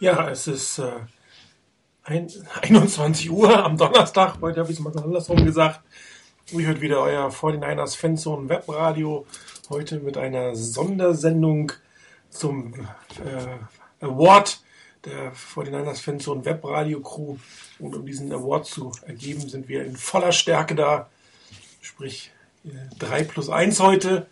Ja, es ist äh, ein, 21 Uhr am Donnerstag. Heute habe ich es mal andersrum gesagt. Ihr hört wieder euer 49ers Fanzone Webradio. Heute mit einer Sondersendung zum äh, Award der 49ers Fanzone Webradio Crew. Und um diesen Award zu ergeben, sind wir in voller Stärke da. Sprich, äh, 3 plus 1 heute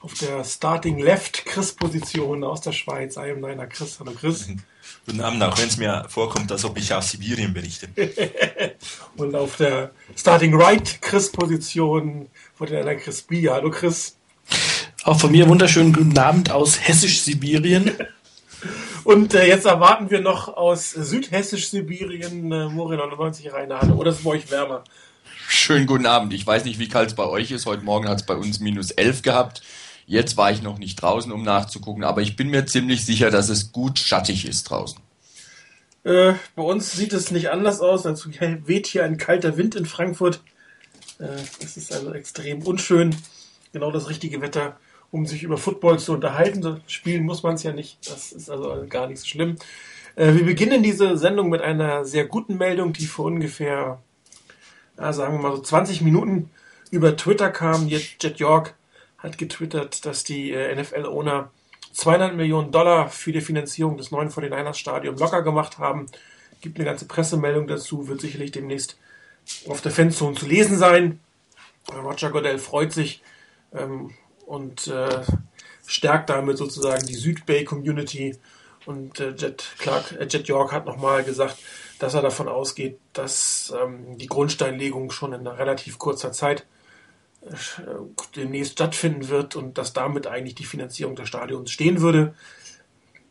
auf der Starting Left Chris-Position aus der Schweiz. I am Niner Chris. Hallo Chris. Guten Abend, auch wenn es mir vorkommt, als ob ich aus Sibirien berichte. Und auf der Starting Right Chris-Position wurde der Chris B. Hallo Chris. Auch von mir wunderschönen guten Abend aus Hessisch-Sibirien. Und äh, jetzt erwarten wir noch aus Südhessisch-Sibirien äh, Mori 99 Rainer. Hallo. Oder ist es bei euch wärmer? Schönen guten Abend. Ich weiß nicht, wie kalt es bei euch ist. Heute Morgen hat es bei uns minus 11 gehabt. Jetzt war ich noch nicht draußen, um nachzugucken, aber ich bin mir ziemlich sicher, dass es gut schattig ist draußen. Äh, bei uns sieht es nicht anders aus. Dazu weht hier ein kalter Wind in Frankfurt. Äh, es ist also extrem unschön. Genau das richtige Wetter, um sich über Football zu unterhalten. Spielen muss man es ja nicht. Das ist also gar nicht so schlimm. Äh, wir beginnen diese Sendung mit einer sehr guten Meldung, die vor ungefähr, ja, sagen wir mal so 20 Minuten über Twitter kam. Jet York hat getwittert, dass die äh, NFL-Owner 200 Millionen Dollar für die Finanzierung des neuen 49ers Stadion locker gemacht haben. Gibt eine ganze Pressemeldung dazu, wird sicherlich demnächst auf der Fanzone zu lesen sein. Roger Goodell freut sich ähm, und äh, stärkt damit sozusagen die Südbay Community. Und äh, Jet, Clark, äh, Jet York hat nochmal gesagt, dass er davon ausgeht, dass ähm, die Grundsteinlegung schon in relativ kurzer Zeit demnächst stattfinden wird und dass damit eigentlich die Finanzierung des Stadions stehen würde.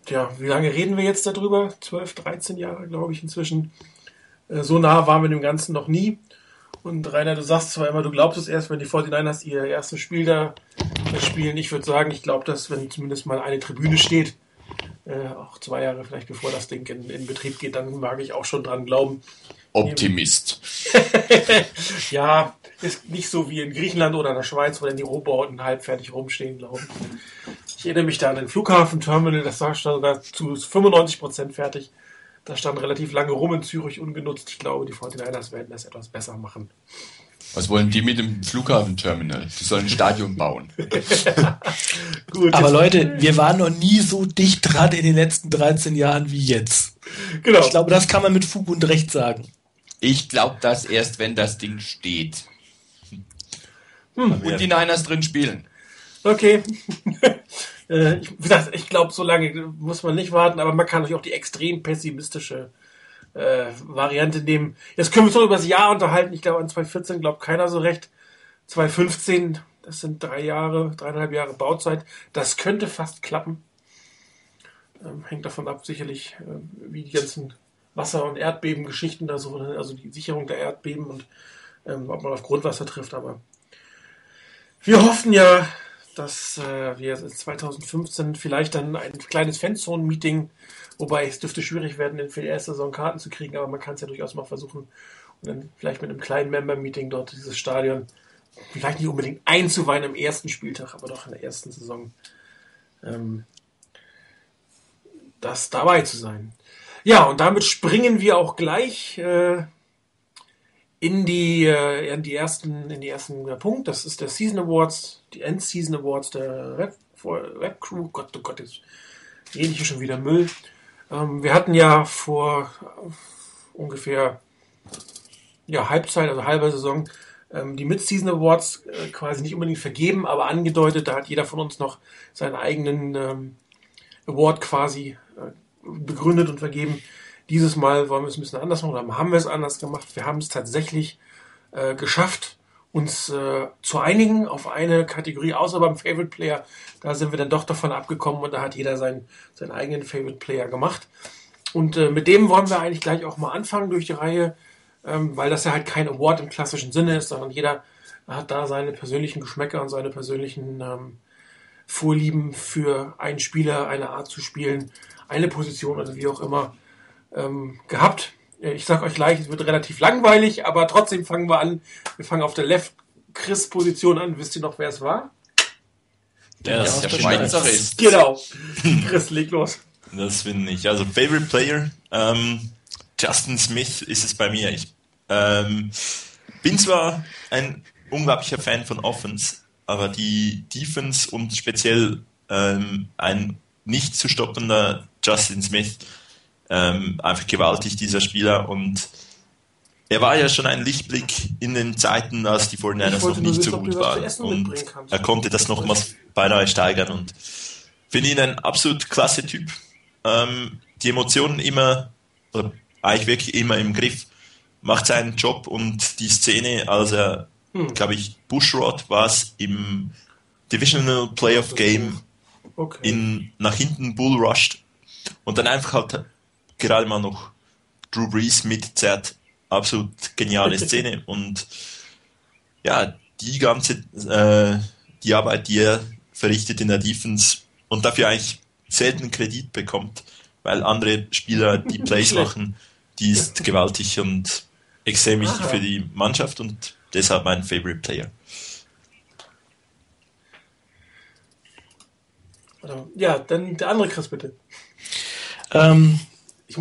Tja, wie lange reden wir jetzt darüber? 12, 13 Jahre, glaube ich, inzwischen. Äh, so nah waren wir dem Ganzen noch nie. Und Rainer, du sagst zwar immer, du glaubst es erst, wenn die 49ers ihr erstes Spiel da spielen. Ich würde sagen, ich glaube, dass wenn zumindest mal eine Tribüne steht, äh, auch zwei Jahre vielleicht bevor das Ding in, in Betrieb geht, dann mag ich auch schon dran glauben. Optimist. ja, ist nicht so wie in Griechenland oder in der Schweiz, wo dann die Rohbauten halbfertig rumstehen, glaube ich. Ich erinnere mich da an den Flughafenterminal, das war sogar zu 95 Prozent fertig. Da stand relativ lange rum in Zürich ungenutzt. Ich glaube, die 49ers werden das etwas besser machen. Was wollen die mit dem Flughafenterminal? Die sollen ein Stadion bauen. Gut, Aber Leute, wir waren noch nie so dicht dran in den letzten 13 Jahren wie jetzt. Genau. Ich glaube, das kann man mit Fug und Recht sagen. Ich glaube das erst, wenn das Ding steht. Hm, und die Niners drin spielen. Okay. äh, ich, wie gesagt, ich glaube, so lange muss man nicht warten, aber man kann natürlich auch die extrem pessimistische äh, Variante nehmen. Jetzt können wir uns noch über das Jahr unterhalten. Ich glaube, an 2014 glaubt keiner so recht. 2015, das sind drei Jahre, dreieinhalb Jahre Bauzeit. Das könnte fast klappen. Ähm, hängt davon ab, sicherlich, äh, wie die ganzen Wasser- und Erdbebengeschichten da so, also die Sicherung der Erdbeben und ähm, ob man auf Grundwasser trifft, aber wir hoffen ja, dass äh, wir 2015 vielleicht dann ein kleines Fanzone-Meeting, wobei es dürfte schwierig werden, für die erste Saison Karten zu kriegen, aber man kann es ja durchaus mal versuchen und dann vielleicht mit einem kleinen Member-Meeting dort dieses Stadion vielleicht nicht unbedingt einzuweihen am ersten Spieltag, aber doch in der ersten Saison ähm, das dabei zu sein. Ja, und damit springen wir auch gleich äh, in die, äh, in die ersten, in die ersten äh, Punkt. Das ist der Season Awards, die End-Season Awards der Rap Crew. Gott, oh Gott, jetzt rede ich hier schon wieder Müll. Ähm, wir hatten ja vor äh, ungefähr ja, Halbzeit, also halber Saison, ähm, die Mid-Season Awards äh, quasi nicht unbedingt vergeben, aber angedeutet, da hat jeder von uns noch seinen eigenen ähm, Award quasi äh, begründet und vergeben. Dieses Mal wollen wir es ein bisschen anders machen oder haben wir es anders gemacht. Wir haben es tatsächlich äh, geschafft, uns äh, zu einigen auf eine Kategorie, außer beim Favorite Player. Da sind wir dann doch davon abgekommen und da hat jeder seinen, seinen eigenen Favorite Player gemacht. Und äh, mit dem wollen wir eigentlich gleich auch mal anfangen durch die Reihe, ähm, weil das ja halt kein Award im klassischen Sinne ist, sondern jeder hat da seine persönlichen Geschmäcker und seine persönlichen ähm, Vorlieben für einen Spieler, eine Art zu spielen, eine Position oder wie auch immer ähm, gehabt. Ich sag euch gleich, es wird relativ langweilig, aber trotzdem fangen wir an. Wir fangen auf der Left-Chris-Position an. Wisst ihr noch, wer es war? Der, der, der Schweizer ist. Genau. Chris, leg los. Das finde ich. Also Favorite Player, ähm, Justin Smith ist es bei mir. Ich ähm, bin zwar ein unglaublicher Fan von Offense, aber die Defense und speziell ähm, ein nicht zu stoppender Justin Smith, ähm, einfach gewaltig dieser Spieler und er war ja schon ein Lichtblick in den Zeiten, als die 49ers noch nicht so gut waren. Und er konnte das nochmals beinahe steigern und finde ihn ein absolut klasse Typ. Ähm, die Emotionen immer, oder eigentlich wirklich immer im Griff, macht seinen Job und die Szene, als er, hm. glaube ich, Bushrod war es im Divisional Playoff Game okay. in, nach hinten Bull rushed und dann einfach halt gerade mal noch Drew Brees mitzerrt absolut geniale Szene. Und ja, die ganze, äh, die Arbeit, die er verrichtet in der Defense und dafür eigentlich selten Kredit bekommt, weil andere Spieler die Plays machen, die ist gewaltig und extrem wichtig für die Mannschaft und deshalb mein Favorite Player. Ja, dann der andere Chris bitte. Ähm,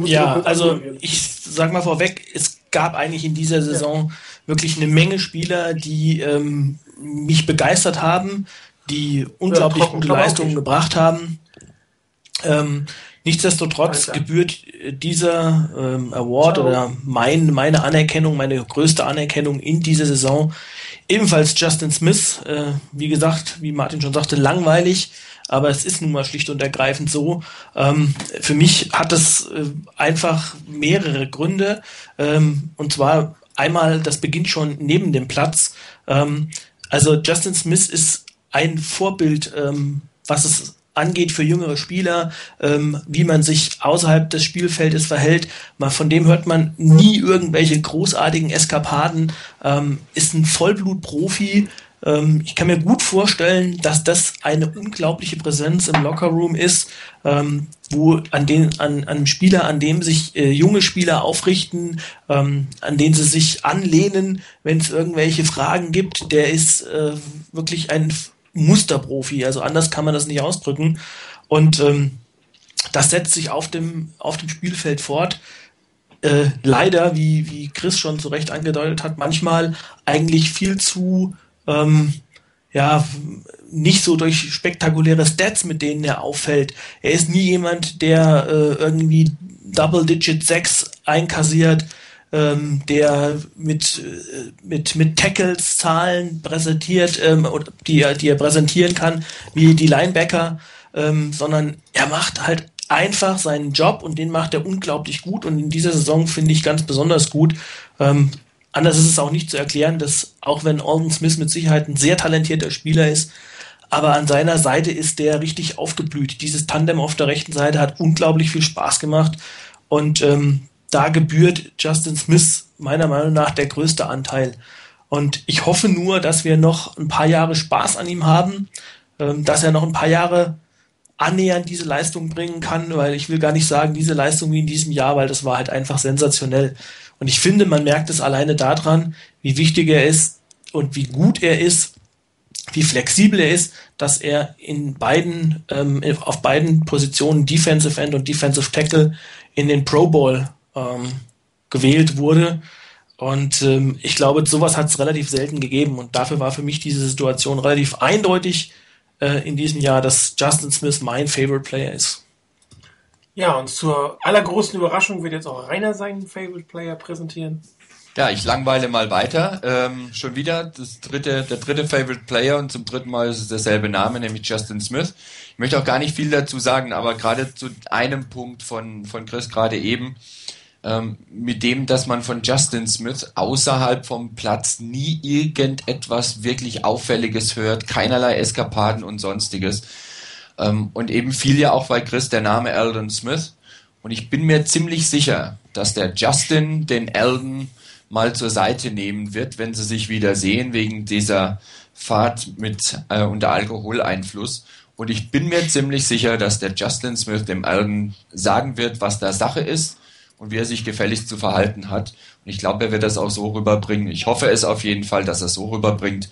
ja, also ich sag mal vorweg, es gab eigentlich in dieser Saison ja. wirklich eine Menge Spieler, die ähm, mich begeistert haben, die unglaublich ja, gute Leistungen gebracht haben. Ähm, nichtsdestotrotz gebührt dieser ähm, Award Ciao. oder mein, meine Anerkennung, meine größte Anerkennung in dieser Saison ebenfalls Justin Smith. Äh, wie gesagt, wie Martin schon sagte, langweilig aber es ist nun mal schlicht und ergreifend so. Ähm, für mich hat es äh, einfach mehrere Gründe. Ähm, und zwar einmal, das beginnt schon neben dem Platz. Ähm, also Justin Smith ist ein Vorbild, ähm, was es angeht für jüngere Spieler, ähm, wie man sich außerhalb des Spielfeldes verhält. Mal von dem hört man nie irgendwelche großartigen Eskapaden. Ähm, ist ein Vollblut-Profi, ähm, ich kann mir gut vorstellen, dass das eine unglaubliche Präsenz im Lockerroom ist, ähm, wo an den an, an Spieler, an dem sich äh, junge Spieler aufrichten, ähm, an denen sie sich anlehnen, wenn es irgendwelche Fragen gibt. Der ist äh, wirklich ein Musterprofi, also anders kann man das nicht ausdrücken. Und ähm, das setzt sich auf dem auf dem Spielfeld fort. Äh, leider, wie, wie Chris schon zu Recht angedeutet hat, manchmal eigentlich viel zu ähm, ja, nicht so durch spektakuläre Stats, mit denen er auffällt. Er ist nie jemand, der äh, irgendwie Double-Digit 6 einkassiert, ähm, der mit, äh, mit, mit Tackles Zahlen präsentiert, ähm, die, er, die er präsentieren kann, wie die Linebacker, ähm, sondern er macht halt einfach seinen Job und den macht er unglaublich gut und in dieser Saison finde ich ganz besonders gut. Ähm, Anders ist es auch nicht zu erklären, dass auch wenn Alden Smith mit Sicherheit ein sehr talentierter Spieler ist, aber an seiner Seite ist der richtig aufgeblüht. Dieses Tandem auf der rechten Seite hat unglaublich viel Spaß gemacht und ähm, da gebührt Justin Smith meiner Meinung nach der größte Anteil. Und ich hoffe nur, dass wir noch ein paar Jahre Spaß an ihm haben, ähm, dass er noch ein paar Jahre annähernd diese Leistung bringen kann, weil ich will gar nicht sagen, diese Leistung wie in diesem Jahr, weil das war halt einfach sensationell. Und ich finde, man merkt es alleine daran, wie wichtig er ist und wie gut er ist, wie flexibel er ist, dass er in beiden, ähm, auf beiden Positionen Defensive End und Defensive Tackle in den Pro Bowl ähm, gewählt wurde. Und ähm, ich glaube, sowas hat es relativ selten gegeben. Und dafür war für mich diese Situation relativ eindeutig äh, in diesem Jahr, dass Justin Smith mein Favorite Player ist. Ja, und zur allergrößten Überraschung wird jetzt auch Rainer seinen Favorite Player präsentieren. Ja, ich langweile mal weiter. Ähm, schon wieder das dritte, der dritte Favorite Player und zum dritten Mal ist es derselbe Name, nämlich Justin Smith. Ich möchte auch gar nicht viel dazu sagen, aber gerade zu einem Punkt von, von Chris gerade eben, ähm, mit dem, dass man von Justin Smith außerhalb vom Platz nie irgendetwas wirklich Auffälliges hört, keinerlei Eskapaden und sonstiges. Ähm, und eben fiel ja auch bei Chris der Name Eldon Smith. Und ich bin mir ziemlich sicher, dass der Justin den Eldon mal zur Seite nehmen wird, wenn sie sich wieder sehen wegen dieser Fahrt mit äh, unter Alkoholeinfluss. Und ich bin mir ziemlich sicher, dass der Justin Smith dem Eldon sagen wird, was da Sache ist und wie er sich gefälligst zu verhalten hat. Und ich glaube, er wird das auch so rüberbringen. Ich hoffe es auf jeden Fall, dass er so rüberbringt,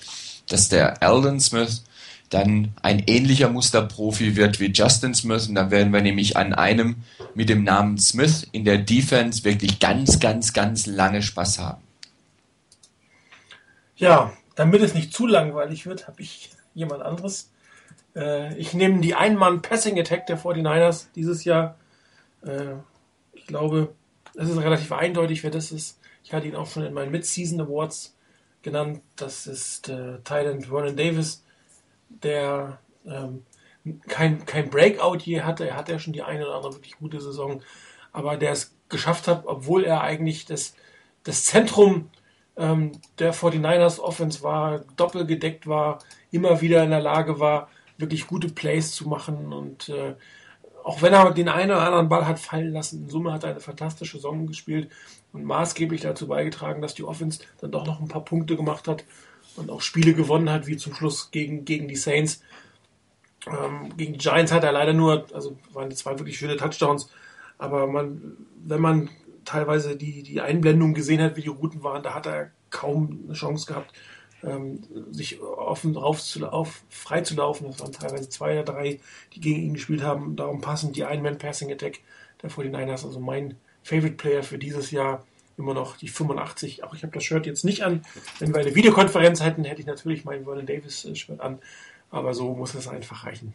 dass der Eldon Smith dann ein ähnlicher Musterprofi wird wie Justin Smith. Und dann werden wir nämlich an einem mit dem Namen Smith in der Defense wirklich ganz, ganz, ganz lange Spaß haben. Ja, damit es nicht zu langweilig wird, habe ich jemand anderes. Äh, ich nehme die Einmann-Passing-Attack der 49ers dieses Jahr. Äh, ich glaube, es ist relativ eindeutig, wer das ist. Ich hatte ihn auch schon in meinen Mid-Season Awards genannt. Das ist äh, Thailand Vernon Davis, der ähm, kein, kein Breakout je hatte. Er hatte ja schon die eine oder andere wirklich gute Saison, aber der es geschafft hat, obwohl er eigentlich das, das Zentrum ähm, der 49ers Offense war, doppelgedeckt war, immer wieder in der Lage war, wirklich gute Plays zu machen. Und äh, auch wenn er den einen oder anderen Ball hat fallen lassen, in Summe hat er eine fantastische Saison gespielt. Und maßgeblich dazu beigetragen, dass die Offense dann doch noch ein paar Punkte gemacht hat und auch Spiele gewonnen hat, wie zum Schluss gegen, gegen die Saints. Ähm, gegen die Giants hat er leider nur, also waren zwei wirklich schöne Touchdowns, aber man, wenn man teilweise die, die Einblendung gesehen hat, wie die Routen waren, da hat er kaum eine Chance gehabt, ähm, sich offen drauf zu, auf, frei zu laufen. Das waren teilweise zwei oder drei, die gegen ihn gespielt haben. Darum passen die Ein-Man-Passing-Attack der 49ers. Also mein Favorite Player für dieses Jahr immer noch die 85. Auch ich habe das Shirt jetzt nicht an. Wenn wir eine Videokonferenz hätten, hätte ich natürlich mein Vernon Davis äh, Shirt an. Aber so muss es einfach reichen.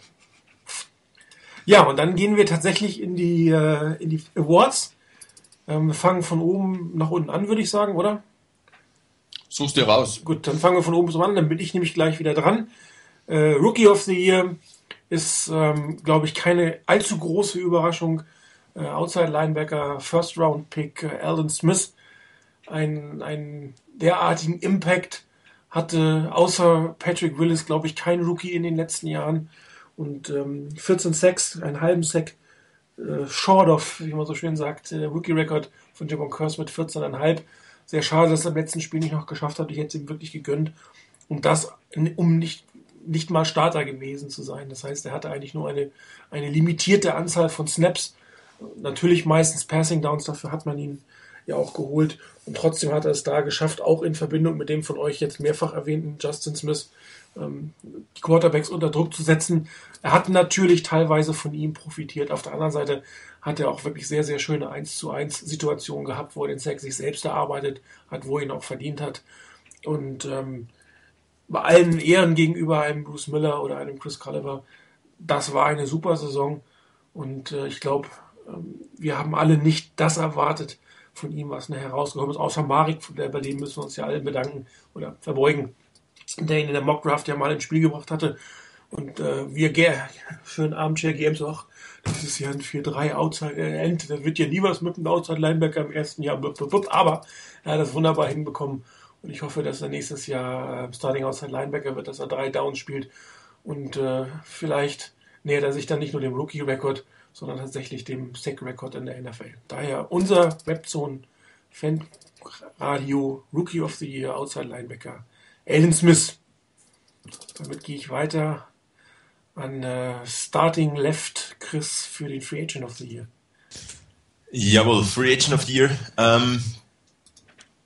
Ja, und dann gehen wir tatsächlich in die, äh, in die Awards. Ähm, wir fangen von oben nach unten an, würde ich sagen, oder? Such's dir raus. Gut, dann fangen wir von oben zum an, dann bin ich nämlich gleich wieder dran. Äh, Rookie of the Year ist, ähm, glaube ich, keine allzu große Überraschung. Äh, Outside Linebacker, First Round Pick, äh, Alden Smith, ein, ein derartigen Impact hatte außer Patrick Willis, glaube ich, kein Rookie in den letzten Jahren. Und ähm, 14 Sacks, einen halben Sack, äh, short of, wie man so schön sagt, äh, Rookie-Record von Javon Curse mit 14,5. Sehr schade, dass er im letzten Spiel nicht noch geschafft hat. Ich hätte es ihm wirklich gegönnt. Und das, um nicht, nicht mal Starter gewesen zu sein. Das heißt, er hatte eigentlich nur eine, eine limitierte Anzahl von Snaps. Natürlich meistens Passing Downs, dafür hat man ihn ja auch geholt. Und trotzdem hat er es da geschafft, auch in Verbindung mit dem von euch jetzt mehrfach erwähnten Justin Smith, ähm, die Quarterbacks unter Druck zu setzen. Er hat natürlich teilweise von ihm profitiert. Auf der anderen Seite hat er auch wirklich sehr, sehr schöne 1 zu 1 Situationen gehabt, wo er den Sack sich selbst erarbeitet hat, wo er ihn auch verdient hat. Und ähm, bei allen Ehren gegenüber einem Bruce Miller oder einem Chris Culliver, das war eine super Saison. Und äh, ich glaube, wir haben alle nicht das erwartet von ihm, was nachher rausgekommen ist, außer Marik, bei dem müssen wir uns ja alle bedanken oder verbeugen, der ihn in der Mock Draft ja mal ins Spiel gebracht hatte. Und äh, wir schön Armchair Games auch, das ist ja ein 4-3 Outside äh, End, da wird ja nie was mit einem Outside Linebacker im ersten Jahr, aber er hat das wunderbar hinbekommen. Und ich hoffe, dass er nächstes Jahr äh, Starting Outside Linebacker wird, dass er drei Downs spielt. Und äh, vielleicht nähert er sich dann nicht nur dem Rookie-Record, sondern tatsächlich dem Sack-Record in der NFL. Daher unser Webzone Fan Radio Rookie of the Year Outside Linebacker Alan Smith. Damit gehe ich weiter an äh, Starting Left Chris für den Free Agent of the Year. Jawohl, Free Agent of the Year. Ähm,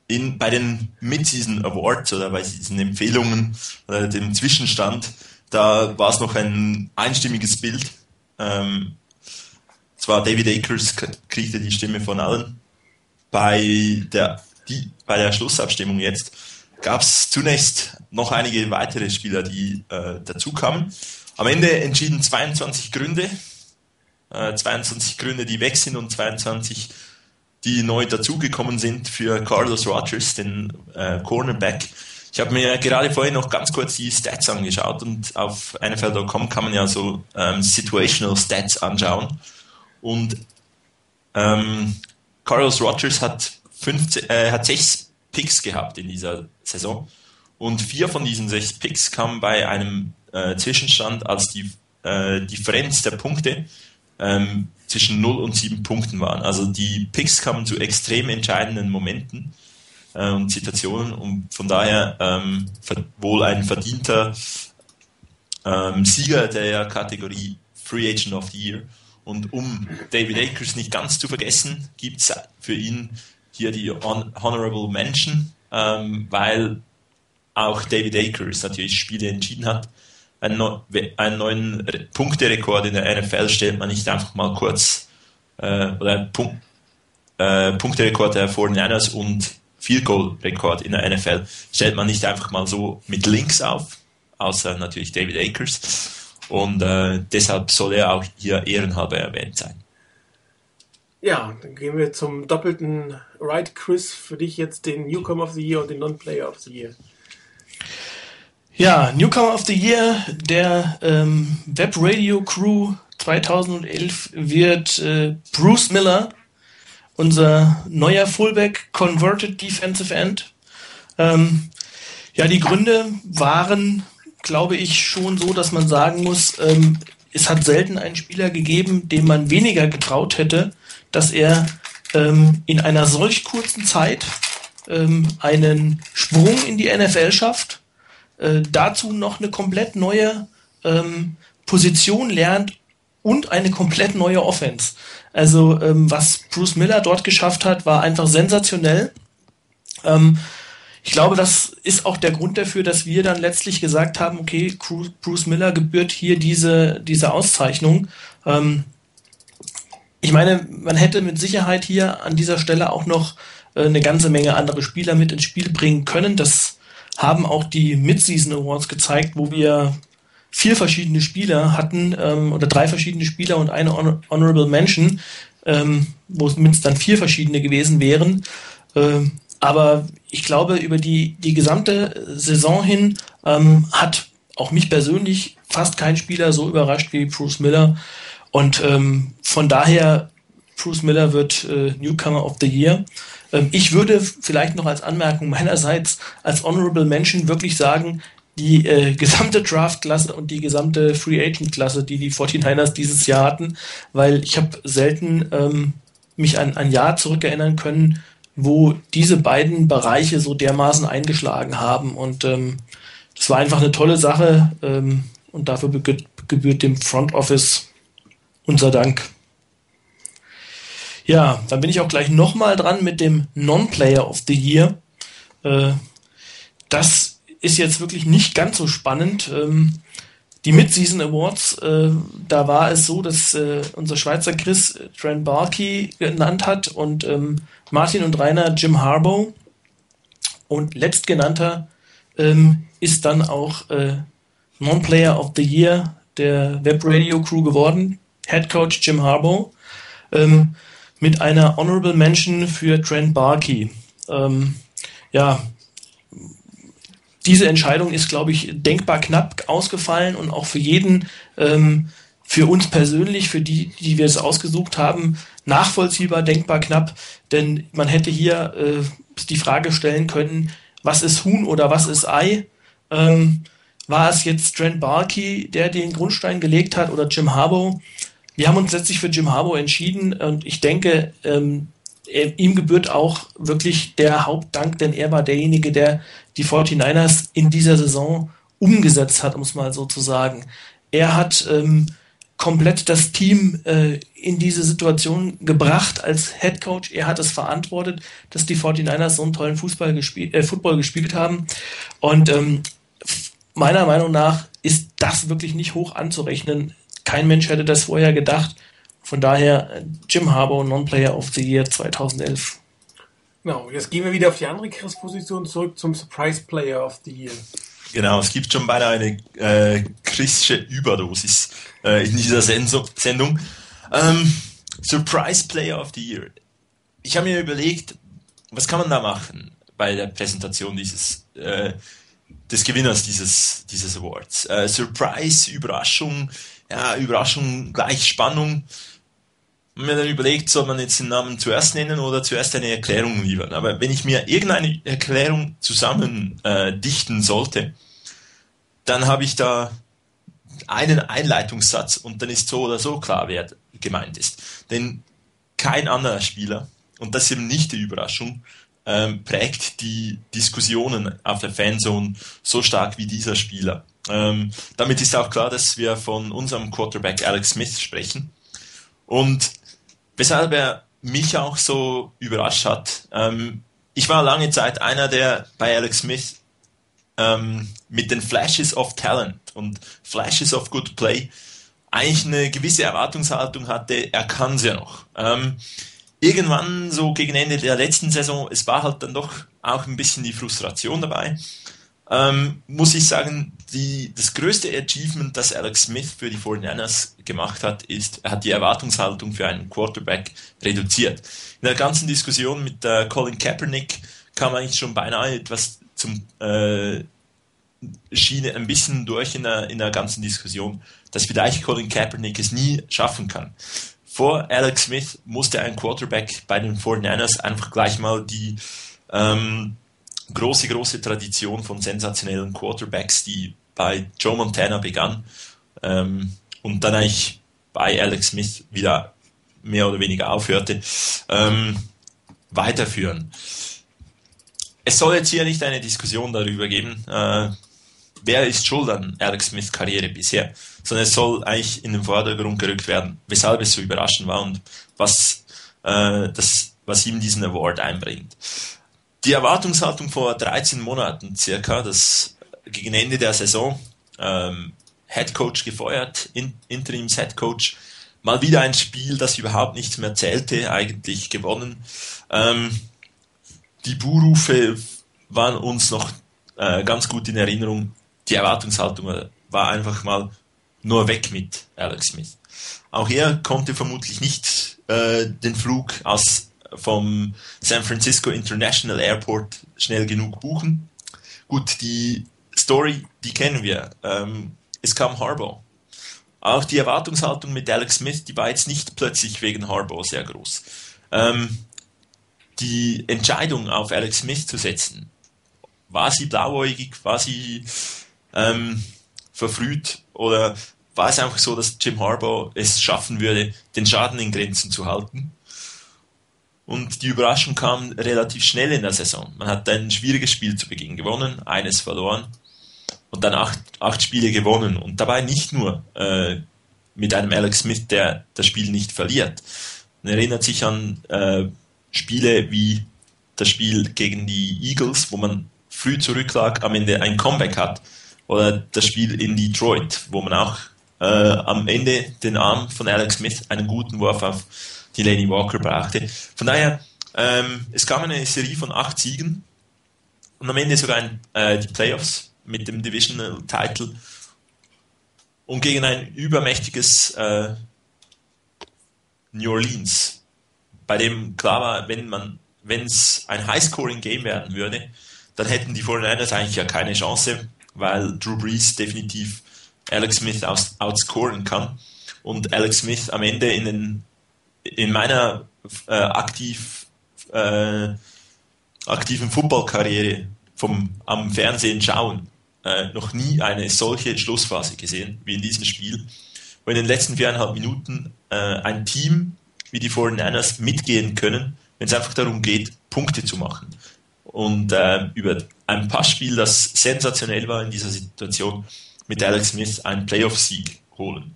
in, bei den Mid-Season Awards oder bei diesen Empfehlungen oder dem Zwischenstand, da war es noch ein einstimmiges Bild. Ähm, zwar David Akers kriegte die Stimme von allen. Bei der, die, bei der Schlussabstimmung jetzt gab es zunächst noch einige weitere Spieler, die äh, dazukamen. Am Ende entschieden 22 Gründe, äh, 22 Gründe, die weg sind und 22, die neu dazugekommen sind für Carlos Rogers, den äh, Cornerback. Ich habe mir gerade vorhin noch ganz kurz die Stats angeschaut und auf NFL.com kann man ja so ähm, Situational Stats anschauen. Und ähm, Carlos Rogers hat, 15, äh, hat sechs Picks gehabt in dieser Saison. Und vier von diesen sechs Picks kamen bei einem äh, Zwischenstand, als die äh, Differenz der Punkte ähm, zwischen 0 und 7 Punkten waren. Also die Picks kamen zu extrem entscheidenden Momenten äh, und Situationen und von daher ähm, wohl ein verdienter ähm, Sieger der Kategorie Free Agent of the Year. Und um David Akers nicht ganz zu vergessen, gibt es für ihn hier die Honorable Mention, ähm, weil auch David Akers natürlich Spiele entschieden hat, einen, einen neuen Punkterekord in der NFL stellt man nicht einfach mal kurz äh, oder einen äh, Punkterekord der 49ers und Field Goal Rekord in der NFL stellt man nicht einfach mal so mit Links auf, außer natürlich David Akers. Und äh, deshalb soll er auch hier ehrenhalber erwähnt sein. Ja, dann gehen wir zum doppelten Right Quiz. Für dich jetzt den Newcomer of the Year und den Non-Player of the Year. Ja, Newcomer of the Year der ähm, Web Radio Crew 2011 wird äh, Bruce Miller, unser neuer Fullback Converted Defensive End. Ähm, ja, die Gründe waren, glaube ich, schon so, dass man sagen muss, ähm, es hat selten einen Spieler gegeben, dem man weniger getraut hätte, dass er ähm, in einer solch kurzen Zeit ähm, einen Sprung in die NFL schafft, äh, dazu noch eine komplett neue ähm, Position lernt und eine komplett neue Offense. Also ähm, was Bruce Miller dort geschafft hat, war einfach sensationell. Ich glaube, das ist auch der Grund dafür, dass wir dann letztlich gesagt haben, okay, Bruce Miller gebührt hier diese, diese Auszeichnung. Ähm, ich meine, man hätte mit Sicherheit hier an dieser Stelle auch noch äh, eine ganze Menge andere Spieler mit ins Spiel bringen können. Das haben auch die Mid-Season Awards gezeigt, wo wir vier verschiedene Spieler hatten ähm, oder drei verschiedene Spieler und eine Honor Honorable Mention, ähm, wo es mindestens dann vier verschiedene gewesen wären. Ähm, aber ich glaube, über die, die gesamte Saison hin ähm, hat auch mich persönlich fast kein Spieler so überrascht wie Bruce Miller. Und ähm, von daher, Bruce Miller wird äh, Newcomer of the Year. Ähm, ich würde vielleicht noch als Anmerkung meinerseits als Honorable Mention wirklich sagen, die äh, gesamte Draft-Klasse und die gesamte Free Agent-Klasse, die die 49ers dieses Jahr hatten, weil ich habe selten ähm, mich an ein Jahr zurückerinnern können, wo diese beiden Bereiche so dermaßen eingeschlagen haben. Und ähm, das war einfach eine tolle Sache ähm, und dafür gebührt dem Front Office unser Dank. Ja, dann bin ich auch gleich nochmal dran mit dem Non-Player of the Year. Äh, das ist jetzt wirklich nicht ganz so spannend. Ähm, die Mid-Season Awards, äh, da war es so, dass äh, unser Schweizer Chris Trent Barkey genannt hat und ähm, Martin und Rainer Jim Harbaugh. Und letztgenannter ähm, ist dann auch äh, Non-Player of the Year der Web Radio Crew geworden, Head Coach Jim Harbaugh, ähm, mit einer Honorable Mention für Trent Barkey. Ähm, ja, diese Entscheidung ist, glaube ich, denkbar knapp ausgefallen und auch für jeden, ähm, für uns persönlich, für die, die wir es ausgesucht haben, nachvollziehbar, denkbar knapp. Denn man hätte hier äh, die Frage stellen können, was ist Huhn oder was ist Ei? Ähm, war es jetzt Trent Barkey, der den Grundstein gelegt hat oder Jim Harbaugh? Wir haben uns letztlich für Jim Harbaugh entschieden und ich denke, ähm, ihm gebührt auch wirklich der Hauptdank, denn er war derjenige, der die 49ers in dieser Saison umgesetzt hat, um es mal so zu sagen. Er hat ähm, komplett das Team äh, in diese Situation gebracht als Head Coach. Er hat es verantwortet, dass die 49ers so einen tollen Fußball gespielt, äh, Football gespielt haben. Und ähm, meiner Meinung nach ist das wirklich nicht hoch anzurechnen. Kein Mensch hätte das vorher gedacht. Von daher äh, Jim Harbaugh, Non-Player of the Year 2011. Genau, jetzt gehen wir wieder auf die andere Chris-Position zurück zum Surprise Player of the Year. Genau, es gibt schon beinahe eine äh, christische Überdosis äh, in dieser Senso Sendung. Ähm, Surprise Player of the Year. Ich habe mir überlegt, was kann man da machen bei der Präsentation dieses äh, des Gewinners dieses dieses Awards? Äh, Surprise, Überraschung, ja Überraschung gleich Spannung mir dann überlegt, soll man jetzt den Namen zuerst nennen oder zuerst eine Erklärung liefern. Aber wenn ich mir irgendeine Erklärung zusammen äh, dichten sollte, dann habe ich da einen Einleitungssatz und dann ist so oder so klar, wer gemeint ist. Denn kein anderer Spieler, und das ist eben nicht die Überraschung, ähm, prägt die Diskussionen auf der Fanzone so stark wie dieser Spieler. Ähm, damit ist auch klar, dass wir von unserem Quarterback Alex Smith sprechen. Und weshalb er mich auch so überrascht hat. Ähm, ich war lange Zeit einer, der bei Alex Smith ähm, mit den Flashes of Talent und Flashes of Good Play eigentlich eine gewisse Erwartungshaltung hatte, er kann es ja noch. Ähm, irgendwann so gegen Ende der letzten Saison, es war halt dann doch auch ein bisschen die Frustration dabei. Ähm, muss ich sagen, die, das größte Achievement, das Alex Smith für die 49ers gemacht hat, ist, er hat die Erwartungshaltung für einen Quarterback reduziert. In der ganzen Diskussion mit äh, Colin Kaepernick kam eigentlich schon beinahe etwas zum äh, Schiene ein bisschen durch in der, in der ganzen Diskussion, dass vielleicht Colin Kaepernick es nie schaffen kann. Vor Alex Smith musste ein Quarterback bei den 49ers einfach gleich mal die ähm, große, große Tradition von sensationellen Quarterbacks, die bei Joe Montana begann ähm, und dann eigentlich bei Alex Smith wieder mehr oder weniger aufhörte, ähm, weiterführen. Es soll jetzt hier nicht eine Diskussion darüber geben, äh, wer ist schuld an Alex Smiths Karriere bisher, sondern es soll eigentlich in den Vordergrund gerückt werden, weshalb es so überraschend war und was, äh, das, was ihm diesen Award einbringt. Die Erwartungshaltung vor 13 Monaten circa, das gegen Ende der Saison, ähm, Head Coach gefeuert, in, Interims Head Coach, mal wieder ein Spiel, das überhaupt nichts mehr zählte, eigentlich gewonnen. Ähm, die Buhrufe waren uns noch äh, ganz gut in Erinnerung die Erwartungshaltung war einfach mal nur weg mit Alex Smith. Auch er konnte vermutlich nicht äh, den Flug aus vom San Francisco International Airport schnell genug buchen. Gut, die Story, die kennen wir. Ähm, es kam Harbaugh. Auch die Erwartungshaltung mit Alex Smith, die war jetzt nicht plötzlich wegen Harbaugh sehr groß. Ähm, die Entscheidung auf Alex Smith zu setzen, war sie blauäugig, war sie ähm, verfrüht oder war es einfach so, dass Jim Harbaugh es schaffen würde, den Schaden in Grenzen zu halten? Und die Überraschung kam relativ schnell in der Saison. Man hat ein schwieriges Spiel zu Beginn gewonnen, eines verloren und dann acht, acht Spiele gewonnen. Und dabei nicht nur äh, mit einem Alex Smith, der das Spiel nicht verliert. Man erinnert sich an äh, Spiele wie das Spiel gegen die Eagles, wo man früh zurücklag, am Ende ein Comeback hat oder das Spiel in Detroit, wo man auch äh, am Ende den Arm von Alex Smith einen guten Wurf auf Delaney Walker brachte. Von daher, ähm, es kam eine Serie von acht Siegen und am Ende sogar ein, äh, die Playoffs mit dem Divisional Title und gegen ein übermächtiges äh, New Orleans, bei dem klar war, wenn man, wenn es ein High-Scoring-Game werden würde, dann hätten die 49ers eigentlich ja keine Chance weil Drew Brees definitiv Alex Smith aus, outscoren kann. Und Alex Smith am Ende in, den, in meiner äh, aktiv, äh, aktiven Footballkarriere vom am Fernsehen schauen äh, noch nie eine solche Schlussphase gesehen wie in diesem Spiel, wo in den letzten viereinhalb Minuten äh, ein Team wie die 49ers mitgehen können, wenn es einfach darum geht, Punkte zu machen und äh, über ein Passspiel, das sensationell war in dieser Situation, mit Alex Smith einen Playoff-Sieg holen.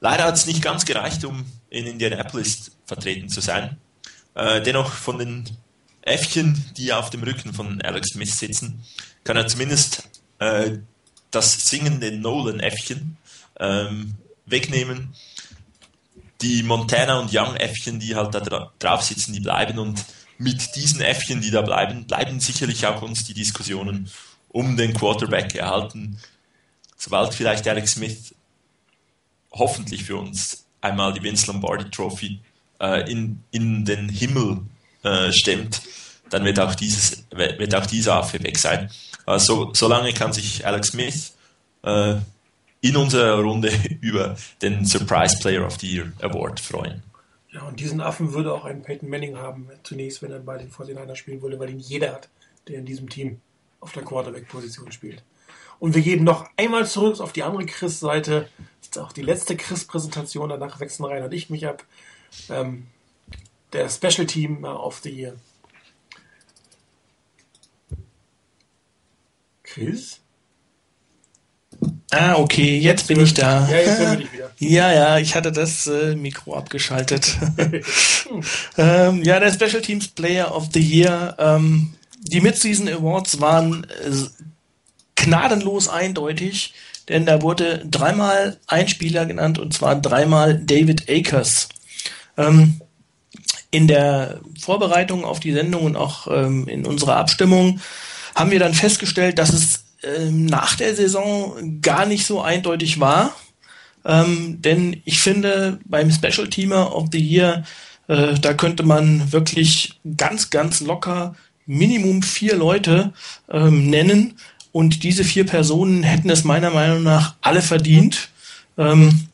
Leider hat es nicht ganz gereicht, um in Indianapolis vertreten zu sein. Äh, dennoch von den Äffchen, die auf dem Rücken von Alex Smith sitzen, kann er zumindest äh, das singende Nolan-Äffchen ähm, wegnehmen. Die Montana und Young-Äffchen, die halt da drauf sitzen, die bleiben und mit diesen Äffchen, die da bleiben, bleiben sicherlich auch uns die Diskussionen um den Quarterback erhalten. Sobald vielleicht Alex Smith hoffentlich für uns einmal die Vince Lombardi Trophy äh, in, in den Himmel äh, stemmt, dann wird auch, dieses, wird auch dieser Affe weg sein. Also, solange kann sich Alex Smith äh, in unserer Runde über den Surprise Player of the Year Award freuen. Ja, und diesen Affen würde auch ein Peyton Manning haben, zunächst, wenn er bei den 49ers spielen würde, weil ihn jeder hat, der in diesem Team auf der Quarterback-Position spielt. Und wir gehen noch einmal zurück auf die andere Chris-Seite. Das ist auch die letzte Chris-Präsentation. Danach wechseln Rainer und ich mich ab. Ähm, der Special Team of the Year. Chris? Ah, okay, jetzt bin ich da. Ja, jetzt bin ich wieder. Ja, ja, ich hatte das äh, Mikro abgeschaltet. ähm, ja, der Special Teams Player of the Year. Ähm, die Midseason Awards waren äh, gnadenlos eindeutig, denn da wurde dreimal ein Spieler genannt und zwar dreimal David Akers. Ähm, in der Vorbereitung auf die Sendung und auch ähm, in unserer Abstimmung haben wir dann festgestellt, dass es ähm, nach der Saison gar nicht so eindeutig war. Ähm, denn ich finde, beim Special Teamer of the Year, äh, da könnte man wirklich ganz, ganz locker Minimum vier Leute ähm, nennen. Und diese vier Personen hätten es meiner Meinung nach alle verdient. Ähm,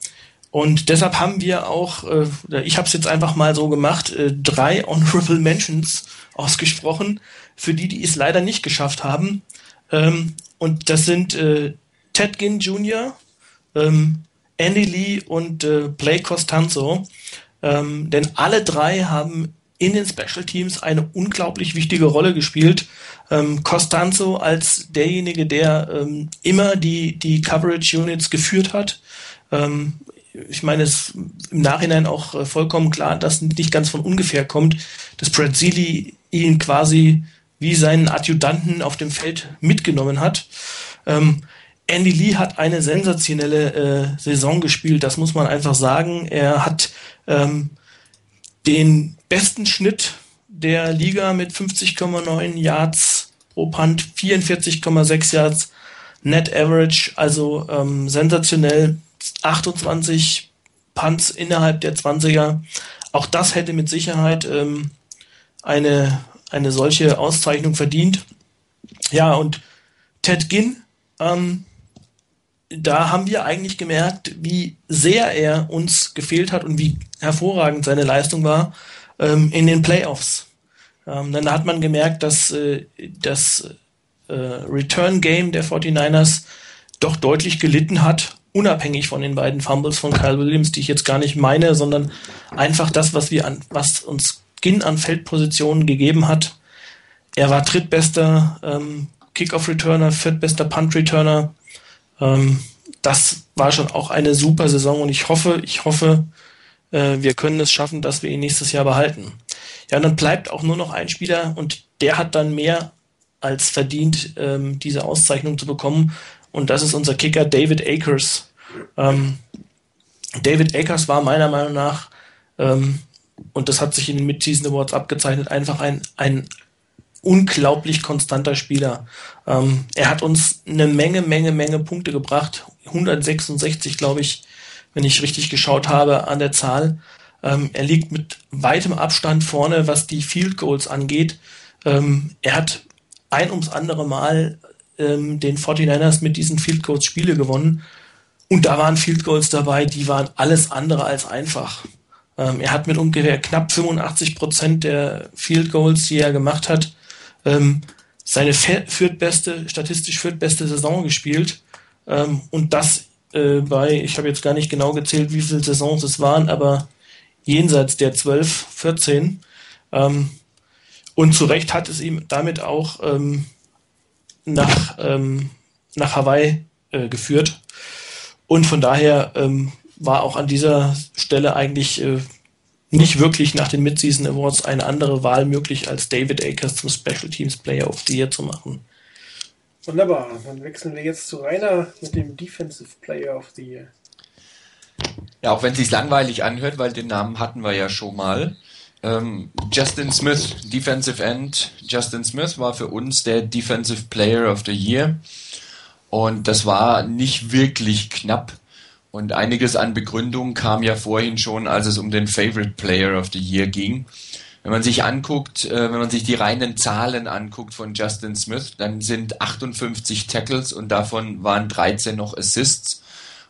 und deshalb haben wir auch, äh, ich habe es jetzt einfach mal so gemacht, äh, drei Honorable Mentions ausgesprochen, für die, die es leider nicht geschafft haben. Ähm, und das sind äh, Ted Ginn Jr., ähm, Andy Lee und äh, Blake Costanzo. Ähm, denn alle drei haben in den Special Teams eine unglaublich wichtige Rolle gespielt. Ähm, Costanzo als derjenige, der ähm, immer die, die Coverage Units geführt hat, ähm, ich meine, es ist im Nachhinein auch äh, vollkommen klar, dass nicht ganz von ungefähr kommt, dass Brad Seeley ihn quasi wie seinen Adjutanten auf dem Feld mitgenommen hat. Ähm, Andy Lee hat eine sensationelle äh, Saison gespielt, das muss man einfach sagen. Er hat ähm, den besten Schnitt der Liga mit 50,9 Yards pro Punt, 44,6 Yards Net Average, also ähm, sensationell 28 Punts innerhalb der 20er. Auch das hätte mit Sicherheit ähm, eine, eine solche Auszeichnung verdient. Ja, und Ted Ginn, ähm, da haben wir eigentlich gemerkt, wie sehr er uns gefehlt hat und wie hervorragend seine Leistung war ähm, in den Playoffs. Ähm, dann hat man gemerkt, dass äh, das äh, Return Game der 49ers doch deutlich gelitten hat unabhängig von den beiden Fumbles von Kyle Williams, die ich jetzt gar nicht meine, sondern einfach das, was wir an, was uns Ginn an Feldpositionen gegeben hat. Er war drittbester ähm, Kickoff-Returner, viertbester Punt-Returner. Ähm, das war schon auch eine super Saison und ich hoffe, ich hoffe, äh, wir können es schaffen, dass wir ihn nächstes Jahr behalten. Ja, und dann bleibt auch nur noch ein Spieler und der hat dann mehr als verdient, ähm, diese Auszeichnung zu bekommen und das ist unser Kicker David Akers. Ähm, David Akers war meiner Meinung nach, ähm, und das hat sich in den Mid-Season Awards abgezeichnet, einfach ein, ein unglaublich konstanter Spieler. Ähm, er hat uns eine Menge, Menge, Menge Punkte gebracht. 166, glaube ich, wenn ich richtig geschaut habe an der Zahl. Ähm, er liegt mit weitem Abstand vorne, was die Field Goals angeht. Ähm, er hat ein ums andere Mal ähm, den 49ers mit diesen Field Goals Spiele gewonnen. Und da waren Field Goals dabei, die waren alles andere als einfach. Ähm, er hat mit ungefähr knapp 85 Prozent der Field Goals, die er gemacht hat, ähm, seine viertbeste, statistisch viertbeste Saison gespielt. Ähm, und das äh, bei, ich habe jetzt gar nicht genau gezählt, wie viele Saisons es waren, aber jenseits der 12, 14. Ähm, und zu Recht hat es ihm damit auch ähm, nach, ähm, nach Hawaii äh, geführt. Und von daher ähm, war auch an dieser Stelle eigentlich äh, nicht wirklich nach den Midseason Awards eine andere Wahl möglich, als David Akers zum Special Teams Player of the Year zu machen. Wunderbar, dann wechseln wir jetzt zu Rainer mit dem Defensive Player of the Year. Ja, auch wenn es sich langweilig anhört, weil den Namen hatten wir ja schon mal. Ähm, Justin Smith, Defensive End. Justin Smith war für uns der Defensive Player of the Year. Und das war nicht wirklich knapp. Und einiges an Begründung kam ja vorhin schon, als es um den Favorite Player of the Year ging. Wenn man sich anguckt, äh, wenn man sich die reinen Zahlen anguckt von Justin Smith, dann sind 58 Tackles und davon waren 13 noch Assists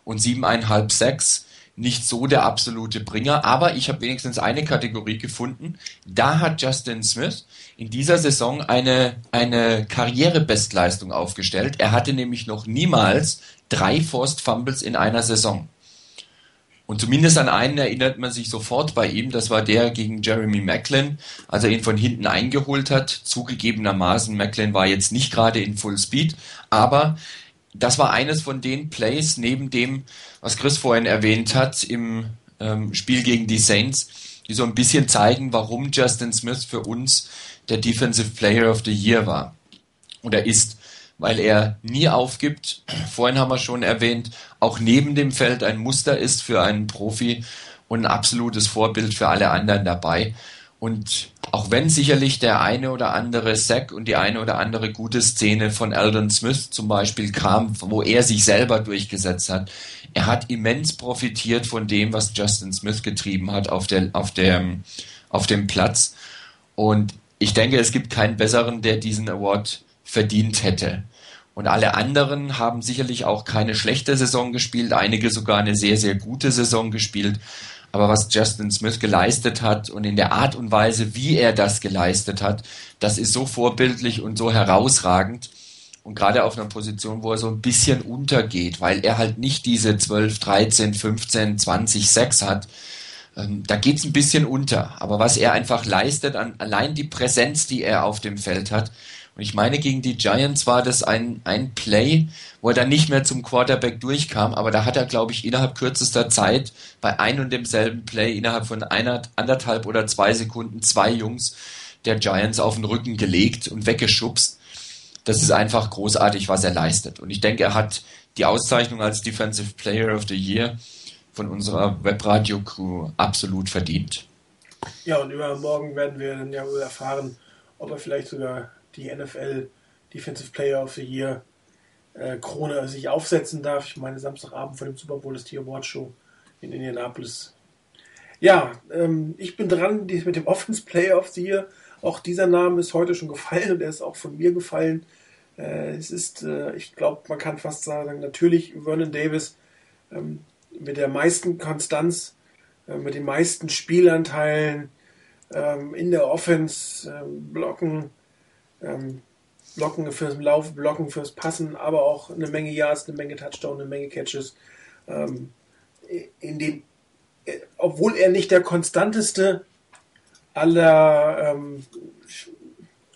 und 7,5 Sacks nicht so der absolute Bringer, aber ich habe wenigstens eine Kategorie gefunden. Da hat Justin Smith in dieser Saison eine, eine Karrierebestleistung aufgestellt. Er hatte nämlich noch niemals drei Forced Fumbles in einer Saison. Und zumindest an einen erinnert man sich sofort bei ihm. Das war der gegen Jeremy Macklin, als er ihn von hinten eingeholt hat. Zugegebenermaßen, Macklin war jetzt nicht gerade in Full Speed, aber das war eines von den Plays, neben dem, was Chris vorhin erwähnt hat, im ähm, Spiel gegen die Saints, die so ein bisschen zeigen, warum Justin Smith für uns der Defensive Player of the Year war oder ist. Weil er nie aufgibt. Vorhin haben wir schon erwähnt, auch neben dem Feld ein Muster ist für einen Profi und ein absolutes Vorbild für alle anderen dabei. Und auch wenn sicherlich der eine oder andere Sack und die eine oder andere gute Szene von Eldon Smith zum Beispiel kam, wo er sich selber durchgesetzt hat, er hat immens profitiert von dem, was Justin Smith getrieben hat auf, der, auf, der, auf dem Platz. Und ich denke, es gibt keinen besseren, der diesen Award verdient hätte. Und alle anderen haben sicherlich auch keine schlechte Saison gespielt, einige sogar eine sehr, sehr gute Saison gespielt. Aber was Justin Smith geleistet hat und in der Art und Weise, wie er das geleistet hat, das ist so vorbildlich und so herausragend. Und gerade auf einer Position, wo er so ein bisschen untergeht, weil er halt nicht diese 12, 13, 15, 20 6 hat, ähm, da geht's ein bisschen unter. Aber was er einfach leistet, an, allein die Präsenz, die er auf dem Feld hat, und ich meine, gegen die Giants war das ein, ein Play, wo er dann nicht mehr zum Quarterback durchkam, aber da hat er, glaube ich, innerhalb kürzester Zeit bei ein und demselben Play innerhalb von einer, anderthalb oder zwei Sekunden zwei Jungs der Giants auf den Rücken gelegt und weggeschubst. Das ist einfach großartig, was er leistet. Und ich denke, er hat die Auszeichnung als Defensive Player of the Year von unserer Webradio-Crew absolut verdient. Ja, und übermorgen werden wir dann ja wohl erfahren, ob er vielleicht sogar die NFL Defensive Player of the Year äh, Krone sich aufsetzen darf. Ich meine, Samstagabend vor dem Super Bowl ist die Award Show in Indianapolis. Ja, ähm, ich bin dran mit dem Offense Player of the Year. Auch dieser Name ist heute schon gefallen und er ist auch von mir gefallen. Äh, es ist, äh, ich glaube, man kann fast sagen, natürlich Vernon Davis ähm, mit der meisten Konstanz, äh, mit den meisten Spielanteilen ähm, in der Offense, ähm, Blocken, ähm, Blocken fürs Lauf, Blocken fürs Passen, aber auch eine Menge Yards, eine Menge Touchdown, eine Menge Catches. Ähm, in dem, äh, obwohl er nicht der konstanteste aller ähm,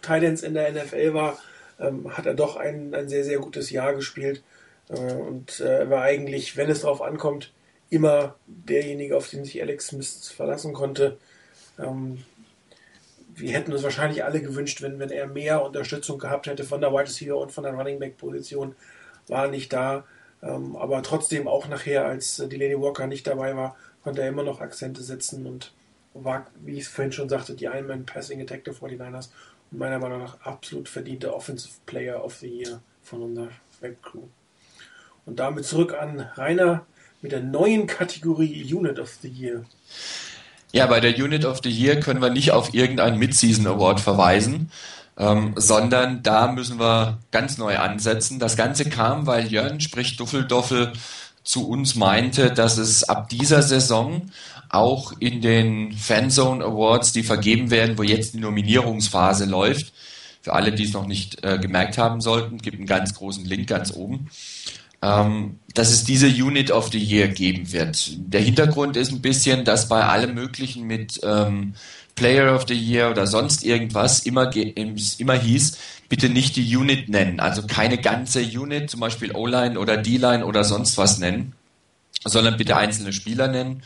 Titans in der NFL war, ähm, hat er doch ein, ein sehr, sehr gutes Jahr gespielt. Äh, und äh, war eigentlich, wenn es darauf ankommt, immer derjenige, auf den sich Alex Smith verlassen konnte. Ähm, wir hätten uns wahrscheinlich alle gewünscht, wenn, wenn er mehr Unterstützung gehabt hätte von der Wide Receiver und von der Running Back Position, war nicht da. Ähm, aber trotzdem auch nachher, als äh, die Lady Walker nicht dabei war, konnte er immer noch Akzente setzen und war, wie ich vorhin schon sagte, die Ironman Passing Attack der 49ers und meiner Meinung nach absolut verdiente Offensive Player of the Year von unserer Webcrew. Und damit zurück an Rainer mit der neuen Kategorie Unit of the Year. Ja, bei der Unit of the Year können wir nicht auf irgendeinen Mid-Season Award verweisen, ähm, sondern da müssen wir ganz neu ansetzen. Das Ganze kam, weil Jörn, sprich Duffeldoffel, zu uns meinte, dass es ab dieser Saison auch in den Fanzone Awards, die vergeben werden, wo jetzt die Nominierungsphase läuft, für alle, die es noch nicht äh, gemerkt haben sollten, gibt einen ganz großen Link ganz oben ähm, dass es diese Unit of the Year geben wird. Der Hintergrund ist ein bisschen, dass bei allem Möglichen mit ähm, Player of the Year oder sonst irgendwas immer, immer hieß, bitte nicht die Unit nennen, also keine ganze Unit, zum Beispiel O-Line oder D-Line oder sonst was nennen, sondern bitte einzelne Spieler nennen.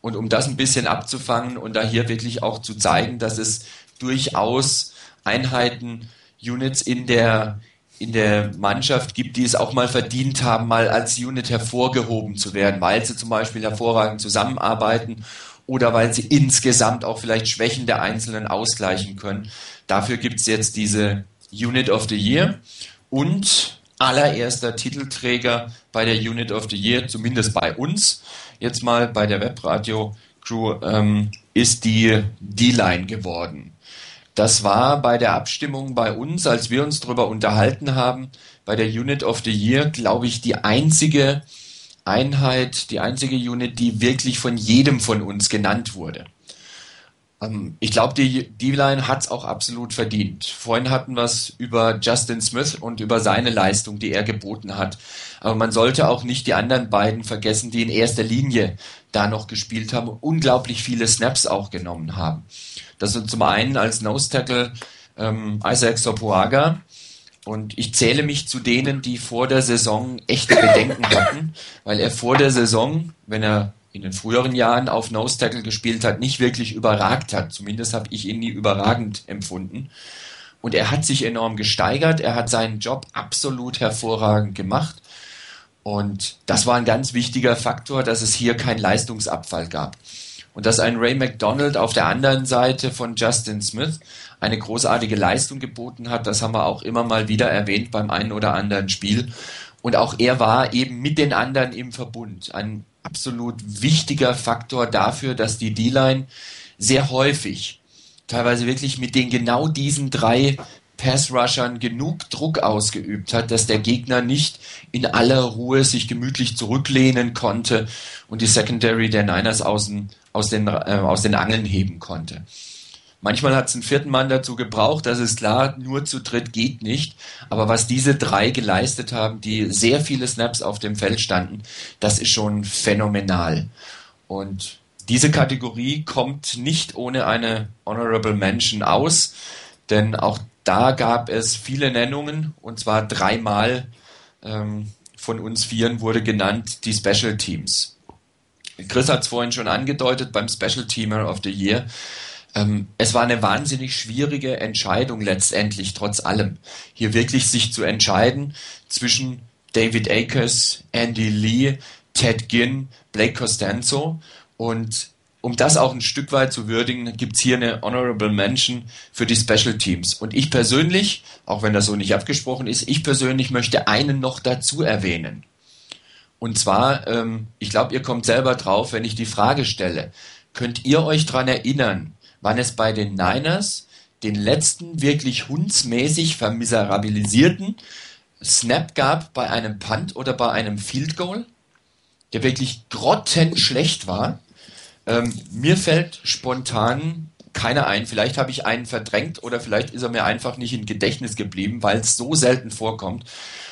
Und um das ein bisschen abzufangen und da hier wirklich auch zu zeigen, dass es durchaus Einheiten, Units in der in der Mannschaft gibt, die es auch mal verdient haben, mal als Unit hervorgehoben zu werden, weil sie zum Beispiel hervorragend zusammenarbeiten oder weil sie insgesamt auch vielleicht Schwächen der Einzelnen ausgleichen können. Dafür gibt es jetzt diese Unit of the Year und allererster Titelträger bei der Unit of the Year, zumindest bei uns, jetzt mal bei der Webradio Crew, ähm, ist die D-Line geworden. Das war bei der Abstimmung bei uns, als wir uns darüber unterhalten haben, bei der Unit of the Year, glaube ich, die einzige Einheit, die einzige Unit, die wirklich von jedem von uns genannt wurde. Ähm, ich glaube, die D-Line hat es auch absolut verdient. Vorhin hatten wir es über Justin Smith und über seine Leistung, die er geboten hat. Aber man sollte auch nicht die anderen beiden vergessen, die in erster Linie da noch gespielt haben unglaublich viele Snaps auch genommen haben. Das sind zum einen als Nose Tackle ähm, Isaac Sopoaga. Und ich zähle mich zu denen, die vor der Saison echte Bedenken hatten, weil er vor der Saison, wenn er in den früheren Jahren auf Nose Tackle gespielt hat, nicht wirklich überragt hat. Zumindest habe ich ihn nie überragend empfunden. Und er hat sich enorm gesteigert, er hat seinen Job absolut hervorragend gemacht. Und das war ein ganz wichtiger Faktor, dass es hier keinen Leistungsabfall gab. Und dass ein Ray McDonald auf der anderen Seite von Justin Smith eine großartige Leistung geboten hat, das haben wir auch immer mal wieder erwähnt beim einen oder anderen Spiel. Und auch er war eben mit den anderen im Verbund. Ein absolut wichtiger Faktor dafür, dass die D-Line sehr häufig, teilweise wirklich mit den genau diesen drei Pass-Rushern genug Druck ausgeübt hat, dass der Gegner nicht in aller Ruhe sich gemütlich zurücklehnen konnte und die Secondary der Niners aus den, aus den, äh, aus den Angeln heben konnte. Manchmal hat es einen vierten Mann dazu gebraucht, das ist klar, nur zu dritt geht nicht. Aber was diese drei geleistet haben, die sehr viele Snaps auf dem Feld standen, das ist schon phänomenal. Und diese Kategorie kommt nicht ohne eine Honorable Mention aus, denn auch da gab es viele Nennungen, und zwar dreimal ähm, von uns Vieren wurde genannt die Special Teams. Chris hat es vorhin schon angedeutet beim Special Teamer of the Year. Ähm, es war eine wahnsinnig schwierige Entscheidung letztendlich, trotz allem, hier wirklich sich zu entscheiden zwischen David Akers, Andy Lee, Ted Ginn, Blake Costanzo und um das auch ein Stück weit zu würdigen, gibt es hier eine Honorable Mention für die Special Teams. Und ich persönlich, auch wenn das so nicht abgesprochen ist, ich persönlich möchte einen noch dazu erwähnen. Und zwar, ähm, ich glaube, ihr kommt selber drauf, wenn ich die Frage stelle, könnt ihr euch daran erinnern, wann es bei den Niners den letzten wirklich hundsmäßig vermiserabilisierten Snap gab bei einem Punt oder bei einem Field Goal, der wirklich grottenschlecht war. Ähm, mir fällt spontan keiner ein. Vielleicht habe ich einen verdrängt oder vielleicht ist er mir einfach nicht im Gedächtnis geblieben, weil es so selten vorkommt.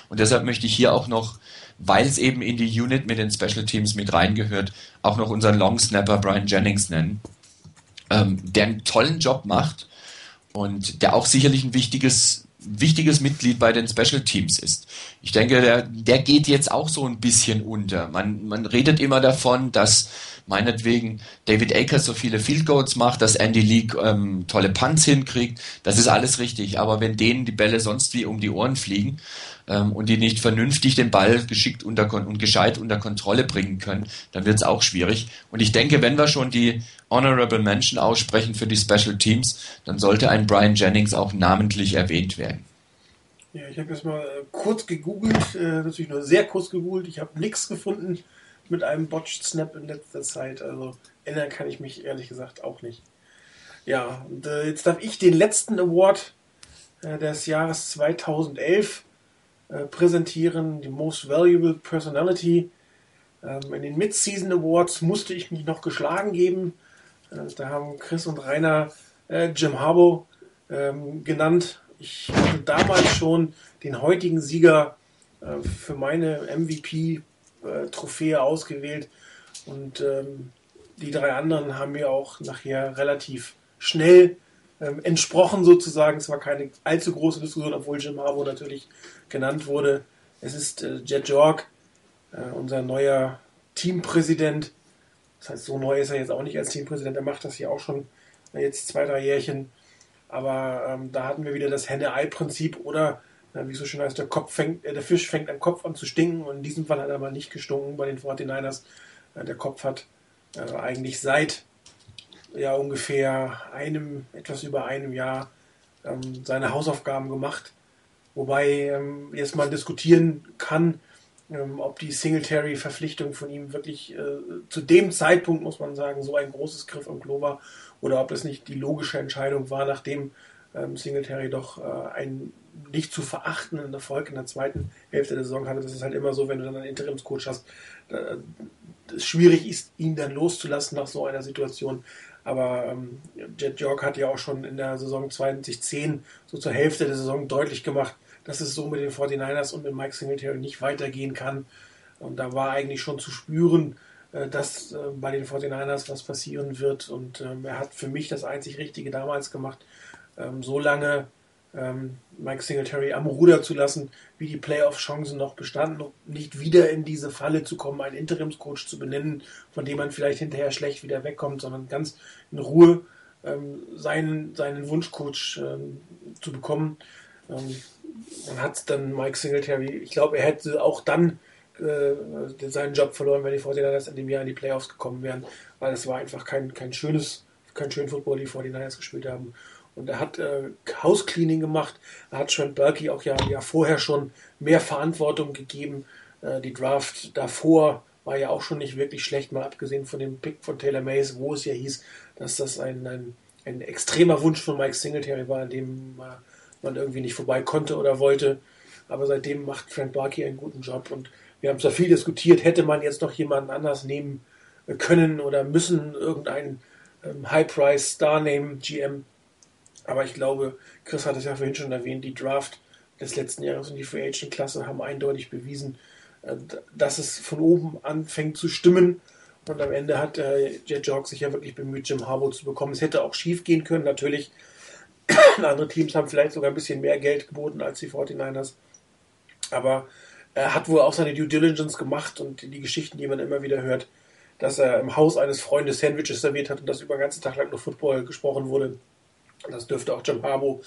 Und deshalb möchte ich hier auch noch, weil es eben in die Unit mit den Special Teams mit reingehört, auch noch unseren Long Snapper Brian Jennings nennen ähm, der einen tollen Job macht und der auch sicherlich ein wichtiges, wichtiges Mitglied bei den Special Teams ist. Ich denke, der, der geht jetzt auch so ein bisschen unter. Man, man redet immer davon, dass meinetwegen David Akers so viele Field Goals macht, dass Andy Lee ähm, tolle Punts hinkriegt. Das ist alles richtig. Aber wenn denen die Bälle sonst wie um die Ohren fliegen, ähm, und die nicht vernünftig den Ball geschickt unter, und gescheit unter Kontrolle bringen können, dann wird es auch schwierig. Und ich denke, wenn wir schon die Honorable Mention aussprechen für die Special Teams, dann sollte ein Brian Jennings auch namentlich erwähnt werden. Ja, ich habe jetzt mal äh, kurz gegoogelt, äh, natürlich nur sehr kurz gegoogelt. Ich habe nichts gefunden mit einem Botched Snap in letzter Zeit. Also erinnern kann ich mich ehrlich gesagt auch nicht. Ja, und äh, jetzt darf ich den letzten Award des Jahres 2011 äh, präsentieren, die Most Valuable Personality. Ähm, in den Mid-Season Awards musste ich mich noch geschlagen geben. Äh, da haben Chris und Rainer äh, Jim Harbaugh ähm, genannt. Ich hatte damals schon den heutigen Sieger äh, für meine MVP-Trophäe ausgewählt und ähm, die drei anderen haben mir auch nachher relativ schnell ähm, entsprochen sozusagen. Es war keine allzu große Diskussion, obwohl Jim Harbaugh natürlich genannt wurde. Es ist Jorg, äh, unser neuer Teampräsident. Das heißt, so neu ist er jetzt auch nicht als Teampräsident. Er macht das hier auch schon äh, jetzt zwei, drei Jährchen. Aber ähm, da hatten wir wieder das Henne-Ei-Prinzip oder äh, wie so schön heißt, der, Kopf fängt, äh, der Fisch fängt am Kopf an zu stinken und in diesem Fall hat er mal nicht gestunken bei den 49ers. Äh, der Kopf hat äh, eigentlich seit ja ungefähr einem, etwas über einem Jahr ähm, seine Hausaufgaben gemacht. Wobei ähm, jetzt mal diskutieren kann, ob die Singletary-Verpflichtung von ihm wirklich äh, zu dem Zeitpunkt, muss man sagen, so ein großes Griff am Klo war oder ob das nicht die logische Entscheidung war, nachdem ähm, Singletary doch äh, einen nicht zu verachtenden Erfolg in der zweiten Hälfte der Saison hatte. Das ist halt immer so, wenn du dann einen Interimscoach hast, äh, es schwierig ist, ihn dann loszulassen nach so einer Situation. Aber ähm, Jet York hat ja auch schon in der Saison 2010 so zur Hälfte der Saison deutlich gemacht, dass es so mit den 49ers und mit Mike Singletary nicht weitergehen kann. Und da war eigentlich schon zu spüren, äh, dass äh, bei den 49ers was passieren wird. Und ähm, er hat für mich das einzig Richtige damals gemacht, ähm, so lange ähm, Mike Singletary am Ruder zu lassen, wie die Playoff-Chancen noch bestanden, um nicht wieder in diese Falle zu kommen, einen Interimscoach zu benennen, von dem man vielleicht hinterher schlecht wieder wegkommt, sondern ganz in Ruhe seinen, seinen Wunschcoach zu bekommen. Dann hat dann Mike Singletary, ich glaube, er hätte auch dann äh, seinen Job verloren, wenn die 49ers in dem Jahr in die Playoffs gekommen wären, weil es war einfach kein, kein schönes, kein schönen Football, die 49ers gespielt haben. Und er hat äh, Housecleaning gemacht. Er hat Trent Berkey auch ja, ja vorher schon mehr Verantwortung gegeben. Äh, die Draft davor war ja auch schon nicht wirklich schlecht, mal abgesehen von dem Pick von Taylor Mays, wo es ja hieß, dass das ein, ein, ein extremer Wunsch von Mike Singletary war, an dem äh, man irgendwie nicht vorbei konnte oder wollte. Aber seitdem macht Trent Barkey einen guten Job und wir haben zwar viel diskutiert, hätte man jetzt noch jemanden anders nehmen können oder müssen, irgendeinen ähm, High-Price-Star nehmen, GM. Aber ich glaube, Chris hat es ja vorhin schon erwähnt, die Draft des letzten Jahres und die Free Agent Klasse haben eindeutig bewiesen, äh, dass es von oben anfängt zu stimmen. Und am Ende hat äh, Jet Jog sich ja wirklich bemüht, Jim Harbaugh zu bekommen. Es hätte auch schief gehen können, natürlich. Andere Teams haben vielleicht sogar ein bisschen mehr Geld geboten als die 49ers. Aber er hat wohl auch seine Due Diligence gemacht und die Geschichten, die man immer wieder hört, dass er im Haus eines Freundes Sandwiches serviert hat und dass über den ganzen Tag lang nur Football gesprochen wurde. Das dürfte auch Jim Harbaugh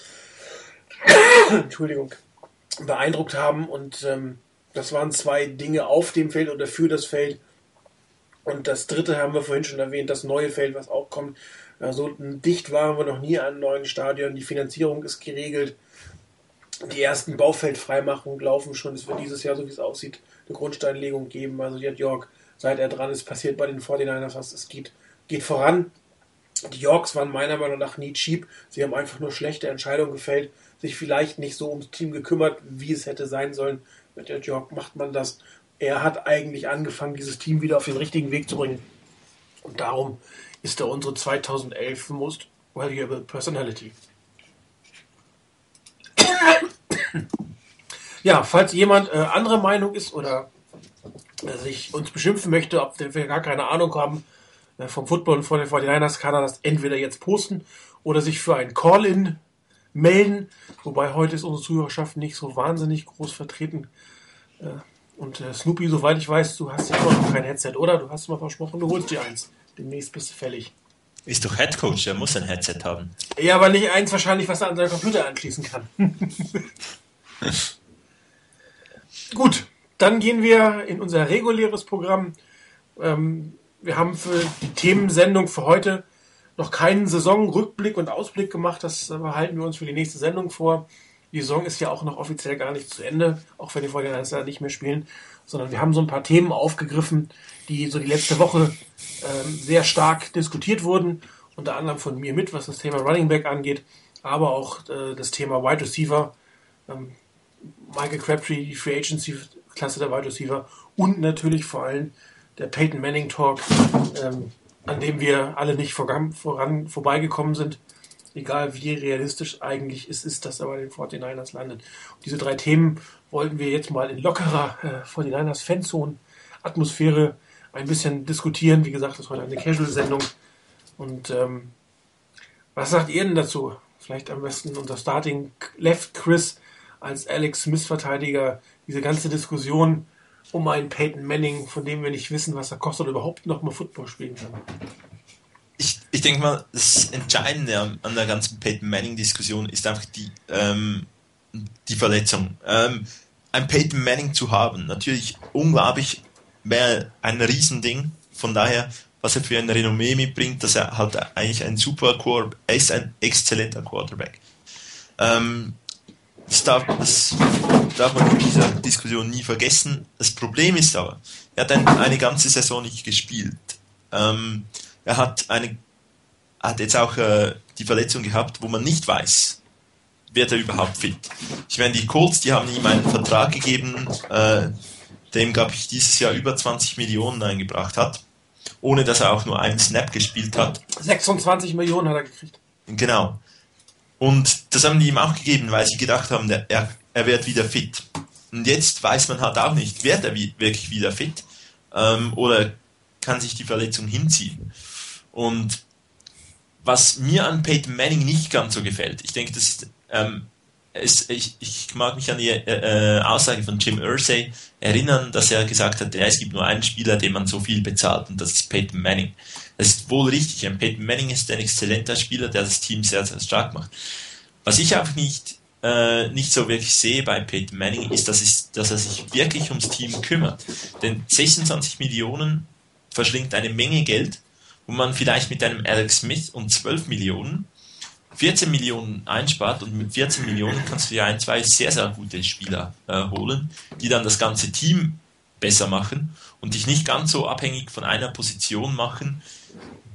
Entschuldigung, beeindruckt haben. Und ähm, das waren zwei Dinge auf dem Feld oder für das Feld. Und das dritte haben wir vorhin schon erwähnt, das neue Feld, was auch kommt. So also, dicht waren wir noch nie an neuen Stadion. Die Finanzierung ist geregelt. Die ersten Baufeldfreimachungen laufen schon. Es wird dieses Jahr, so wie es aussieht, eine Grundsteinlegung geben. Also Jet York, seit er dran ist, passiert bei den 49ers was. Es geht, geht voran. Die Yorks waren meiner Meinung nach nie cheap. Sie haben einfach nur schlechte Entscheidungen gefällt, sich vielleicht nicht so ums Team gekümmert, wie es hätte sein sollen. Mit Jet York macht man das. Er hat eigentlich angefangen, dieses Team wieder auf den richtigen Weg zu bringen. Und darum ist er unsere 2011 Most Valuable Personality. ja, falls jemand äh, andere Meinung ist oder äh, sich uns beschimpfen möchte, ob wir gar keine Ahnung haben äh, vom Football und von den 49ers, kann er das entweder jetzt posten oder sich für ein Call-In melden. Wobei heute ist unsere Zuhörerschaft nicht so wahnsinnig groß vertreten. Äh, und äh, Snoopy, soweit ich weiß, du hast ja noch kein Headset, oder? Du hast mal versprochen, du holst dir eins. Demnächst bist du fällig. Ist doch Headcoach, der muss ein Headset haben. Ja, aber nicht eins wahrscheinlich, was er an seinen Computer anschließen kann. Gut, dann gehen wir in unser reguläres Programm. Ähm, wir haben für die Themensendung für heute noch keinen Saisonrückblick und Ausblick gemacht. Das behalten wir uns für die nächste Sendung vor. Die Saison ist ja auch noch offiziell gar nicht zu Ende, auch wenn die Vorgänger nicht mehr spielen, sondern wir haben so ein paar Themen aufgegriffen, die so die letzte Woche ähm, sehr stark diskutiert wurden, unter anderem von mir mit, was das Thema Running Back angeht, aber auch äh, das Thema Wide Receiver, ähm, Michael Crabtree, die Free Agency Klasse der Wide Receiver und natürlich vor allem der Peyton Manning Talk, ähm, an dem wir alle nicht voran, voran vorbeigekommen sind. Egal wie realistisch eigentlich es ist, dass er bei den 49ers landet. Und diese drei Themen wollten wir jetzt mal in lockerer äh, 49ers Fanzone Atmosphäre ein bisschen diskutieren. Wie gesagt, das ist heute eine Casual-Sendung. Und ähm, was sagt ihr denn dazu? Vielleicht am besten unser Starting Left Chris als Alex Smith-Verteidiger. Diese ganze Diskussion um einen Peyton Manning, von dem wir nicht wissen, was er kostet überhaupt noch mal Football spielen kann. Ich, ich denke mal, das Entscheidende an der ganzen Peyton Manning-Diskussion ist einfach die, ähm, die Verletzung. Ähm, ein Peyton Manning zu haben, natürlich unglaublich wäre ein Riesending. Von daher, was er für ein Renommee mitbringt, dass er halt eigentlich ein super Quarterback, er ist ein exzellenter Quarterback. Ähm, das darf, das darf man in dieser Diskussion nie vergessen. Das Problem ist aber, er hat ein, eine ganze Saison nicht gespielt. Ähm, er hat eine, hat jetzt auch äh, die Verletzung gehabt, wo man nicht weiß, wird er überhaupt fit. Ich meine, die Colts, die haben ihm einen Vertrag gegeben, äh, dem, glaube ich, dieses Jahr über 20 Millionen eingebracht hat, ohne dass er auch nur einen Snap gespielt hat. 26 Millionen hat er gekriegt. Genau. Und das haben die ihm auch gegeben, weil sie gedacht haben, der, er, er wird wieder fit. Und jetzt weiß man halt auch nicht, wird er wie, wirklich wieder fit ähm, oder kann sich die Verletzung hinziehen. Und was mir an Peyton Manning nicht ganz so gefällt, ich denke, das ist ähm, es, ich, ich, mag mich an die äh, äh, Aussage von Jim Irsay erinnern, dass er gesagt hat, ja, es gibt nur einen Spieler, dem man so viel bezahlt und das ist Peyton Manning. Es ist wohl richtig, ein Peyton Manning ist ein exzellenter Spieler, der das Team sehr, sehr stark macht. Was ich auch nicht, äh, nicht so wirklich sehe bei Peyton Manning, ist, dass, es, dass er sich wirklich ums Team kümmert. Denn 26 Millionen verschlingt eine Menge Geld, wo man vielleicht mit einem Alex Smith und 12 Millionen 14 Millionen einspart und mit 14 Millionen kannst du ja ein, zwei sehr, sehr gute Spieler äh, holen, die dann das ganze Team besser machen und dich nicht ganz so abhängig von einer Position machen,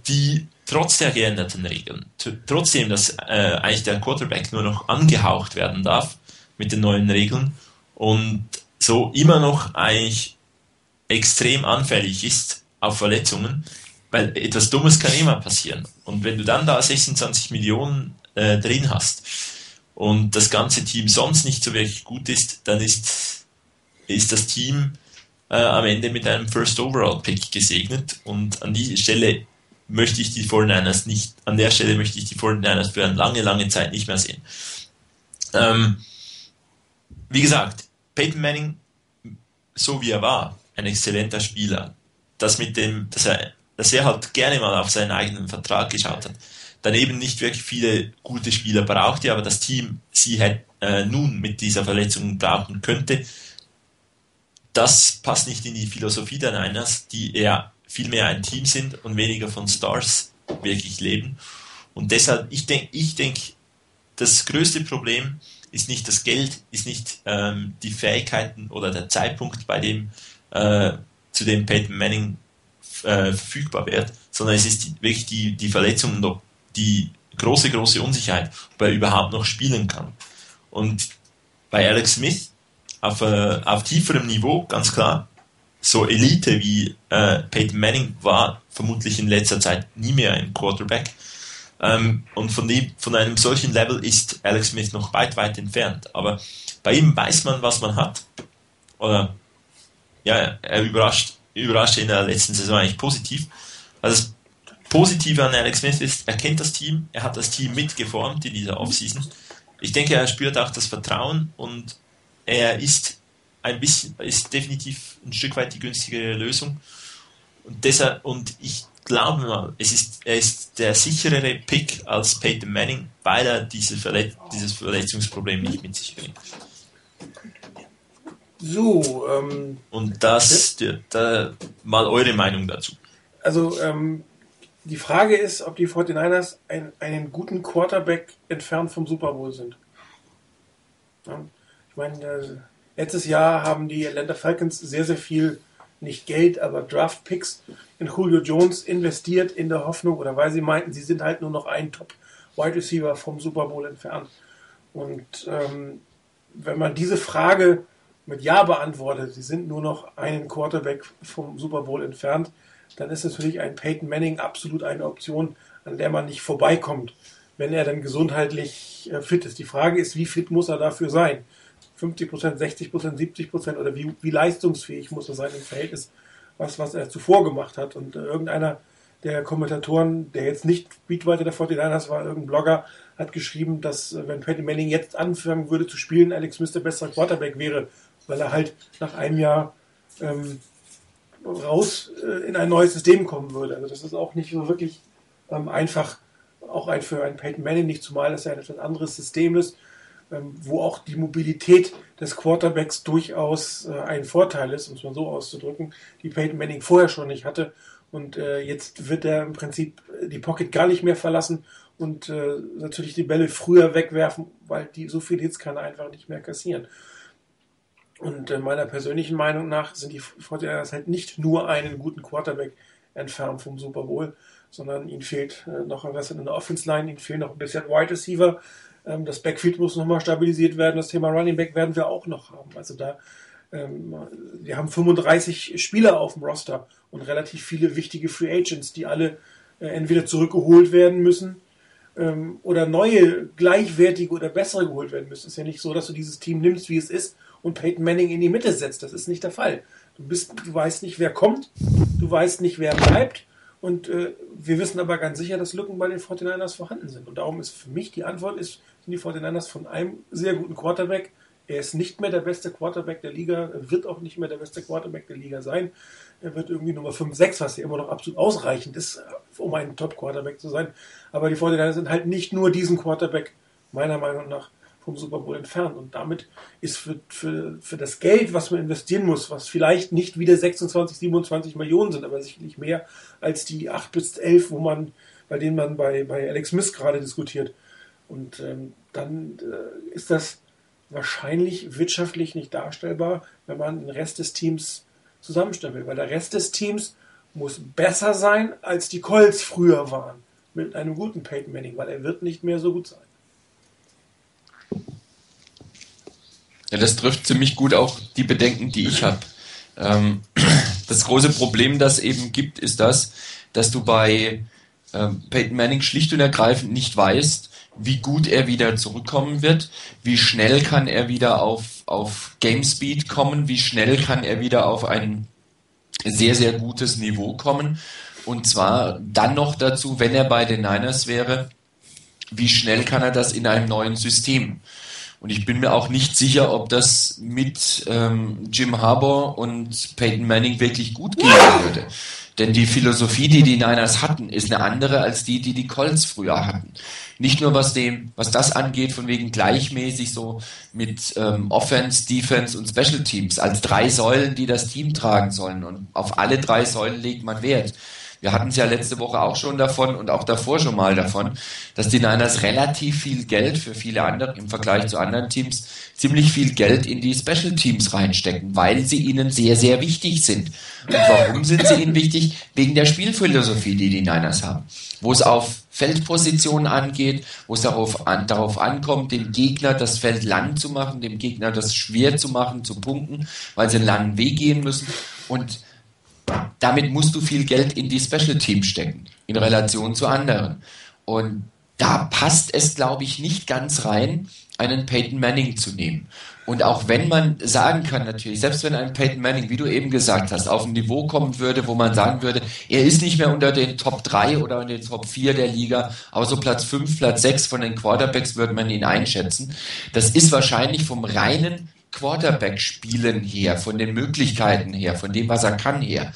die trotz der geänderten Regeln, trotzdem, dass äh, eigentlich der Quarterback nur noch angehaucht werden darf mit den neuen Regeln und so immer noch eigentlich extrem anfällig ist auf Verletzungen, weil etwas Dummes kann immer passieren. Und wenn du dann da 26 Millionen äh, drin hast und das ganze Team sonst nicht so wirklich gut ist, dann ist, ist das Team äh, am Ende mit einem First Overall Pick gesegnet. Und an dieser Stelle möchte ich die 49ers nicht, an der Stelle möchte ich die 49ers für eine lange, lange Zeit nicht mehr sehen. Ähm, wie gesagt, Peyton Manning, so wie er war, ein exzellenter Spieler. Das mit dem, dass er dass er halt gerne mal auf seinen eigenen Vertrag geschaut hat. Daneben nicht wirklich viele gute Spieler brauchte, aber das Team sie hätte, äh, nun mit dieser Verletzung brauchen könnte. Das passt nicht in die Philosophie der Niners, die eher viel mehr ein Team sind und weniger von Stars wirklich leben. Und deshalb, ich denke, ich denke, das größte Problem ist nicht das Geld, ist nicht ähm, die Fähigkeiten oder der Zeitpunkt, bei dem äh, zu dem Peyton Manning äh, verfügbar wird, sondern es ist die, wirklich die, die Verletzung und die große, große Unsicherheit, ob er überhaupt noch spielen kann. Und bei Alex Smith auf, äh, auf tieferem Niveau, ganz klar, so Elite wie äh, Peyton Manning war vermutlich in letzter Zeit nie mehr ein Quarterback. Ähm, und von, dem, von einem solchen Level ist Alex Smith noch weit, weit entfernt. Aber bei ihm weiß man, was man hat. Oder ja, er überrascht überrascht in der letzten Saison eigentlich positiv. Also das Positive an Alex Smith ist, er kennt das Team, er hat das Team mitgeformt in dieser Offseason. Ich denke, er spürt auch das Vertrauen und er ist ein bisschen, ist definitiv ein Stück weit die günstigere Lösung. Und deshalb, und ich glaube mal, es ist, er ist der sicherere Pick als Peyton Manning, weil er diese Verletz dieses Verletzungsproblem nicht mit sich bringt. So, ähm, Und das, ja? da, mal eure Meinung dazu. Also, ähm, die Frage ist, ob die 49ers ein, einen guten Quarterback entfernt vom Super Bowl sind. Ja, ich meine, äh, letztes Jahr haben die Atlanta Falcons sehr, sehr viel, nicht Geld, aber Draft Picks in Julio Jones investiert in der Hoffnung oder weil sie meinten, sie sind halt nur noch ein Top Wide Receiver vom Super Bowl entfernt. Und ähm, wenn man diese Frage mit Ja beantwortet, sie sind nur noch einen Quarterback vom Super Bowl entfernt, dann ist natürlich ein Peyton Manning absolut eine Option, an der man nicht vorbeikommt, wenn er dann gesundheitlich äh, fit ist. Die Frage ist, wie fit muss er dafür sein? 50 Prozent, 60 Prozent, 70 Prozent oder wie, wie leistungsfähig muss er sein im Verhältnis, was, was er zuvor gemacht hat? Und äh, irgendeiner der Kommentatoren, der jetzt nicht Beatwriter der 49ers war, irgendein Blogger, hat geschrieben, dass äh, wenn Peyton Manning jetzt anfangen würde zu spielen, Alex Smith der bessere Quarterback wäre weil er halt nach einem Jahr ähm, raus äh, in ein neues System kommen würde. Also das ist auch nicht so wirklich ähm, einfach, auch ein, für einen Peyton Manning nicht, zumal das ja ein etwas anderes System ist, ähm, wo auch die Mobilität des Quarterbacks durchaus äh, ein Vorteil ist, um es mal so auszudrücken, die Peyton Manning vorher schon nicht hatte. Und äh, jetzt wird er im Prinzip die Pocket gar nicht mehr verlassen und äh, natürlich die Bälle früher wegwerfen, weil die so viele Hits kann er einfach nicht mehr kassieren. Und äh, meiner persönlichen Meinung nach sind die 49ers halt nicht nur einen guten Quarterback entfernt vom Super Bowl, sondern ihnen fehlt äh, noch was in der Offense Line, ihnen fehlen noch ein bisschen Wide Receiver. Ähm, das Backfield muss nochmal stabilisiert werden. Das Thema Running Back werden wir auch noch haben. Also da, ähm, wir haben 35 Spieler auf dem Roster und relativ viele wichtige Free Agents, die alle äh, entweder zurückgeholt werden müssen ähm, oder neue, gleichwertige oder bessere geholt werden müssen. Es ist ja nicht so, dass du dieses Team nimmst, wie es ist und Peyton Manning in die Mitte setzt. Das ist nicht der Fall. Du, bist, du weißt nicht, wer kommt, du weißt nicht, wer bleibt. Und äh, wir wissen aber ganz sicher, dass Lücken bei den 49ers vorhanden sind. Und darum ist für mich die Antwort, ist, sind die 49ers von einem sehr guten Quarterback Er ist nicht mehr der beste Quarterback der Liga, wird auch nicht mehr der beste Quarterback der Liga sein. Er wird irgendwie Nummer 5, 6, was ja immer noch absolut ausreichend ist, um ein Top-Quarterback zu sein. Aber die Vorteile sind halt nicht nur diesen Quarterback, meiner Meinung nach, vom Super Bowl entfernt. Und damit ist für, für, für das Geld, was man investieren muss, was vielleicht nicht wieder 26, 27 Millionen sind, aber sicherlich mehr als die 8 bis 11, wo man, bei denen man bei, bei Alex Smith gerade diskutiert. Und ähm, dann äh, ist das wahrscheinlich wirtschaftlich nicht darstellbar, wenn man den Rest des Teams zusammenstellen will. Weil der Rest des Teams muss besser sein, als die Colts früher waren. Mit einem guten Peyton Manning, weil er wird nicht mehr so gut sein. Ja, das trifft ziemlich gut auch die Bedenken, die ich habe. Ähm, das große Problem, das eben gibt, ist das, dass du bei ähm, Peyton Manning schlicht und ergreifend nicht weißt, wie gut er wieder zurückkommen wird, wie schnell kann er wieder auf, auf Game Speed kommen, wie schnell kann er wieder auf ein sehr, sehr gutes Niveau kommen. Und zwar dann noch dazu, wenn er bei den Niners wäre, wie schnell kann er das in einem neuen System? Und ich bin mir auch nicht sicher, ob das mit ähm, Jim Harbour und Peyton Manning wirklich gut gehen würde. Denn die Philosophie, die die Niners hatten, ist eine andere als die, die die Colts früher hatten. Nicht nur was dem, was das angeht, von wegen gleichmäßig so mit ähm, Offense, Defense und Special Teams als drei Säulen, die das Team tragen sollen. Und auf alle drei Säulen legt man Wert. Wir hatten es ja letzte Woche auch schon davon und auch davor schon mal davon, dass die Niners relativ viel Geld für viele andere im Vergleich zu anderen Teams ziemlich viel Geld in die Special Teams reinstecken, weil sie ihnen sehr, sehr wichtig sind. Und warum sind sie ihnen wichtig? Wegen der Spielphilosophie, die die Niners haben. Wo es auf Feldpositionen angeht, wo es darauf, an, darauf ankommt, dem Gegner das Feld lang zu machen, dem Gegner das schwer zu machen, zu punkten, weil sie einen langen Weg gehen müssen. Und damit musst du viel Geld in die Special Teams stecken, in Relation zu anderen. Und da passt es, glaube ich, nicht ganz rein, einen Peyton Manning zu nehmen. Und auch wenn man sagen kann, natürlich, selbst wenn ein Peyton Manning, wie du eben gesagt hast, auf ein Niveau kommen würde, wo man sagen würde, er ist nicht mehr unter den Top 3 oder in den Top 4 der Liga, aber so Platz 5, Platz 6 von den Quarterbacks würde man ihn einschätzen. Das ist wahrscheinlich vom reinen Quarterback-Spielen her, von den Möglichkeiten her, von dem, was er kann her,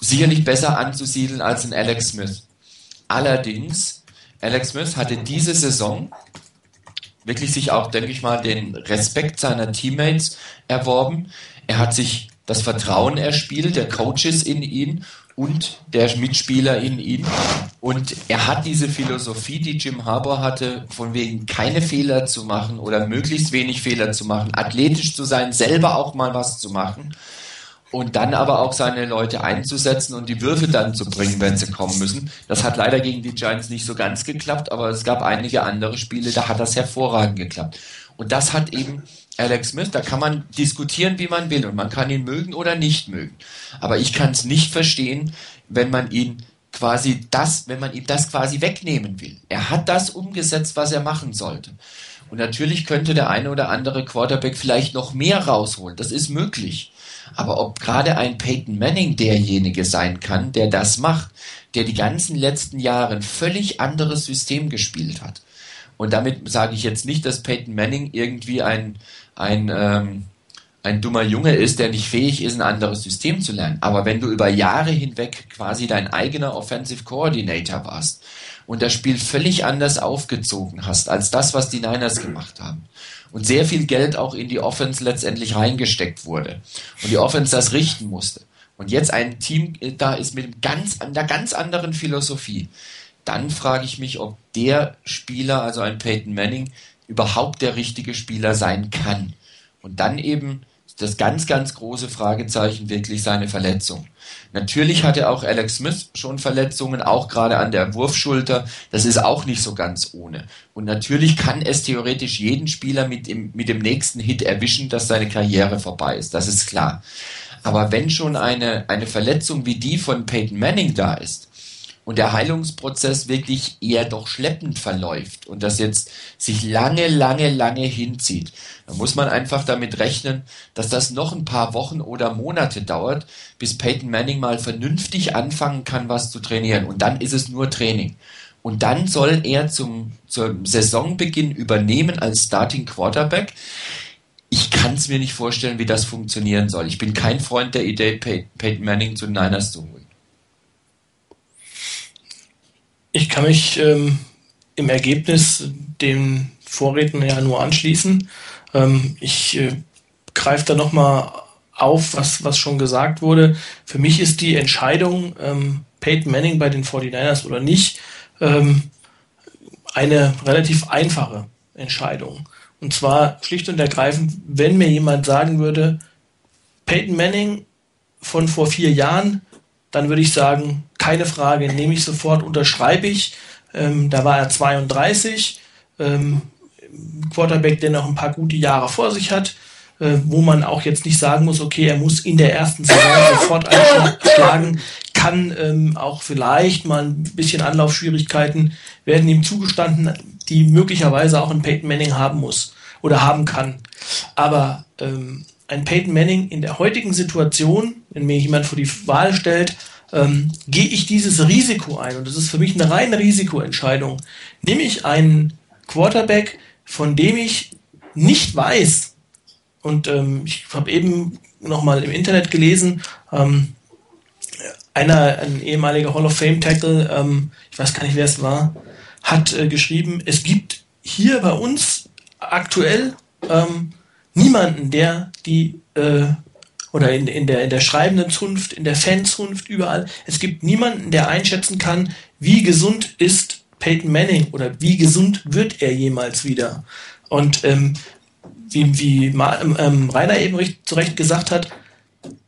sicherlich besser anzusiedeln als ein Alex Smith. Allerdings, Alex Smith hatte diese Saison wirklich sich auch, denke ich mal, den Respekt seiner Teammates erworben. Er hat sich das Vertrauen erspielt, der Coaches in ihn und der Mitspieler in ihn. Und er hat diese Philosophie, die Jim Harbour hatte, von wegen keine Fehler zu machen oder möglichst wenig Fehler zu machen, athletisch zu sein, selber auch mal was zu machen und dann aber auch seine Leute einzusetzen und die Würfe dann zu bringen, wenn sie kommen müssen. Das hat leider gegen die Giants nicht so ganz geklappt, aber es gab einige andere Spiele, da hat das hervorragend geklappt. Und das hat eben Alex Smith, da kann man diskutieren, wie man will und man kann ihn mögen oder nicht mögen. Aber ich kann es nicht verstehen, wenn man ihn quasi das, wenn man ihm das quasi wegnehmen will. Er hat das umgesetzt, was er machen sollte. Und natürlich könnte der eine oder andere Quarterback vielleicht noch mehr rausholen. Das ist möglich. Aber ob gerade ein Peyton Manning derjenige sein kann, der das macht, der die ganzen letzten Jahre ein völlig anderes System gespielt hat. Und damit sage ich jetzt nicht, dass Peyton Manning irgendwie ein, ein, ähm, ein dummer Junge ist, der nicht fähig ist, ein anderes System zu lernen. Aber wenn du über Jahre hinweg quasi dein eigener Offensive Coordinator warst und das Spiel völlig anders aufgezogen hast als das, was die Niners gemacht haben und sehr viel Geld auch in die Offense letztendlich reingesteckt wurde und die Offense das richten musste und jetzt ein Team da ist mit einer ganz anderen Philosophie, dann frage ich mich, ob der Spieler, also ein Peyton Manning, überhaupt der richtige Spieler sein kann. Und dann eben das ganz, ganz große Fragezeichen wirklich seine Verletzung. Natürlich hatte auch Alex Smith schon Verletzungen, auch gerade an der Wurfschulter. Das ist auch nicht so ganz ohne. Und natürlich kann es theoretisch jeden Spieler mit dem, mit dem nächsten Hit erwischen, dass seine Karriere vorbei ist. Das ist klar. Aber wenn schon eine, eine Verletzung wie die von Peyton Manning da ist, und der Heilungsprozess wirklich eher doch schleppend verläuft und das jetzt sich lange, lange, lange hinzieht, dann muss man einfach damit rechnen, dass das noch ein paar Wochen oder Monate dauert, bis Peyton Manning mal vernünftig anfangen kann, was zu trainieren. Und dann ist es nur Training. Und dann soll er zum, zum Saisonbeginn übernehmen als Starting Quarterback. kann es mir nicht vorstellen, wie das funktionieren soll. Ich bin kein Freund der Idee, Peyton Manning zu Niners zu holen. Ich kann mich ähm, im Ergebnis den Vorredner ja nur anschließen. Ähm, ich äh, greife da nochmal auf, was, was schon gesagt wurde. Für mich ist die Entscheidung, ähm, Peyton Manning bei den 49ers oder nicht, ähm, eine relativ einfache Entscheidung. Und zwar schlicht und ergreifend, wenn mir jemand sagen würde, Peyton Manning von vor vier Jahren, dann würde ich sagen, keine Frage, nehme ich sofort, unterschreibe ich. Ähm, da war er 32, ähm, Quarterback, der noch ein paar gute Jahre vor sich hat, äh, wo man auch jetzt nicht sagen muss, okay, er muss in der ersten Saison sofort einschlagen, kann ähm, auch vielleicht mal ein bisschen Anlaufschwierigkeiten werden ihm zugestanden, die möglicherweise auch ein Peyton Manning haben muss oder haben kann. Aber ähm, ein Peyton Manning in der heutigen Situation, wenn mir jemand vor die Wahl stellt, ähm, gehe ich dieses Risiko ein, und das ist für mich eine reine Risikoentscheidung, nehme ich einen Quarterback, von dem ich nicht weiß, und ähm, ich habe eben nochmal im Internet gelesen, ähm, einer, ein ehemaliger Hall of Fame Tackle, ähm, ich weiß gar nicht, wer es war, hat äh, geschrieben, es gibt hier bei uns aktuell ähm, niemanden, der die äh, oder in, in, der, in der schreibenden Zunft, in der Fanzunft, überall, es gibt niemanden, der einschätzen kann, wie gesund ist Peyton Manning oder wie gesund wird er jemals wieder. Und ähm, wie, wie ähm, ähm, Rainer eben recht, zu Recht gesagt hat,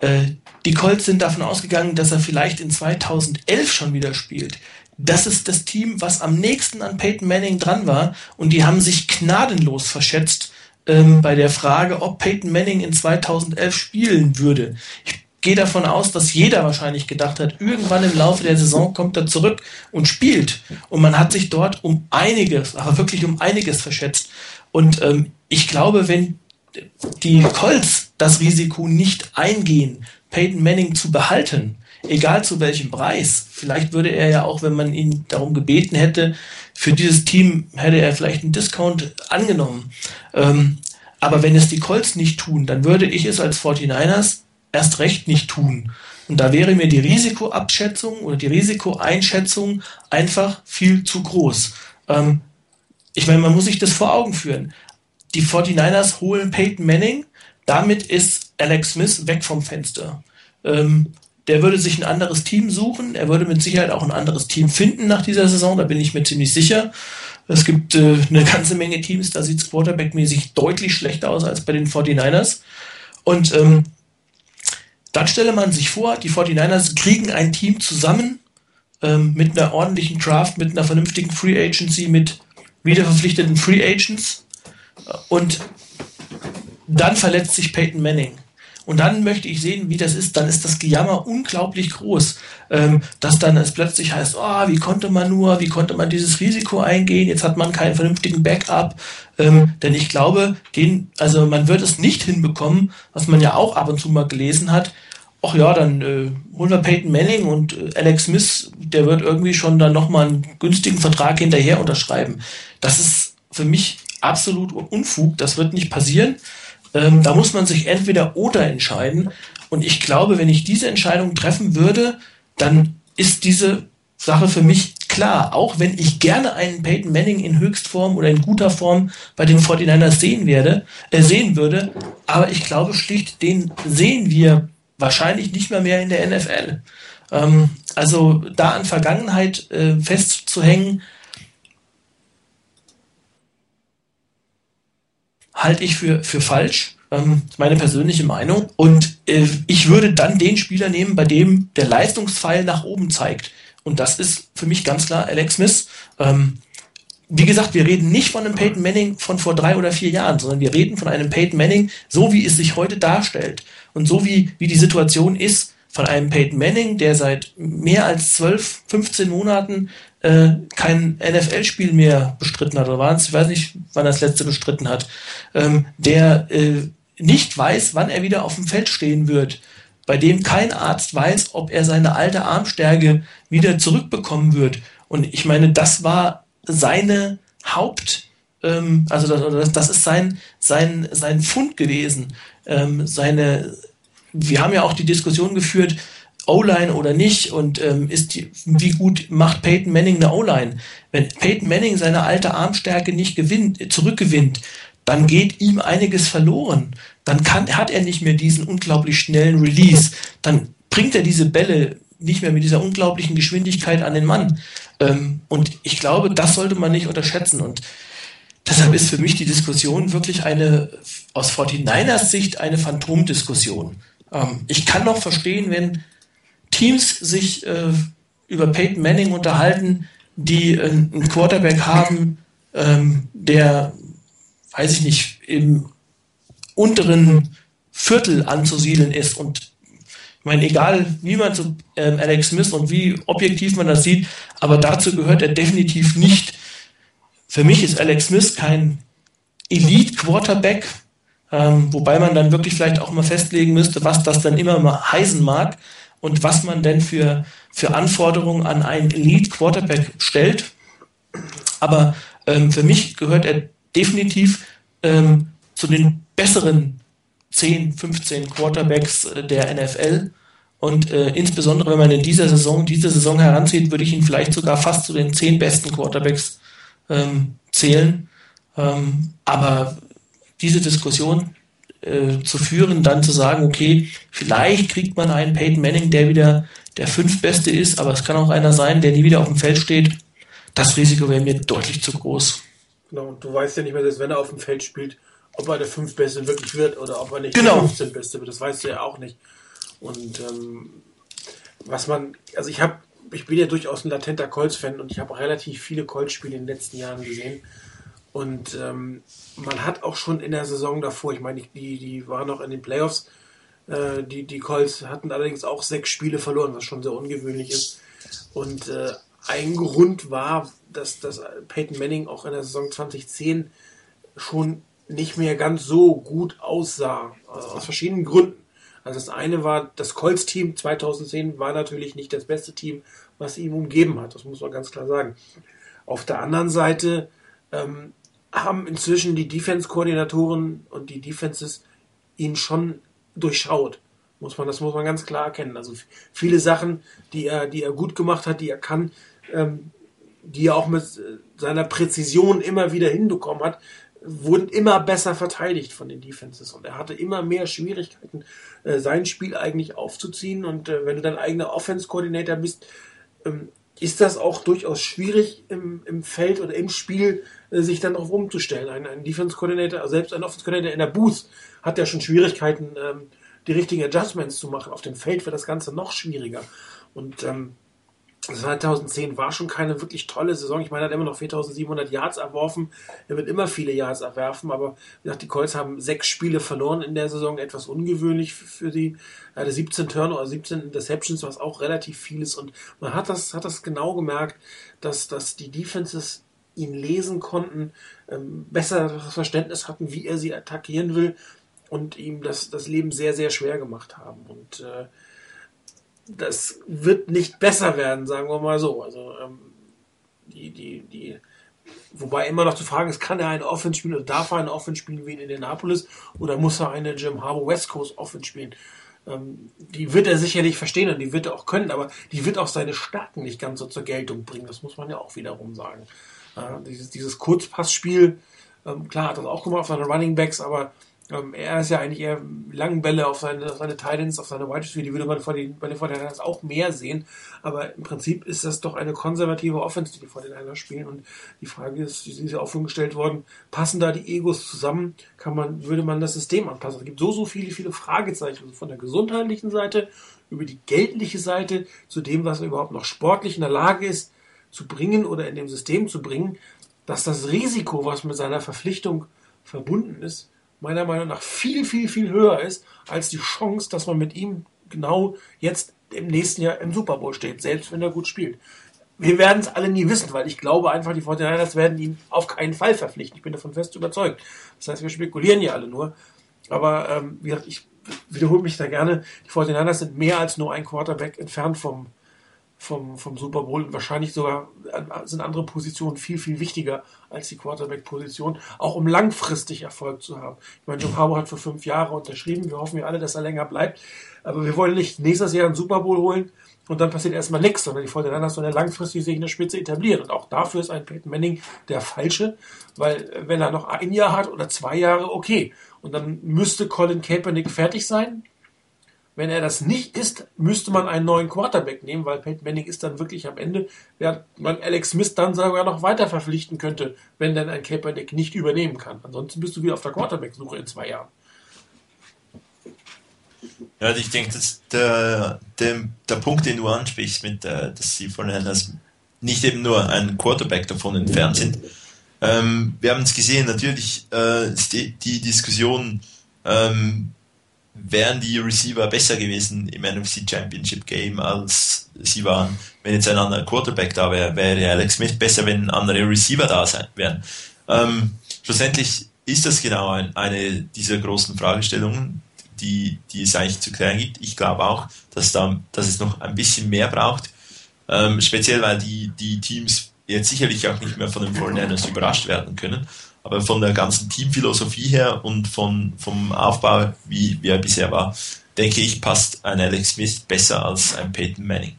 äh, die Colts sind davon ausgegangen, dass er vielleicht in 2011 schon wieder spielt. Das ist das Team, was am nächsten an Peyton Manning dran war und die haben sich gnadenlos verschätzt ähm, bei der Frage, ob Peyton Manning in 2011 spielen würde. Ich gehe davon aus, dass jeder wahrscheinlich gedacht hat, irgendwann im Laufe der Saison kommt er zurück und spielt. Und man hat sich dort um einiges, aber wirklich um einiges verschätzt. Und ähm, ich glaube, wenn die Colts das Risiko nicht eingehen, Peyton Manning zu behalten, egal zu welchem Preis. Vielleicht würde er ja auch, wenn man ihn darum gebeten hätte, für dieses Team hätte er vielleicht einen Discount angenommen. Ähm, aber wenn es die Colts nicht tun, dann würde ich es als 49ers erst recht nicht tun. Und da wäre mir die Risikoabschätzung oder die Risikoeinschätzung einfach viel zu groß. Ähm, ich meine, man muss sich das vor Augen führen. Die 49ers holen Peyton Manning, damit ist Alex Smith weg vom Fenster. Ähm, der würde sich ein anderes Team suchen. Er würde mit Sicherheit auch ein anderes Team finden nach dieser Saison. Da bin ich mir ziemlich sicher. Es gibt äh, eine ganze Menge Teams, da sieht es quarterbackmäßig deutlich schlechter aus als bei den 49ers. Und ähm, dann stelle man sich vor, die 49ers kriegen ein Team zusammen ähm, mit einer ordentlichen Draft, mit einer vernünftigen Free Agency, mit wiederverpflichteten Free Agents. Und dann verletzt sich Peyton Manning. Und dann möchte ich sehen, wie das ist. Dann ist das Gejammer unglaublich groß, ähm, dass dann es plötzlich heißt, oh, wie konnte man nur, wie konnte man dieses Risiko eingehen? Jetzt hat man keinen vernünftigen Backup. Ähm, denn ich glaube, den, also man wird es nicht hinbekommen, was man ja auch ab und zu mal gelesen hat. Ach ja, dann äh, holen wir Peyton Manning und äh, Alex Smith, der wird irgendwie schon dann nochmal einen günstigen Vertrag hinterher unterschreiben. Das ist für mich absolut Unfug. Das wird nicht passieren. Ähm, da muss man sich entweder oder entscheiden. Und ich glaube, wenn ich diese Entscheidung treffen würde, dann ist diese Sache für mich klar. Auch wenn ich gerne einen Peyton Manning in Höchstform oder in guter Form bei den 49ers sehen werde, äh, sehen würde. Aber ich glaube schlicht, den sehen wir wahrscheinlich nicht mehr mehr in der NFL. Ähm, also da an Vergangenheit äh, festzuhängen, halte ich für, für falsch. Ähm, meine persönliche Meinung. Und äh, ich würde dann den Spieler nehmen, bei dem der Leistungspfeil nach oben zeigt. Und das ist für mich ganz klar Alex Smith. Ähm, wie gesagt, wir reden nicht von einem Peyton Manning von vor drei oder vier Jahren, sondern wir reden von einem Peyton Manning, so wie es sich heute darstellt und so wie, wie die Situation ist, von einem Peyton Manning, der seit mehr als 12, 15 Monaten äh, kein NFL-Spiel mehr bestritten hat, oder war es, ich weiß nicht, wann er das letzte bestritten hat, ähm, der äh, nicht weiß, wann er wieder auf dem Feld stehen wird, bei dem kein Arzt weiß, ob er seine alte Armstärke wieder zurückbekommen wird. Und ich meine, das war seine Haupt ähm, also das, das, ist sein, sein, sein Fund gewesen. Ähm, seine, wir haben ja auch die Diskussion geführt, O-Line oder nicht und ähm, ist die, wie gut macht Peyton Manning eine O-Line? Wenn Peyton Manning seine alte Armstärke nicht gewinnt, zurückgewinnt, dann geht ihm einiges verloren. Dann kann, hat er nicht mehr diesen unglaublich schnellen Release. Dann bringt er diese Bälle nicht mehr mit dieser unglaublichen Geschwindigkeit an den Mann. Ähm, und ich glaube, das sollte man nicht unterschätzen. Und deshalb ist für mich die Diskussion wirklich eine, aus 49ers Sicht, eine Phantomdiskussion. Ähm, ich kann noch verstehen, wenn Teams sich äh, über Peyton Manning unterhalten, die äh, einen Quarterback haben, ähm, der, weiß ich nicht, im unteren Viertel anzusiedeln ist. Und ich meine, egal wie man zu ähm, Alex Smith und wie objektiv man das sieht, aber dazu gehört er definitiv nicht. Für mich ist Alex Smith kein Elite-Quarterback, ähm, wobei man dann wirklich vielleicht auch mal festlegen müsste, was das dann immer mal heißen mag und was man denn für, für Anforderungen an einen Elite-Quarterback stellt. Aber ähm, für mich gehört er definitiv ähm, zu den besseren 10, 15 Quarterbacks äh, der NFL. Und äh, insbesondere, wenn man in dieser Saison, diese Saison heranzieht, würde ich ihn vielleicht sogar fast zu den 10 besten Quarterbacks ähm, zählen. Ähm, aber diese Diskussion äh, zu führen, dann zu sagen, okay, vielleicht kriegt man einen Peyton Manning, der wieder der fünftbeste ist, aber es kann auch einer sein, der nie wieder auf dem Feld steht. Das Risiko wäre mir deutlich zu groß. Genau, und du weißt ja nicht mehr, dass wenn er auf dem Feld spielt, ob er der fünftbeste wirklich wird oder ob er nicht genau. der 15 Beste wird. Das weißt du ja auch nicht. Und ähm, was man, also ich habe, ich bin ja durchaus ein latenter Colts-Fan und ich habe relativ viele Colts-Spiele in den letzten Jahren gesehen. Und ähm, man hat auch schon in der Saison davor, ich meine, die, die waren noch in den Playoffs, äh, die, die Colts hatten allerdings auch sechs Spiele verloren, was schon sehr ungewöhnlich ist. Und äh, ein Grund war, dass, dass Peyton Manning auch in der Saison 2010 schon nicht mehr ganz so gut aussah, also aus verschiedenen Gründen. Also das eine war, das Colts-Team 2010 war natürlich nicht das beste Team, was ihm umgeben hat, das muss man ganz klar sagen. Auf der anderen Seite ähm, haben inzwischen die Defense-Koordinatoren und die Defenses ihn schon durchschaut. Muss man, das muss man ganz klar erkennen. Also viele Sachen, die er, die er gut gemacht hat, die er kann, ähm, die er auch mit seiner Präzision immer wieder hinbekommen hat, wurden immer besser verteidigt von den Defenses und er hatte immer mehr Schwierigkeiten, äh, sein Spiel eigentlich aufzuziehen und äh, wenn du dein eigener Offense-Coordinator bist, ähm, ist das auch durchaus schwierig im, im Feld oder im Spiel äh, sich dann darauf umzustellen. Ein, ein Defense Coordinator, selbst ein Offense Coordinator in der Booth hat ja schon Schwierigkeiten, ähm, die richtigen Adjustments zu machen. Auf dem Feld wird das Ganze noch schwieriger. Und ähm, 2010 war schon keine wirklich tolle Saison. Ich meine, er hat immer noch 4700 Yards erworfen. Er wird immer viele Yards erwerfen, aber wie gesagt, die Colts haben sechs Spiele verloren in der Saison. Etwas ungewöhnlich für die. Er hatte 17 Turn oder 17 Interceptions, was auch relativ viel ist. Und man hat das, hat das genau gemerkt, dass, dass die Defenses ihn lesen konnten, ähm, besser das Verständnis hatten, wie er sie attackieren will und ihm das, das Leben sehr, sehr schwer gemacht haben. Und äh, das wird nicht besser werden, sagen wir mal so. Also ähm, die, die, die, wobei immer noch zu fragen ist, kann er eine Offense spielen oder darf er eine Offense spielen wie in Indianapolis oder muss er eine Jim Harbour West Coast Offense spielen? Ähm, die wird er sicherlich verstehen und die wird er auch können, aber die wird auch seine Stärken nicht ganz so zur Geltung bringen. Das muss man ja auch wiederum sagen. Äh, dieses, dieses Kurzpassspiel, ähm, klar hat er auch gemacht auf seine Running Backs, aber ähm, er ist ja eigentlich eher langen Bälle auf seine, auf seine Titans, auf seine Wide Receiver, die würde man vor den, bei den 49 auch mehr sehen. Aber im Prinzip ist das doch eine konservative Offense, die die 49 spielen. Und die Frage ist, wie ist ja auch gestellt worden, passen da die Egos zusammen? Kann man, würde man das System anpassen? Es gibt so, so viele, viele Fragezeichen also von der gesundheitlichen Seite über die geldliche Seite zu dem, was er überhaupt noch sportlich in der Lage ist zu bringen oder in dem System zu bringen, dass das Risiko, was mit seiner Verpflichtung verbunden ist, meiner Meinung nach viel, viel, viel höher ist als die Chance, dass man mit ihm genau jetzt im nächsten Jahr im Super Bowl steht, selbst wenn er gut spielt. Wir werden es alle nie wissen, weil ich glaube einfach, die 49ers werden ihn auf keinen Fall verpflichten. Ich bin davon fest überzeugt. Das heißt, wir spekulieren ja alle nur. Aber ähm, wie gesagt, ich wiederhole mich da gerne. Die 49ers sind mehr als nur ein Quarterback entfernt vom, vom, vom Super Bowl. Und wahrscheinlich sogar sind andere Positionen viel, viel wichtiger als die Quarterback-Position, auch um langfristig Erfolg zu haben. Ich meine, Joe Harbour hat für fünf Jahre unterschrieben. Wir hoffen ja alle, dass er länger bleibt. Aber wir wollen nicht nächstes Jahr einen Super Bowl holen und dann passiert erstmal nichts, sondern die Fortinanders sollen ja langfristig sich in der Spitze etablieren. Und auch dafür ist ein Peyton Manning der falsche, weil wenn er noch ein Jahr hat oder zwei Jahre, okay. Und dann müsste Colin Kaepernick fertig sein. Wenn er das nicht ist, müsste man einen neuen Quarterback nehmen, weil Peyton Manning ist dann wirklich am Ende, während man Alex Smith dann sogar noch weiter verpflichten könnte, wenn dann ein Kaepernick nicht übernehmen kann. Ansonsten bist du wieder auf der Quarterback-Suche in zwei Jahren. Ja, ich denke, dass der, der, der Punkt, den du ansprichst, mit, äh, dass sie von Herners nicht eben nur ein Quarterback davon entfernt sind. Ähm, wir haben es gesehen, natürlich äh, die, die Diskussion, ähm, wären die Receiver besser gewesen im NFC Championship Game, als sie waren, wenn jetzt ein anderer Quarterback da wäre, wäre Alex Smith besser, wenn andere Receiver da sein wären. Ähm, schlussendlich ist das genau ein, eine dieser großen Fragestellungen, die, die es eigentlich zu klären gibt. Ich glaube auch, dass, da, dass es noch ein bisschen mehr braucht, ähm, speziell weil die, die Teams jetzt sicherlich auch nicht mehr von den Foreigners überrascht werden können, aber von der ganzen Teamphilosophie her und von, vom Aufbau, wie, wie er bisher war, denke ich, passt ein Alex Smith besser als ein Peyton Manning.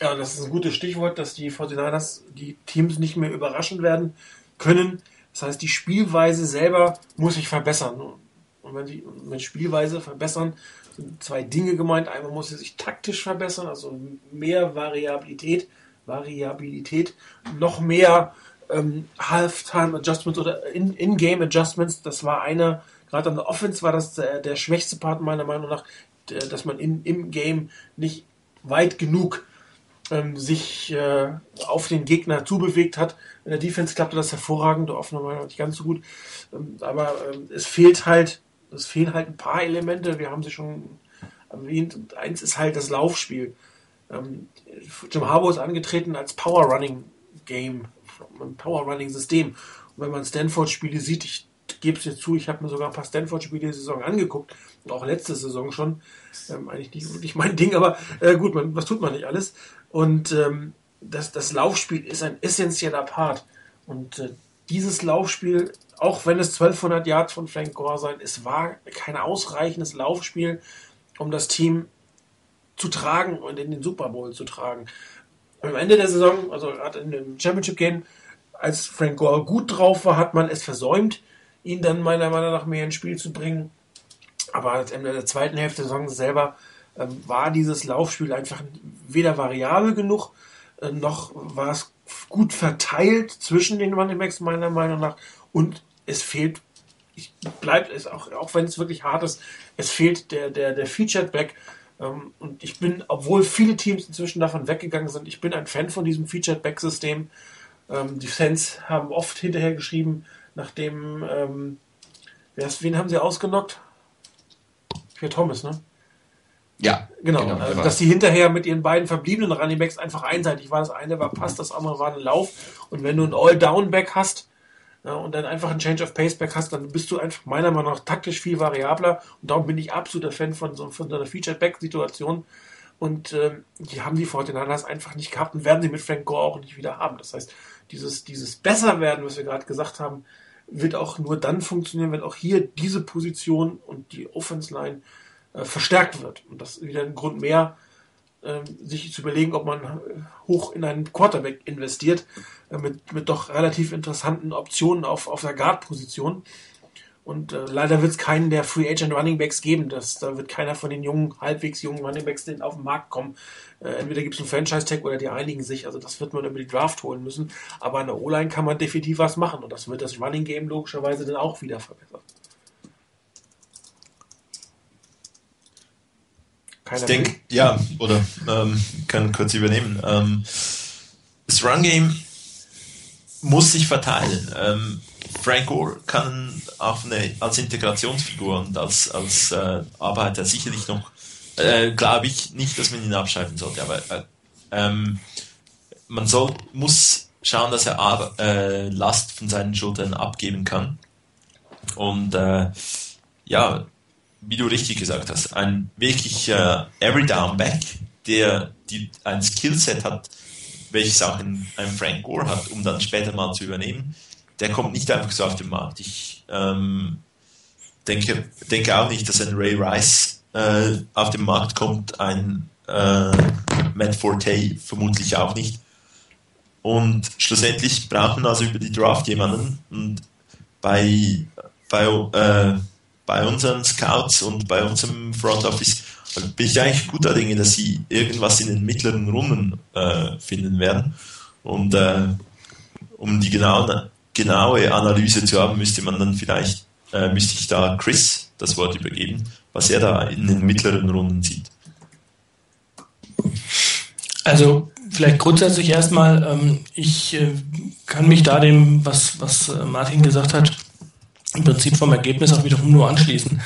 Ja, das ist ein gutes Stichwort, dass die 49ers die Teams nicht mehr überraschen werden können. Das heißt, die Spielweise selber muss sich verbessern. Und wenn sie mit Spielweise verbessern, sind zwei Dinge gemeint. Einmal muss sie sich taktisch verbessern, also mehr Variabilität, Variabilität, noch mehr ähm, Halftime Adjustments oder In-Game In Adjustments. Das war einer, gerade an der Offense war das der, der schwächste Part meiner Meinung nach, der, dass man in, im Game nicht weit genug ähm, sich äh, auf den Gegner zubewegt hat. In der Defense klappte das hervorragend, der offene Meinung nicht ganz so gut. Ähm, aber ähm, es fehlt halt es fehlen halt ein paar Elemente, wir haben sie schon erwähnt. Und eins ist halt das Laufspiel. Ähm, Jim Harbour ist angetreten als Power Running Game, ein Power Running System. Und wenn man Stanford-Spiele sieht, ich gebe es jetzt zu, ich habe mir sogar ein paar Stanford-Spiele die Saison angeguckt und auch letzte Saison schon. Ähm, eigentlich nicht wirklich mein Ding, aber äh, gut, man, was tut man nicht alles? Und ähm, das, das Laufspiel ist ein essentieller Part. Und äh, dieses Laufspiel auch wenn es 1200 Yards von Frank Gore sein, es war kein ausreichendes Laufspiel, um das Team zu tragen und in den Super Bowl zu tragen. Am Ende der Saison, also gerade in dem Championship Game, als Frank Gore gut drauf war, hat man es versäumt, ihn dann meiner Meinung nach mehr ins Spiel zu bringen. Aber Ende der zweiten Hälfte der Saison selber ähm, war dieses Laufspiel einfach weder variabel genug, äh, noch war es gut verteilt zwischen den Running Backs meiner Meinung nach und es fehlt, ich bleibe es auch, auch wenn es wirklich hart ist, es fehlt der, der, der Featured Back. Ähm, und ich bin, obwohl viele Teams inzwischen davon weggegangen sind, ich bin ein Fan von diesem Featured Back System. Ähm, die Fans haben oft hinterher geschrieben, nachdem, ähm, wen haben sie ausgenockt? Pierre Thomas, ne? Ja, genau. genau also, dass sie hinterher mit ihren beiden verbliebenen Running Backs einfach einseitig war. Das eine war Pass, das andere war ein Lauf. Und wenn du einen All-Down-Back hast, ja, und dann einfach einen Change of Pace Back hast, dann bist du einfach meiner Meinung nach taktisch viel variabler und darum bin ich absoluter Fan von so, von so einer Featured Back Situation und äh, die haben die Fortinanders einfach nicht gehabt und werden sie mit Frank Gore auch nicht wieder haben. Das heißt, dieses, dieses Besserwerden, was wir gerade gesagt haben, wird auch nur dann funktionieren, wenn auch hier diese Position und die Offense Line äh, verstärkt wird. Und das ist wieder ein Grund mehr, ähm, sich zu überlegen, ob man äh, hoch in einen Quarterback investiert, äh, mit, mit doch relativ interessanten Optionen auf, auf der Guard-Position. Und äh, leider wird es keinen der Free Agent Running Backs geben. Das, da wird keiner von den jungen, halbwegs jungen Running Backs auf den Markt kommen. Äh, entweder gibt es einen Franchise-Tag oder die einigen sich. Also das wird man über die Draft holen müssen. Aber an der O-Line kann man definitiv was machen. Und das wird das Running Game logischerweise dann auch wieder verbessern. Keiner ich denke, ja, oder ähm, kann kurz übernehmen. Ähm, das Run Game muss sich verteilen. Ähm, Frank Gore kann auch eine, als Integrationsfigur und als, als äh, Arbeiter sicherlich noch, äh, glaube ich nicht, dass man ihn abschreiben sollte, aber äh, ähm, man soll, muss schauen, dass er äh, Last von seinen Schultern abgeben kann. Und äh, ja, wie du richtig gesagt hast, ein wirklich äh, Every Down Back, der die, ein Skillset hat, welches auch ein, ein Frank Gore hat, um dann später mal zu übernehmen, der kommt nicht einfach so auf den Markt. Ich ähm, denke, denke auch nicht, dass ein Ray Rice äh, auf den Markt kommt, ein äh, Matt Forte vermutlich auch nicht. Und schlussendlich braucht man also über die Draft jemanden. Und bei, bei, äh, bei unseren Scouts und bei unserem Front Office bin ich eigentlich guter Dinge, dass sie irgendwas in den mittleren Runden äh, finden werden. Und äh, um die genaue, genaue Analyse zu haben, müsste man dann vielleicht, äh, müsste ich da Chris das Wort übergeben, was er da in den mittleren Runden sieht. Also vielleicht grundsätzlich erstmal, ähm, ich äh, kann mich da dem, was, was äh, Martin gesagt hat, im Prinzip vom Ergebnis auch wiederum nur anschließen.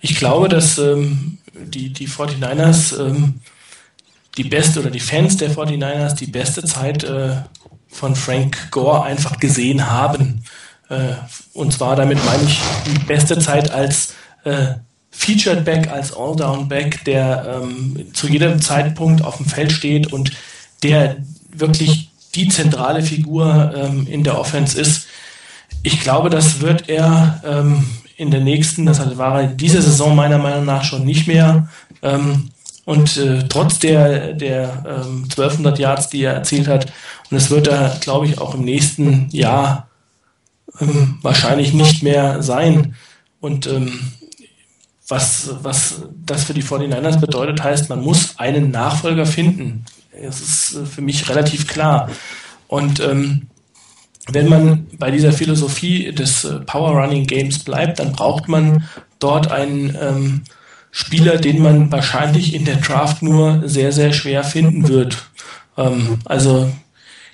Ich glaube, dass ähm, die, die 49ers ähm, die beste oder die Fans der 49ers die beste Zeit äh, von Frank Gore einfach gesehen haben. Äh, und zwar damit meine ich die beste Zeit als äh, Featured Back, als All-Down Back, der ähm, zu jedem Zeitpunkt auf dem Feld steht und der wirklich die zentrale Figur ähm, in der Offense ist. Ich glaube, das wird er ähm, in der nächsten, das war er in dieser Saison meiner Meinung nach schon nicht mehr. Ähm, und äh, trotz der, der ähm, 1200 Yards, die er erzielt hat, und es wird er, glaube ich, auch im nächsten Jahr ähm, wahrscheinlich nicht mehr sein. Und ähm, was, was das für die 49ers bedeutet, heißt, man muss einen Nachfolger finden. Das ist äh, für mich relativ klar. Und ähm, wenn man bei dieser Philosophie des äh, Power Running Games bleibt, dann braucht man dort einen ähm, Spieler, den man wahrscheinlich in der Draft nur sehr, sehr schwer finden wird. Ähm, also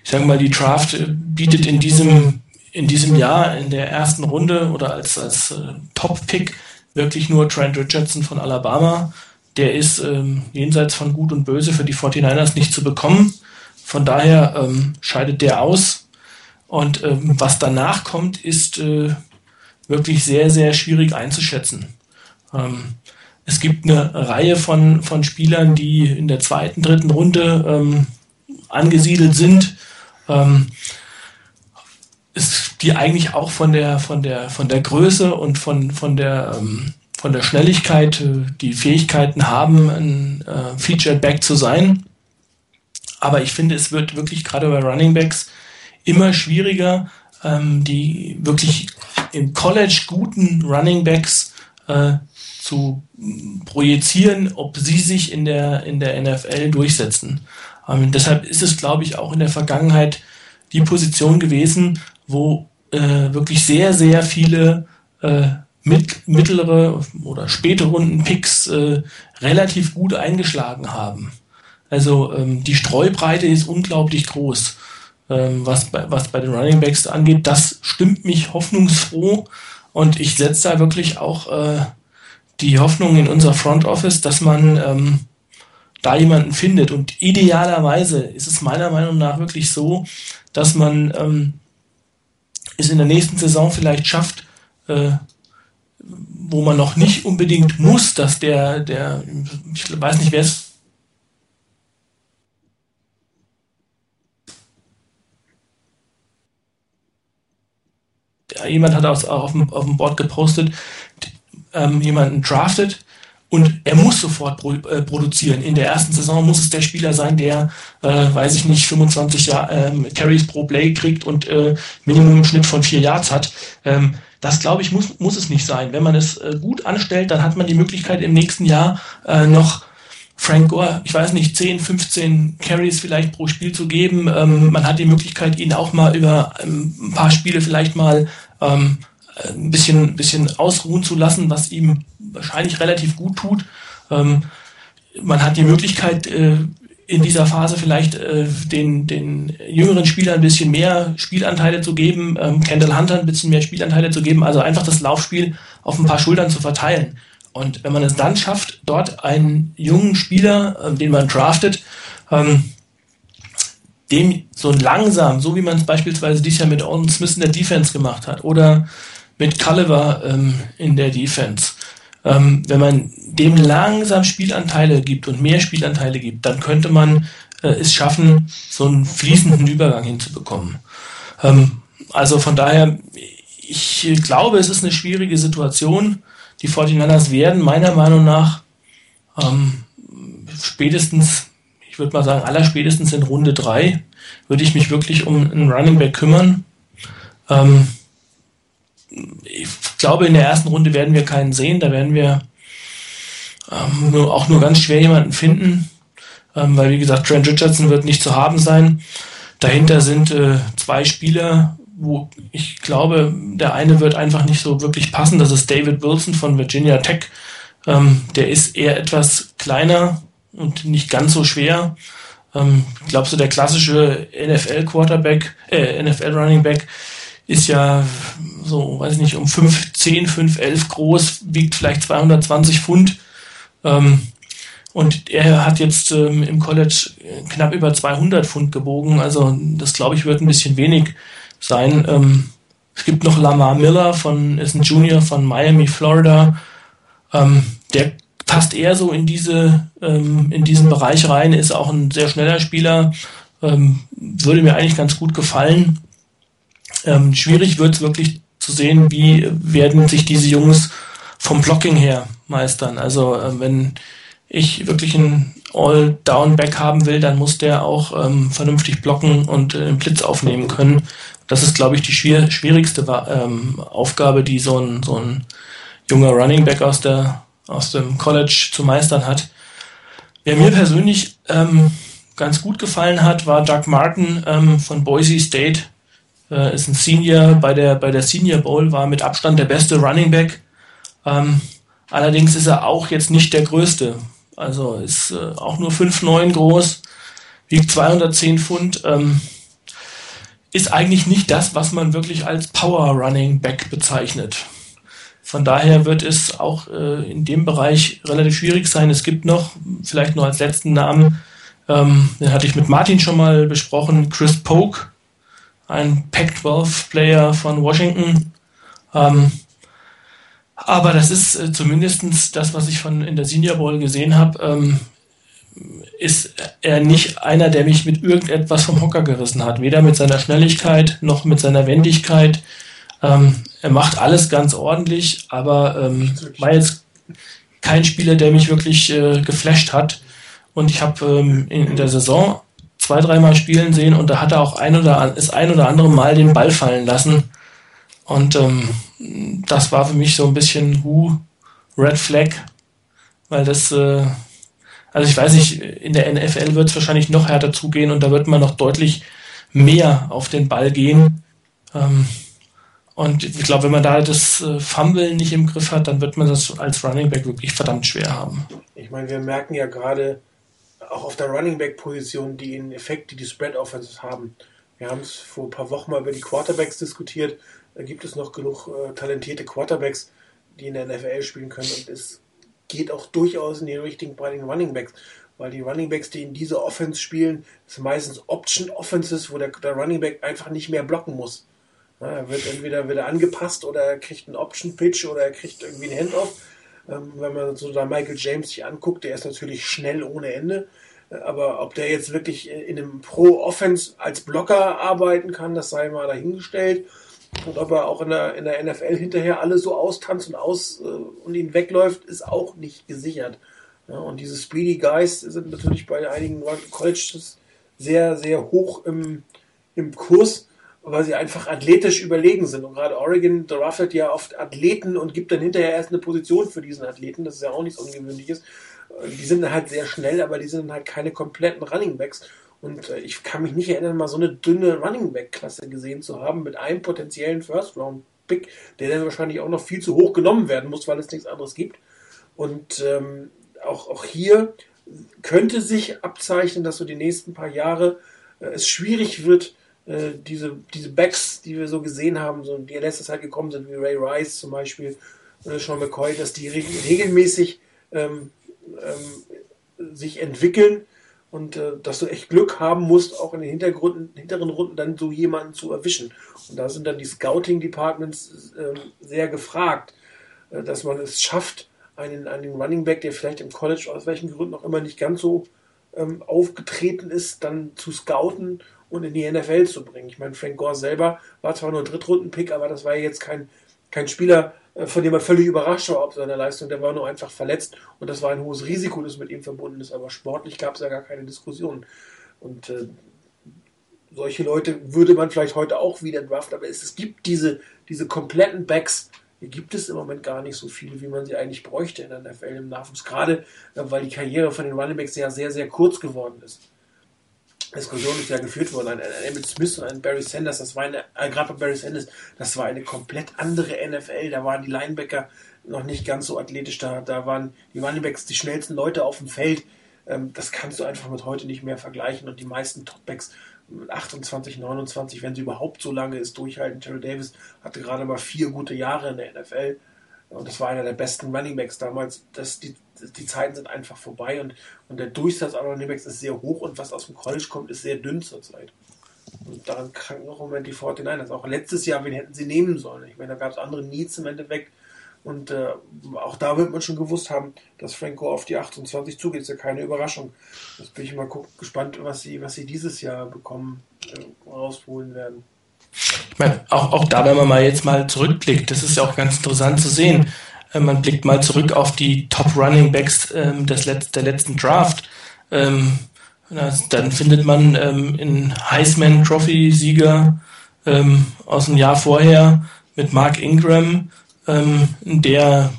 ich sage mal, die Draft bietet in diesem in diesem Jahr in der ersten Runde oder als als äh, Top-Pick wirklich nur Trent Richardson von Alabama. Der ist ähm, jenseits von Gut und Böse für die 49ers nicht zu bekommen. Von daher ähm, scheidet der aus. Und ähm, was danach kommt, ist äh, wirklich sehr, sehr schwierig einzuschätzen. Ähm, es gibt eine Reihe von, von Spielern, die in der zweiten, dritten Runde ähm, angesiedelt sind. Ähm, ist, die eigentlich auch von der, von der, von der Größe und von, von der, ähm, von der Schnelligkeit äh, die Fähigkeiten haben, ein äh, Featured Back zu sein. Aber ich finde, es wird wirklich gerade bei Running Backs immer schwieriger, ähm, die wirklich im College guten Running Backs äh, zu projizieren, ob sie sich in der, in der NFL durchsetzen. Ähm, deshalb ist es, glaube ich, auch in der Vergangenheit die Position gewesen, wo äh, wirklich sehr, sehr viele äh, mit, mittlere oder späte Runden-Picks äh, relativ gut eingeschlagen haben. Also ähm, die Streubreite ist unglaublich groß, was, bei, was bei den Running Backs angeht. Das stimmt mich hoffnungsfroh und ich setze da wirklich auch äh, die Hoffnung in unser Front Office, dass man ähm, da jemanden findet. Und idealerweise ist es meiner Meinung nach wirklich so, dass man ähm, es in der nächsten Saison vielleicht schafft, äh, wo man noch nicht unbedingt muss, dass der, der, ich weiß nicht, wer es jemand hat auch auf dem, auf dem Board gepostet, ähm, jemanden draftet und er muss sofort pro, äh, produzieren. In der ersten Saison muss es der Spieler sein, der, äh, weiß ich nicht, 25 Jahr, ähm, Carries pro Play kriegt und äh, Minimum im Schnitt von vier Yards hat. Ähm, das glaube ich muss, muss es nicht sein. Wenn man es äh, gut anstellt, dann hat man die Möglichkeit im nächsten Jahr äh, noch Frank Gore, ich weiß nicht, 10, 15 Carries vielleicht pro Spiel zu geben. Ähm, man hat die Möglichkeit, ihn auch mal über ähm, ein paar Spiele vielleicht mal ähm, ein bisschen, bisschen ausruhen zu lassen, was ihm wahrscheinlich relativ gut tut. Ähm, man hat die Möglichkeit, äh, in dieser Phase vielleicht äh, den, den jüngeren Spielern ein bisschen mehr Spielanteile zu geben, ähm, Kendall Hunter ein bisschen mehr Spielanteile zu geben, also einfach das Laufspiel auf ein paar Schultern zu verteilen. Und wenn man es dann schafft, dort einen jungen Spieler, äh, den man draftet, ähm, dem so langsam, so wie man es beispielsweise dieses Jahr mit Owen Smith in der Defense gemacht hat oder mit Culliver ähm, in der Defense, Ähm, wenn man dem langsam Spielanteile gibt und mehr Spielanteile gibt, dann könnte man äh, es schaffen, so einen fließenden Übergang hinzubekommen. Ähm, also von daher, ich glaube, es ist eine schwierige Situation. Die 49ers werden meiner Meinung nach ähm, spätestens, ich würde mal sagen, aller spätestens in Runde 3 würde ich mich wirklich um einen Running Back kümmern. Ähm, ich glaube, in der ersten Runde werden wir keinen sehen. Da werden wir ähm, nur, auch nur ganz schwer jemanden finden, ähm, weil wie gesagt, Trent Richardson wird nicht zu haben sein. Dahinter sind äh, zwei Spieler, wo ich glaube, der eine wird einfach nicht so wirklich passen. Das ist David Wilson von Virginia Tech. Ähm, der ist eher etwas kleiner und nicht ganz so schwer. Ähm, glaube, so der klassische NFL Quarterback, äh, NFL Running Back ist ja so, weiß ich nicht, um 5, 10, 5, 11 groß, wiegt vielleicht 220 Pfund. Ähm, und er hat jetzt ähm, im College knapp über 200 Pfund gebogen. Also das, glaube ich, wird ein bisschen wenig sein. Ähm, es gibt noch Lamar Miller von, ist ein Junior von Miami, Florida. Ähm, der passt eher so in diese, ähm, in diesen Bereich rein, ist auch ein sehr schneller Spieler. Ähm, würde mir eigentlich ganz gut gefallen. Ähm, schwierig wird es wirklich zu sehen, wie werden sich diese Jungs vom Blocking her meistern. Also äh, wenn ich wirklich einen All-Down-Back haben will, dann muss der auch ähm, vernünftig blocken und äh, den Blitz aufnehmen können. Das ist, glaube ich, die schwier schwierigste ähm, Aufgabe, die so ein, so ein junger Running Back aus, der, aus dem College zu meistern hat. Wer mir persönlich ähm, ganz gut gefallen hat, war Doug Martin ähm, von Boise State äh, ist ein Senior bei der, bei der Senior Bowl, war mit Abstand der beste Running Back. Ähm, allerdings ist er auch jetzt nicht der größte. Also ist äh, auch nur 5,9 groß, wiegt 210 Pfund. Ähm, ist eigentlich nicht das, was man wirklich als Power Running Back bezeichnet. Von daher wird es auch äh, in dem Bereich relativ schwierig sein. Es gibt noch, vielleicht nur als letzten Namen, ähm, den hatte ich mit Martin schon mal besprochen, Chris Polk, ein Pac-12-Player von Washington. Ähm, aber das ist äh, zumindest das, was ich von in der Senior Bowl gesehen habe, ähm, ist er nicht einer, der mich mit irgendetwas vom Hocker gerissen hat. Weder mit seiner Schnelligkeit noch mit seiner Wendigkeit. Ähm, er macht alles ganz ordentlich, aber ähm, war jetzt kein Spieler, der mich wirklich äh, geflasht hat. Und ich habe ähm, in, in der Saison zwei, dreimal spielen sehen und da hat er auch ein oder ist ein oder andere Mal den Ball fallen lassen. Und ähm, das war für mich so ein bisschen Hu, Red Flag, weil das, äh, also ich weiß nicht, in der NFL wird es wahrscheinlich noch härter zugehen und da wird man noch deutlich mehr auf den Ball gehen. Ähm, und ich glaube, wenn man da das äh, Fumble nicht im Griff hat, dann wird man das als Running Back wirklich verdammt schwer haben. Ich meine, wir merken ja gerade, auch auf der Running Back Position den Effekt, die die Spread Offenses haben. Wir haben es vor ein paar Wochen mal über die Quarterbacks diskutiert. Da gibt es noch genug äh, talentierte Quarterbacks, die in der NFL spielen können. Und es geht auch durchaus in die Richtung bei den Running Backs. Weil die Running Backs, die in diese Offense spielen, sind meistens Option Offenses, wo der, der Running Back einfach nicht mehr blocken muss. Er wird entweder wieder angepasst oder er kriegt einen Option Pitch oder er kriegt irgendwie einen Handoff ähm, wenn man so da Michael James sich anguckt, der ist natürlich schnell ohne Ende. Äh, aber ob der jetzt wirklich in einem Pro-Offense als Blocker arbeiten kann, das sei mal dahingestellt. Und ob er auch in der, in der NFL hinterher alles so austanzt und aus äh, und ihn wegläuft, ist auch nicht gesichert. Und diese Speedy Guys sind natürlich bei einigen Colleges sehr, sehr hoch im, im Kurs weil sie einfach athletisch überlegen sind. Und gerade Oregon draftet ja oft Athleten und gibt dann hinterher erst eine Position für diesen Athleten. Das ist ja auch nichts Ungewöhnliches. Die sind halt sehr schnell, aber die sind halt keine kompletten Running Backs. Und äh, ich kann mich nicht erinnern, mal so eine dünne Running Back-Klasse gesehen zu haben mit einem potenziellen First-Round-Pick, der dann wahrscheinlich auch noch viel zu hoch genommen werden muss, weil es nichts anderes gibt. Und ähm, auch, auch hier könnte sich abzeichnen, dass so die nächsten paar Jahre äh, es schwierig wird, äh, diese, diese Backs, die wir so gesehen haben, so, die in letzter Zeit gekommen sind, wie Ray Rice zum Beispiel oder Sean McCoy, dass die regelmäßig ähm, ähm, sich entwickeln und äh, dass du echt Glück haben musst, auch in den Hintergründen, hinteren Runden dann so jemanden zu erwischen. Und da sind dann die Scouting Departments äh, sehr gefragt, äh, dass man es schafft, einen, einen Running Back, der vielleicht im College aus welchen Gründen auch immer nicht ganz so ähm, aufgetreten ist, dann zu scouten und in die NFL zu bringen. Ich meine, Frank Gore selber war zwar nur ein Drittrunden-Pick, aber das war ja jetzt kein, kein Spieler, äh, von dem man völlig überrascht war ob seiner Leistung. Der war nur einfach verletzt und das war ein hohes Risiko, das mit ihm verbunden ist. Aber sportlich gab es ja gar keine Diskussion. Und äh, solche Leute würde man vielleicht heute auch wieder draften, aber es, es gibt diese, diese kompletten Backs, die gibt es im Moment gar nicht so viele, wie man sie eigentlich bräuchte in der NFL im Nachwuchs. Gerade äh, weil die Karriere von den Running Backs ja sehr, sehr kurz geworden ist. Diskussion ist ja geführt worden. Ein, ein Emmett Smith und ein Barry Sanders, das war eine, äh, gerade bei Barry Sanders, das war eine komplett andere NFL. Da waren die Linebacker noch nicht ganz so athletisch. Da, da waren die Running Backs die schnellsten Leute auf dem Feld. Ähm, das kannst du einfach mit heute nicht mehr vergleichen. Und die meisten Topbacks 28, 29, wenn sie überhaupt so lange ist, durchhalten. Terry Davis hatte gerade mal vier gute Jahre in der NFL und das war einer der besten Running Backs damals. Das, die, die Zeiten sind einfach vorbei und, und der Durchsatz an Running Backs ist sehr hoch und was aus dem College kommt, ist sehr dünn zurzeit. Und daran kranken noch im Moment die 49ers. Auch letztes Jahr, wen hätten sie nehmen sollen? Ich meine, da gab es andere Needs im Endeffekt. Und äh, auch da wird man schon gewusst haben, dass Franco auf die 28 zugeht. Ist ja keine Überraschung. Jetzt bin ich mal gespannt, was sie, was sie dieses Jahr bekommen, äh, rausholen werden. Ich meine, auch, auch da, wenn man mal jetzt mal zurückblickt, das ist ja auch ganz interessant zu sehen. Äh, man blickt mal zurück auf die Top Running Backs ähm, des Let der letzten Draft. Ähm, dann findet man ähm, in Heisman Trophy Sieger aus dem Jahr vorher mit Mark Ingram der,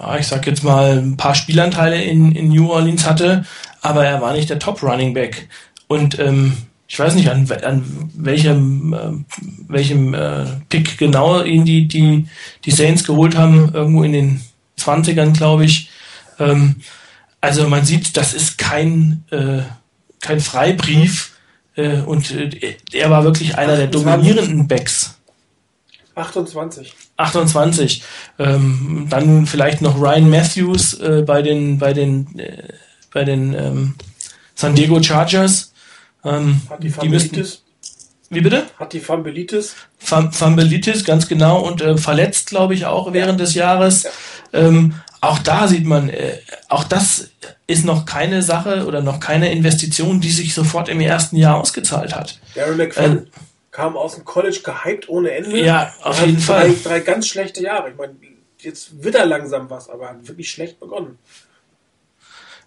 ja, ich sag jetzt mal, ein paar Spielanteile in, in New Orleans hatte, aber er war nicht der Top Running Back. Und ähm, ich weiß nicht, an, an welchem, äh, welchem äh, Pick genau ihn die, die, die Saints geholt haben, irgendwo in den 20ern, glaube ich. Ähm, also man sieht, das ist kein, äh, kein Freibrief äh, und äh, er war wirklich einer der dominierenden Backs. 28. 28. Ähm, dann vielleicht noch Ryan Matthews äh, bei den bei den äh, bei den ähm, San Diego Chargers. Ähm, Hat die Fambelitis? Wie bitte? Hat die Fambelitis? Fam Fambelitis, ganz genau. Und äh, verletzt, glaube ich, auch während ja. des Jahres. Ja. Ähm, auch da sieht man, äh, auch das ist noch keine Sache oder noch keine Investition, die sich sofort im ersten Jahr ausgezahlt hat. Darren McFadden. Äh, kam aus dem College gehypt ohne Ende. Ja, auf jeden Fall. Drei, drei ganz schlechte Jahre. Ich meine, jetzt wird er langsam was, aber hat wirklich schlecht begonnen.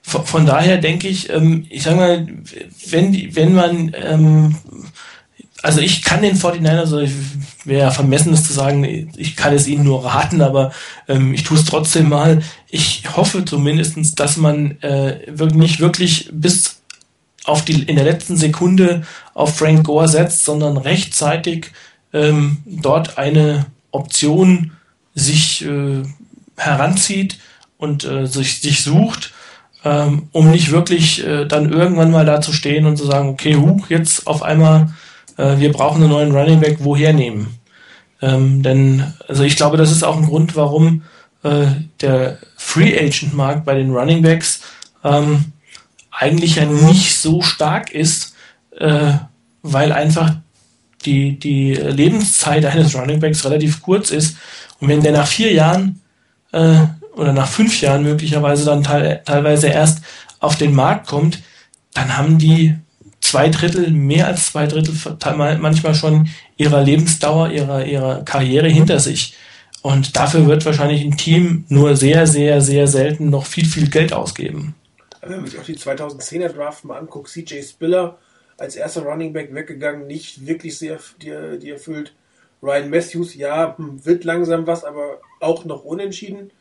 Von, von daher denke ich, ähm, ich sag mal, wenn, wenn man, ähm, also ich kann den 49ers, also wäre vermessen, das zu sagen, ich kann es ihnen nur raten, aber ähm, ich tue es trotzdem mal. Ich hoffe zumindestens, dass man äh, nicht wirklich bis auf die, in der letzten Sekunde auf Frank Gore setzt, sondern rechtzeitig ähm, dort eine Option sich äh, heranzieht und äh, sich, sich sucht, ähm, um nicht wirklich äh, dann irgendwann mal da zu stehen und zu sagen, okay, huch, jetzt auf einmal, äh, wir brauchen einen neuen Running Back, woher nehmen? Ähm, denn, also ich glaube, das ist auch ein Grund, warum äh, der Free Agent Markt bei den Running Backs ähm, eigentlich ja nicht so stark ist, äh, weil einfach die, die Lebenszeit eines Runningbacks relativ kurz ist. Und wenn der nach vier Jahren äh, oder nach fünf Jahren möglicherweise dann te teilweise erst auf den Markt kommt, dann haben die zwei Drittel, mehr als zwei Drittel manchmal schon ihrer Lebensdauer, ihrer, ihrer Karriere hinter sich. Und dafür wird wahrscheinlich ein Team nur sehr, sehr, sehr selten noch viel, viel Geld ausgeben wenn man sich auch die 2010er Draft mal anguckt, CJ Spiller als erster Running Back weggegangen, nicht wirklich sehr die, die erfüllt. Ryan Matthews, ja, hm, wird langsam was, aber auch noch unentschieden.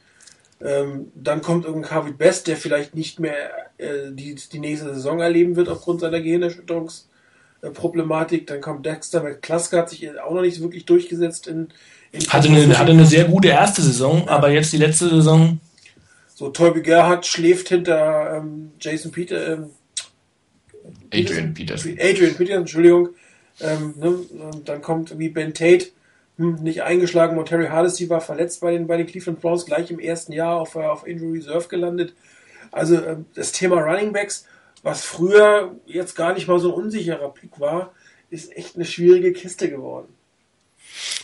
Ähm, dann kommt irgendein Harvey Best, der vielleicht nicht mehr äh, die, die nächste Saison erleben wird aufgrund seiner Gehirnerschütterungsproblematik. Dann kommt Dexter McClusker, hat sich auch noch nicht wirklich durchgesetzt in, in hatte, eine, hatte eine sehr gute erste Saison, ja. aber jetzt die letzte Saison so, Toby Gerhardt schläft hinter ähm, Jason Peter, ähm, Adrian Peterson. Adrian Peterson, Entschuldigung. Ähm, ne? Und dann kommt wie Ben Tate, nicht eingeschlagen. Und Terry Hardesty war verletzt bei den, bei den Cleveland Browns, gleich im ersten Jahr auf, auf Injury Reserve gelandet. Also ähm, das Thema Running Backs, was früher jetzt gar nicht mal so ein unsicherer Pick war, ist echt eine schwierige Kiste geworden.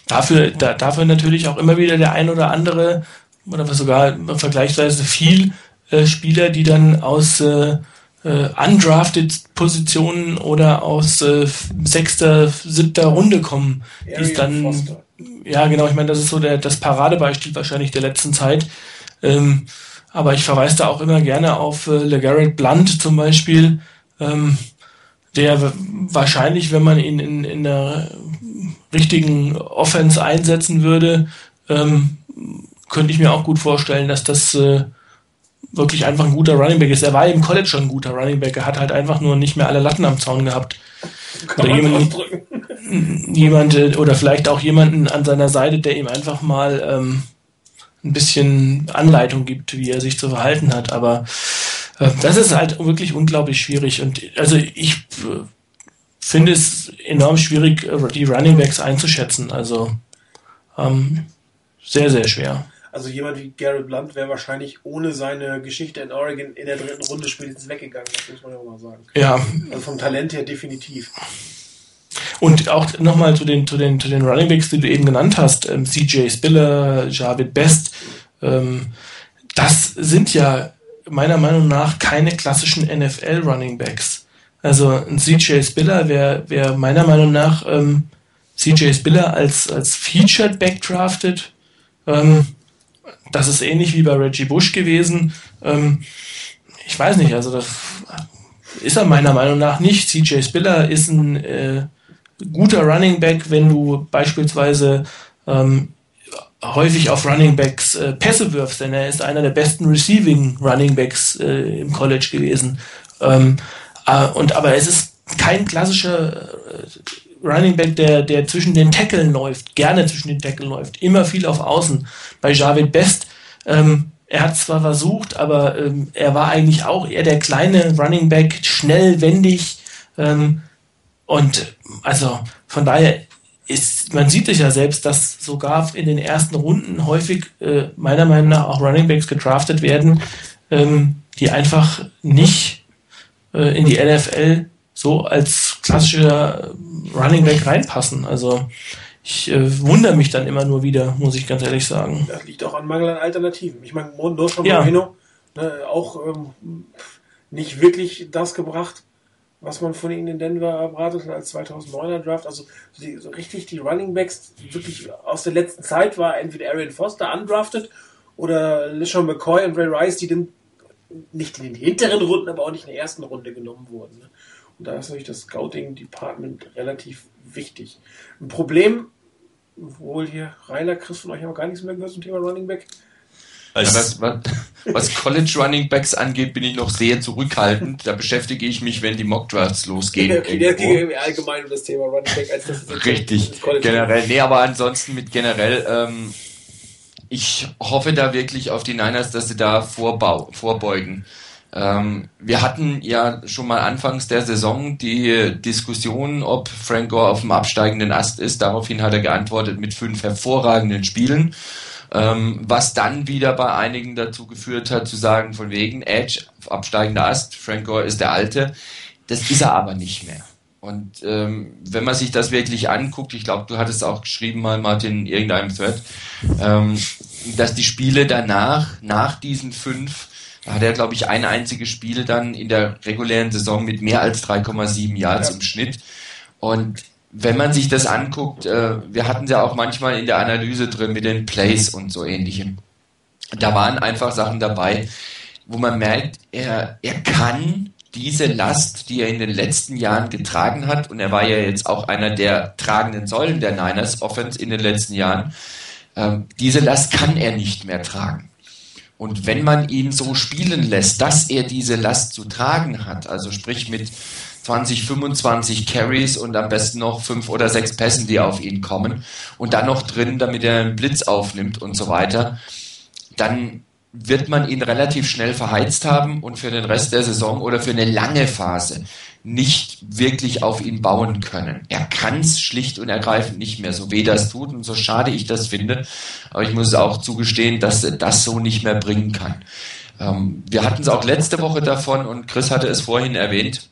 Dafür, da, dafür natürlich auch immer wieder der ein oder andere oder sogar vergleichsweise viel äh, Spieler, die dann aus äh, äh, undrafted Positionen oder aus äh, sechster, siebter Runde kommen, die es dann Foster. Ja genau, ich meine, das ist so der, das Paradebeispiel wahrscheinlich der letzten Zeit. Ähm, aber ich verweise da auch immer gerne auf äh, LeGarrette Blunt zum Beispiel, ähm, der wahrscheinlich, wenn man ihn in, in der richtigen Offense einsetzen würde, ähm, könnte ich mir auch gut vorstellen, dass das äh, wirklich einfach ein guter Running Back ist. Er war im College schon ein guter Running Back. Er hat halt einfach nur nicht mehr alle Latten am Zaun gehabt. Kann oder jemand, jemand, oder vielleicht auch jemanden an seiner Seite, der ihm einfach mal ähm, ein bisschen Anleitung gibt, wie er sich zu verhalten hat. Aber äh, das ist halt wirklich unglaublich schwierig. Und also ich äh, finde es enorm schwierig, äh, die Running Backs einzuschätzen. Also ähm, sehr, sehr schwer. Also jemand wie Garrett Blunt wäre wahrscheinlich ohne seine Geschichte in Oregon in der dritten Runde spätestens weggegangen, das muss man ja auch mal sagen. Ja. Also vom Talent her definitiv. Und auch nochmal zu den, zu, den, zu den Running Backs, die du eben genannt hast, ähm, CJ Spiller, Javid Best, ähm, das sind ja meiner Meinung nach keine klassischen NFL Running Backs. Also ein CJ Spiller wäre wär meiner Meinung nach ähm, CJ Spiller als, als Featured Back drafted. Ähm, das ist ähnlich wie bei Reggie Bush gewesen. Ähm, ich weiß nicht, also das ist er meiner Meinung nach nicht. CJ Spiller ist ein äh, guter Running Back, wenn du beispielsweise ähm, häufig auf Running Backs äh, Pässe wirfst, denn er ist einer der besten Receiving Running Backs äh, im College gewesen. Ähm, äh, und aber es ist kein klassischer äh, Running Back, der, der zwischen den Tackeln läuft, gerne zwischen den Tackeln läuft, immer viel auf Außen. Bei Javid Best, ähm, er hat zwar versucht, aber ähm, er war eigentlich auch eher der kleine Running Back, schnell, wendig. Ähm, und also von daher ist, man sieht es ja selbst, dass sogar in den ersten Runden häufig äh, meiner Meinung nach auch Running Backs gedraftet werden, ähm, die einfach nicht äh, in die NFL so als klassischer Running Back reinpassen. Also ich äh, wundere mich dann immer nur wieder, muss ich ganz ehrlich sagen. Das liegt auch an Mangel an Alternativen. Ich meine, Dorsman ja. Moreno ne, auch ähm, nicht wirklich das gebracht, was man von ihnen in Denver erwartet als 2009er Draft. Also die, so richtig die Running Backs wirklich aus der letzten Zeit war entweder Arian Foster undrafted oder LeSean McCoy und Ray Rice, die dann nicht in den hinteren Runden, aber auch nicht in der ersten Runde genommen wurden. Ne? Und da ist natürlich das Scouting Department relativ wichtig. Ein Problem, wohl hier Rainer, Chris von euch haben gar nichts mehr gehört zum Thema Running Back. Also was, was, was, College Running Backs angeht, bin ich noch sehr zurückhaltend. Da beschäftige ich mich, wenn die Mock Drafts losgehen. okay, der ging allgemein um das Thema Running Back, als das ist Richtig, generell. Nee, aber ansonsten mit generell, ähm, ich hoffe da wirklich auf die Niners, dass sie da vorbau, vorbeugen. Ähm, wir hatten ja schon mal anfangs der Saison die Diskussion, ob Frank Gore auf dem absteigenden Ast ist. Daraufhin hat er geantwortet mit fünf hervorragenden Spielen. Ähm, was dann wieder bei einigen dazu geführt hat, zu sagen, von wegen Edge, absteigender Ast, Frank Gore ist der Alte. Das ist er aber nicht mehr. Und ähm, wenn man sich das wirklich anguckt, ich glaube, du hattest auch geschrieben mal, Martin, in irgendeinem Thread, ähm, dass die Spiele danach, nach diesen fünf, da hat er, glaube ich, ein einziges Spiel dann in der regulären Saison mit mehr als 3,7 Yards ja. im Schnitt. Und wenn man sich das anguckt, äh, wir hatten ja auch manchmal in der Analyse drin mit den Plays und so ähnlichem. Da waren einfach Sachen dabei, wo man merkt, er, er kann diese Last, die er in den letzten Jahren getragen hat, und er war ja jetzt auch einer der tragenden Säulen der Niners Offense in den letzten Jahren, ähm, diese Last kann er nicht mehr tragen. Und wenn man ihn so spielen lässt, dass er diese Last zu tragen hat, also sprich mit 20, 25 Carries und am besten noch fünf oder sechs Pässen, die auf ihn kommen und dann noch drin, damit er einen Blitz aufnimmt und so weiter, dann wird man ihn relativ schnell verheizt haben und für den Rest der Saison oder für eine lange Phase nicht wirklich auf ihn bauen können. Er kann es schlicht und ergreifend nicht mehr, so weh das tut und so schade ich das finde. Aber ich muss auch zugestehen, dass er das so nicht mehr bringen kann. Ähm, wir hatten es auch letzte Woche davon und Chris hatte es vorhin erwähnt.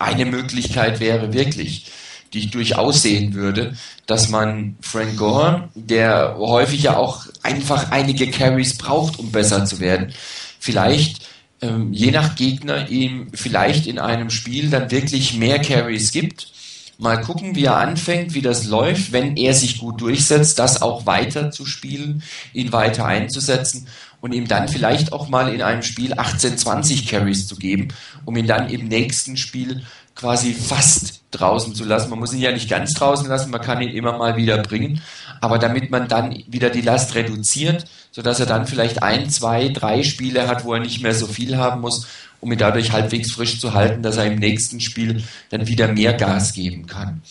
Eine Möglichkeit wäre wirklich, die ich durchaus sehen würde, dass man Frank Gore, der häufig ja auch einfach einige Carries braucht, um besser zu werden, vielleicht ähm, je nach Gegner ihm vielleicht in einem Spiel dann wirklich mehr Carries gibt. Mal gucken, wie er anfängt, wie das läuft, wenn er sich gut durchsetzt, das auch weiter zu spielen, ihn weiter einzusetzen und ihm dann vielleicht auch mal in einem Spiel 18, 20 Carries zu geben, um ihn dann im nächsten Spiel quasi fast draußen zu lassen. Man muss ihn ja nicht ganz draußen lassen, man kann ihn immer mal wieder bringen, aber damit man dann wieder die Last reduziert, sodass er dann vielleicht ein, zwei, drei Spiele hat, wo er nicht mehr so viel haben muss, um ihn dadurch halbwegs frisch zu halten, dass er im nächsten Spiel dann wieder mehr Gas geben kann.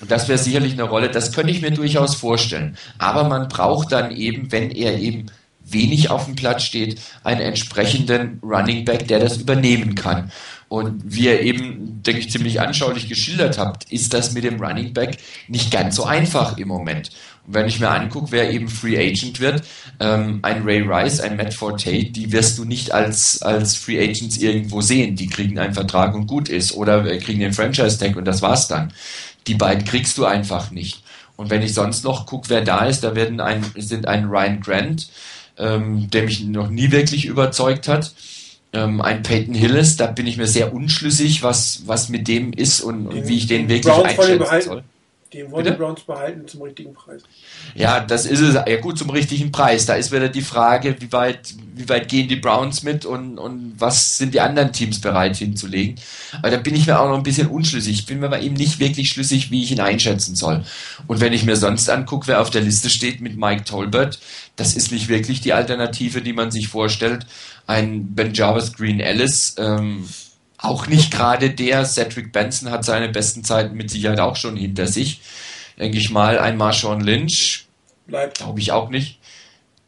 Und das wäre sicherlich eine Rolle, das könnte ich mir durchaus vorstellen. Aber man braucht dann eben, wenn er eben wenig auf dem Platz steht, einen entsprechenden Running Back, der das übernehmen kann. Und wie ihr eben, denke ich, ziemlich anschaulich geschildert habt, ist das mit dem Running Back nicht ganz so einfach im Moment. Und wenn ich mir angucke, wer eben Free Agent wird, ähm, ein Ray Rice, ein Matt Forte, die wirst du nicht als, als Free Agents irgendwo sehen. Die kriegen einen Vertrag und gut ist oder kriegen den Franchise Tag und das war's dann. Die beiden kriegst du einfach nicht. Und wenn ich sonst noch gucke, wer da ist, da werden ein, sind ein Ryan Grant, ähm, der mich noch nie wirklich überzeugt hat. Ähm, ein Peyton Hillis, da bin ich mir sehr unschlüssig, was, was mit dem ist und, und wie ich den wirklich einschätzen soll. Den wollen Bitte? die Browns behalten zum richtigen Preis. Ja, das ist es. Ja gut, zum richtigen Preis. Da ist wieder die Frage, wie weit, wie weit gehen die Browns mit und, und was sind die anderen Teams bereit hinzulegen. Aber da bin ich mir auch noch ein bisschen unschlüssig. Ich bin mir bei ihm nicht wirklich schlüssig, wie ich ihn einschätzen soll. Und wenn ich mir sonst angucke, wer auf der Liste steht mit Mike Tolbert, das ist nicht wirklich die Alternative, die man sich vorstellt. Ein Ben Jarvis Green Ellis, ähm, auch nicht gerade der. Cedric Benson hat seine besten Zeiten mit Sicherheit auch schon hinter sich. Denke ich mal, ein Marshawn Lynch, glaube ich auch nicht,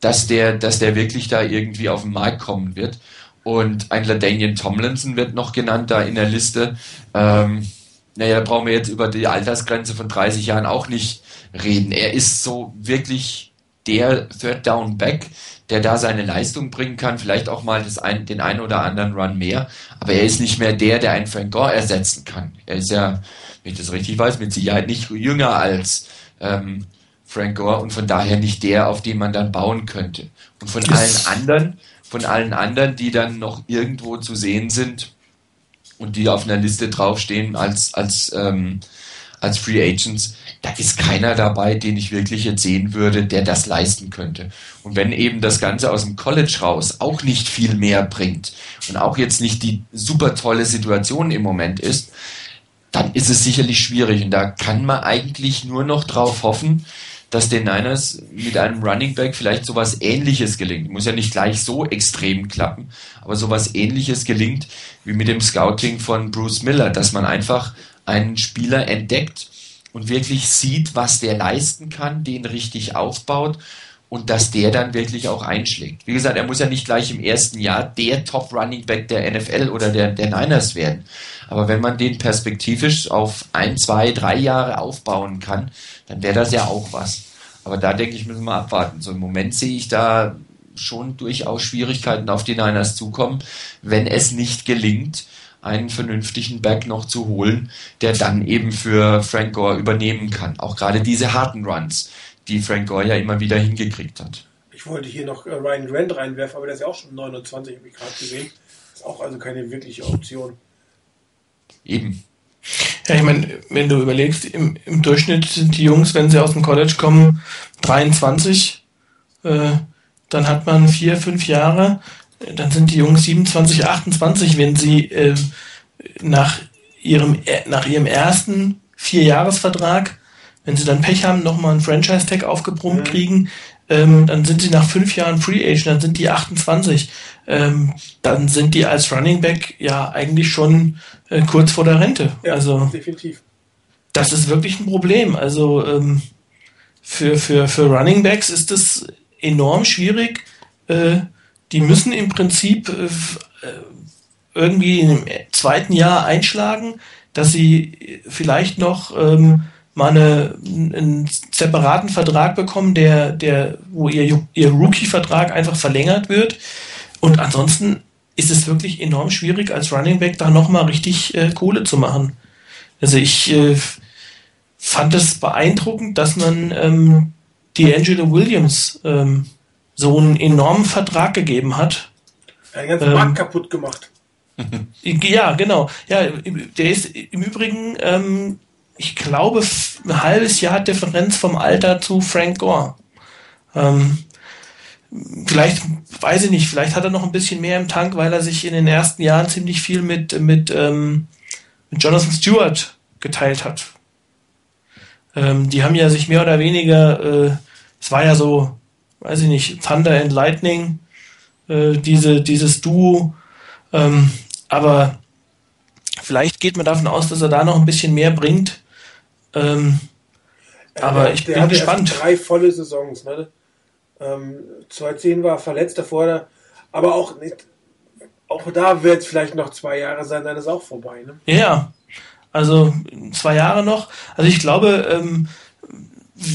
dass der, dass der wirklich da irgendwie auf den Markt kommen wird. Und ein LaDainian Tomlinson wird noch genannt da in der Liste. Ähm, naja, da brauchen wir jetzt über die Altersgrenze von 30 Jahren auch nicht reden. Er ist so wirklich der Third Down Back, der da seine Leistung bringen kann, vielleicht auch mal das ein, den einen oder anderen Run mehr, aber er ist nicht mehr der, der einen Frank Gore ersetzen kann. Er ist ja, wenn ich das richtig weiß, mit Sicherheit nicht jünger als ähm, Frank Gore und von daher nicht der, auf den man dann bauen könnte. Und von allen anderen, von allen anderen, die dann noch irgendwo zu sehen sind und die auf einer Liste draufstehen als, als ähm, als Free Agents, da ist keiner dabei, den ich wirklich jetzt sehen würde, der das leisten könnte. Und wenn eben das Ganze aus dem College raus auch nicht viel mehr bringt und auch jetzt nicht die super tolle Situation im Moment ist, dann ist es sicherlich schwierig. Und da kann man eigentlich nur noch drauf hoffen, dass den Niners mit einem Running Back vielleicht sowas ähnliches gelingt. Muss ja nicht gleich so extrem klappen, aber sowas ähnliches gelingt wie mit dem Scouting von Bruce Miller, dass man einfach einen Spieler entdeckt und wirklich sieht, was der leisten kann, den richtig aufbaut und dass der dann wirklich auch einschlägt. Wie gesagt, er muss ja nicht gleich im ersten Jahr der Top Running Back der NFL oder der, der Niners werden. Aber wenn man den perspektivisch auf ein, zwei, drei Jahre aufbauen kann, dann wäre das ja auch was. Aber da denke ich, müssen wir abwarten. So im Moment sehe ich da schon durchaus Schwierigkeiten auf die Niners zukommen, wenn es nicht gelingt, einen vernünftigen Back noch zu holen, der dann eben für Frank Gore übernehmen kann. Auch gerade diese harten Runs, die Frank Gore ja immer wieder hingekriegt hat. Ich wollte hier noch äh, Ryan Grant reinwerfen, aber der ist ja auch schon 29, habe ich gerade gesehen. Ist auch also keine wirkliche Option. Eben. Ja, ich meine, wenn du überlegst, im, im, Durchschnitt sind die Jungs, wenn sie aus dem College kommen, 23. Äh, dann hat man vier, fünf Jahre dann sind die Jungs 27, 28, wenn sie äh, nach, ihrem, äh, nach ihrem ersten Vierjahresvertrag, wenn sie dann Pech haben, nochmal einen Franchise-Tag aufgebrummt mhm. kriegen, ähm, dann sind sie nach fünf Jahren Free Agent, dann sind die 28. Ähm, dann sind die als Running Back ja eigentlich schon äh, kurz vor der Rente. Ja, also definitiv. Das ist wirklich ein Problem. Also ähm, für, für, für Running Backs ist es enorm schwierig, äh, die müssen im Prinzip äh, irgendwie im zweiten Jahr einschlagen, dass sie vielleicht noch ähm, mal eine, einen separaten Vertrag bekommen, der, der, wo ihr, ihr Rookie-Vertrag einfach verlängert wird. Und ansonsten ist es wirklich enorm schwierig, als Running Back da nochmal richtig äh, Kohle zu machen. Also ich, äh, fand es beeindruckend, dass man ähm, die Angela Williams ähm, so einen enormen Vertrag gegeben hat. Den ganzen ähm, Markt kaputt gemacht. ja, genau. Ja, der ist im Übrigen, ähm, ich glaube, ein halbes Jahr Differenz vom Alter zu Frank Gore. Ähm, vielleicht, weiß ich nicht, vielleicht hat er noch ein bisschen mehr im Tank, weil er sich in den ersten Jahren ziemlich viel mit, mit, ähm, mit Jonathan Stewart geteilt hat. Ähm, die haben ja sich mehr oder weniger, äh, es war ja so, weiß ich nicht, Thunder and Lightning, äh, diese, dieses Duo. Ähm, aber vielleicht geht man davon aus, dass er da noch ein bisschen mehr bringt. Ähm, aber ich bin gespannt. drei volle Saisons. Ne? Ähm, 2010 war verletzt davor, aber auch nicht. Auch da wird es vielleicht noch zwei Jahre sein, dann ist auch vorbei. Ne? Ja, also zwei Jahre noch. Also ich glaube, ähm,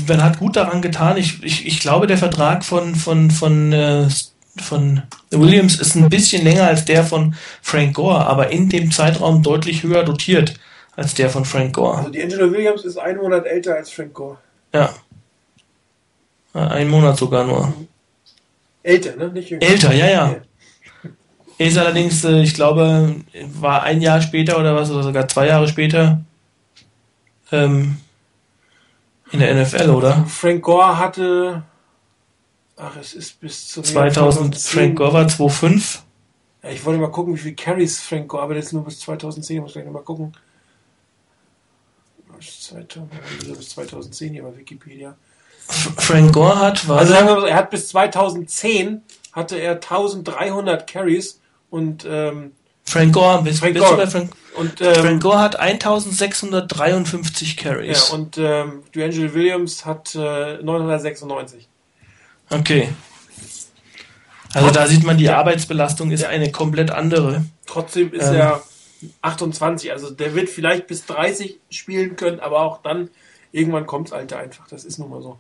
man hat gut daran getan. Ich, ich, ich glaube, der Vertrag von, von, von, äh, von Williams ist ein bisschen länger als der von Frank Gore, aber in dem Zeitraum deutlich höher dotiert als der von Frank Gore. Also die Angela Williams ist ein Monat älter als Frank Gore. Ja. Ein Monat sogar nur. Älter, ne? Nicht jünger. Älter, ja, ja. Er ist allerdings, äh, ich glaube, war ein Jahr später oder was, oder sogar zwei Jahre später ähm, in der NFL, oder? Frank Gore hatte, ach, es ist bis zu 2000, Frank Gore war 2,5. Ja, ich wollte mal gucken, wie viele Carries Frank Gore, aber jetzt nur bis 2010, muss ich gleich mal gucken. Bis 2010 hier bei Wikipedia. Frank Gore hat, war also sagen wir mal, er hat bis 2010 hatte er 1300 Carries und ähm, Frank Gore, bist, Frank Gore. Frank, und, ähm, Frank Gore hat 1653 Carries. Ja, und ähm, D'Angelo Williams hat äh, 996. Okay. Also da sieht man, die Arbeitsbelastung ist eine komplett andere. Trotzdem ist ähm, er 28, also der wird vielleicht bis 30 spielen können, aber auch dann irgendwann kommt's Alter einfach. Das ist nun mal so.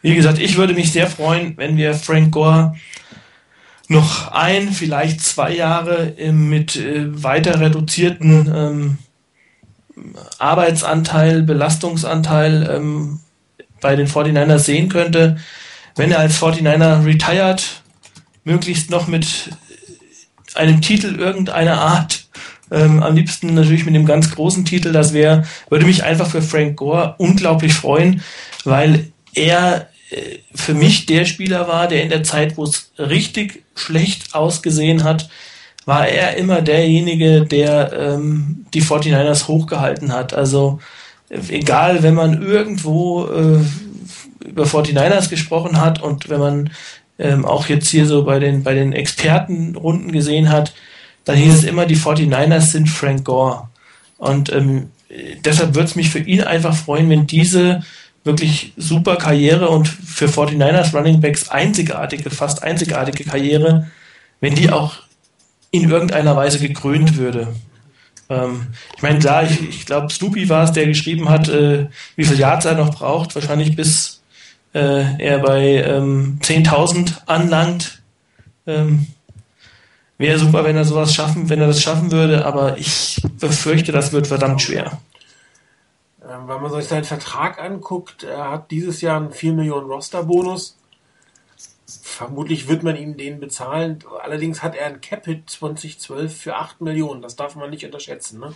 Wie gesagt, ich würde mich sehr freuen, wenn wir Frank Gore noch ein, vielleicht zwei Jahre mit äh, weiter reduzierten ähm, Arbeitsanteil, Belastungsanteil ähm, bei den 49ers sehen könnte, wenn er als 49er retired, möglichst noch mit einem Titel irgendeiner Art, ähm, am liebsten natürlich mit einem ganz großen Titel, das wäre, würde mich einfach für Frank Gore unglaublich freuen, weil er äh, für mich der Spieler war, der in der Zeit, wo es richtig schlecht ausgesehen hat, war er immer derjenige, der ähm, die 49ers hochgehalten hat. Also egal, wenn man irgendwo äh, über 49ers gesprochen hat und wenn man ähm, auch jetzt hier so bei den, bei den Expertenrunden gesehen hat, dann hieß es immer, die 49ers sind Frank Gore. Und ähm, deshalb würde es mich für ihn einfach freuen, wenn diese wirklich super Karriere und für 49ers Running Backs einzigartige, fast einzigartige Karriere, wenn die auch in irgendeiner Weise gekrönt würde. Ähm, ich meine, klar, ich, ich glaube, Snoopy war es, der geschrieben hat, äh, wie viel Yards er noch braucht, wahrscheinlich bis äh, er bei ähm, 10.000 anlangt. Ähm, Wäre super, wenn er sowas schaffen, wenn er das schaffen würde, aber ich befürchte, das wird verdammt schwer. Ähm, wenn man sich seinen Vertrag anguckt, er hat dieses Jahr einen 4 Millionen Roster-Bonus. Vermutlich wird man ihm den bezahlen. Allerdings hat er ein Cap-Hit 2012 für 8 Millionen. Das darf man nicht unterschätzen. Ne?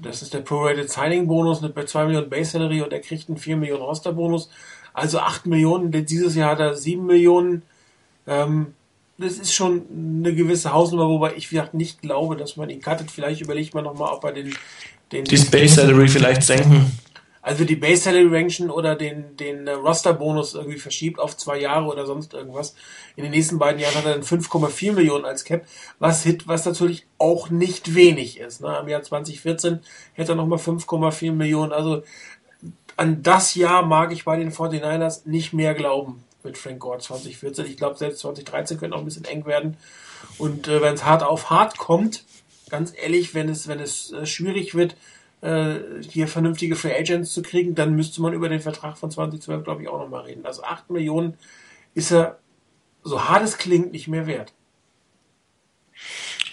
Das ist der Prorated Signing Bonus bei 2 Millionen Base Salary und er kriegt einen 4 Millionen Roster Bonus. Also 8 Millionen. Dieses Jahr hat er 7 Millionen. Ähm, das ist schon eine gewisse Hausnummer, wobei ich nicht glaube, dass man ihn cuttet. Vielleicht überlegt man nochmal, ob er den den, die Base Salary vielleicht senken. Also die Base Salary Ranction oder den, den Roster Bonus irgendwie verschiebt auf zwei Jahre oder sonst irgendwas. In den nächsten beiden Jahren hat er dann 5,4 Millionen als Cap, was Hit, was natürlich auch nicht wenig ist. Ne? Im Jahr 2014 hätte er nochmal 5,4 Millionen. Also an das Jahr mag ich bei den 49ers nicht mehr glauben mit Frank Gore 2014. Ich glaube, selbst 2013 könnte auch ein bisschen eng werden. Und äh, wenn es hart auf hart kommt, ganz ehrlich, wenn es, wenn es äh, schwierig wird, äh, hier vernünftige Free Agents zu kriegen, dann müsste man über den Vertrag von 2012, glaube ich, auch nochmal reden. Also 8 Millionen ist er, so hart es klingt, nicht mehr wert.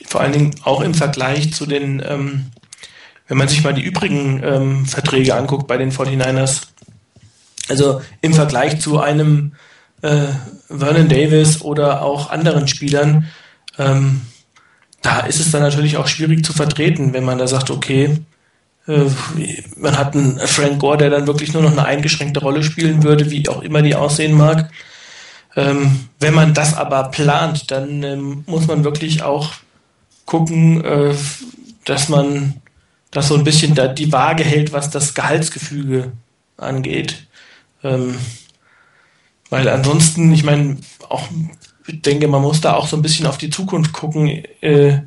Vor allen Dingen auch im Vergleich zu den ähm, wenn man sich mal die übrigen ähm, Verträge anguckt bei den 49ers, also im Vergleich zu einem äh, Vernon Davis oder auch anderen Spielern, ähm, da ist es dann natürlich auch schwierig zu vertreten, wenn man da sagt, okay, äh, man hat einen Frank Gore, der dann wirklich nur noch eine eingeschränkte Rolle spielen würde, wie auch immer die aussehen mag. Ähm, wenn man das aber plant, dann ähm, muss man wirklich auch gucken, äh, dass man das so ein bisschen da die Waage hält, was das Gehaltsgefüge angeht. Ähm, weil ansonsten, ich meine, auch, ich denke, man muss da auch so ein bisschen auf die Zukunft gucken. Äh,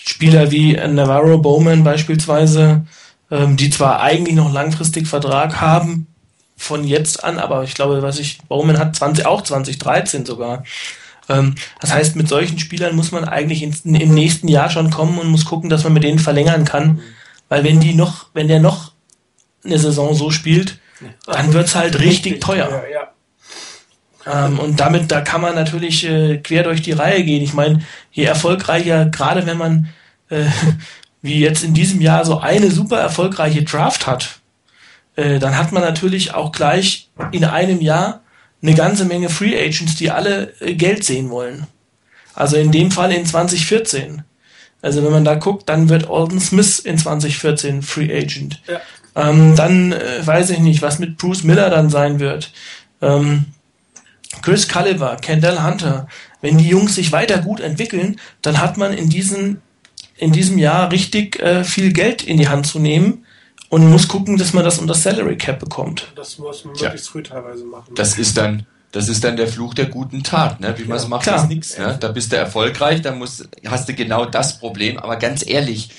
Spieler wie Navarro Bowman beispielsweise, ähm, die zwar eigentlich noch langfristig Vertrag haben, von jetzt an, aber ich glaube, was ich, Bowman hat 20, auch 2013 sogar. Ähm, das heißt, mit solchen Spielern muss man eigentlich in, im nächsten Jahr schon kommen und muss gucken, dass man mit denen verlängern kann. Weil wenn die noch, wenn der noch eine Saison so spielt, dann wird's halt richtig, teuer. Ähm, und damit, da kann man natürlich äh, quer durch die Reihe gehen. Ich meine, je erfolgreicher, gerade wenn man äh, wie jetzt in diesem Jahr so eine super erfolgreiche Draft hat, äh, dann hat man natürlich auch gleich in einem Jahr eine ganze Menge Free Agents, die alle äh, Geld sehen wollen. Also in dem Fall in 2014. Also wenn man da guckt, dann wird Alden Smith in 2014 Free Agent. Ja. Ähm, dann äh, weiß ich nicht, was mit Bruce Miller dann sein wird. Ähm, Chris Culliver, Kendall Hunter. Wenn die Jungs sich weiter gut entwickeln, dann hat man in, diesen, in diesem Jahr richtig äh, viel Geld in die Hand zu nehmen und muss gucken, dass man das unter Salary Cap bekommt. Das muss man möglichst früh teilweise machen. Das ist dann das ist dann der Fluch der guten Tat, ne? Wie man es macht, Klar. ist nichts. Ne? Da bist du erfolgreich, dann musst, hast du genau das Problem. Aber ganz ehrlich,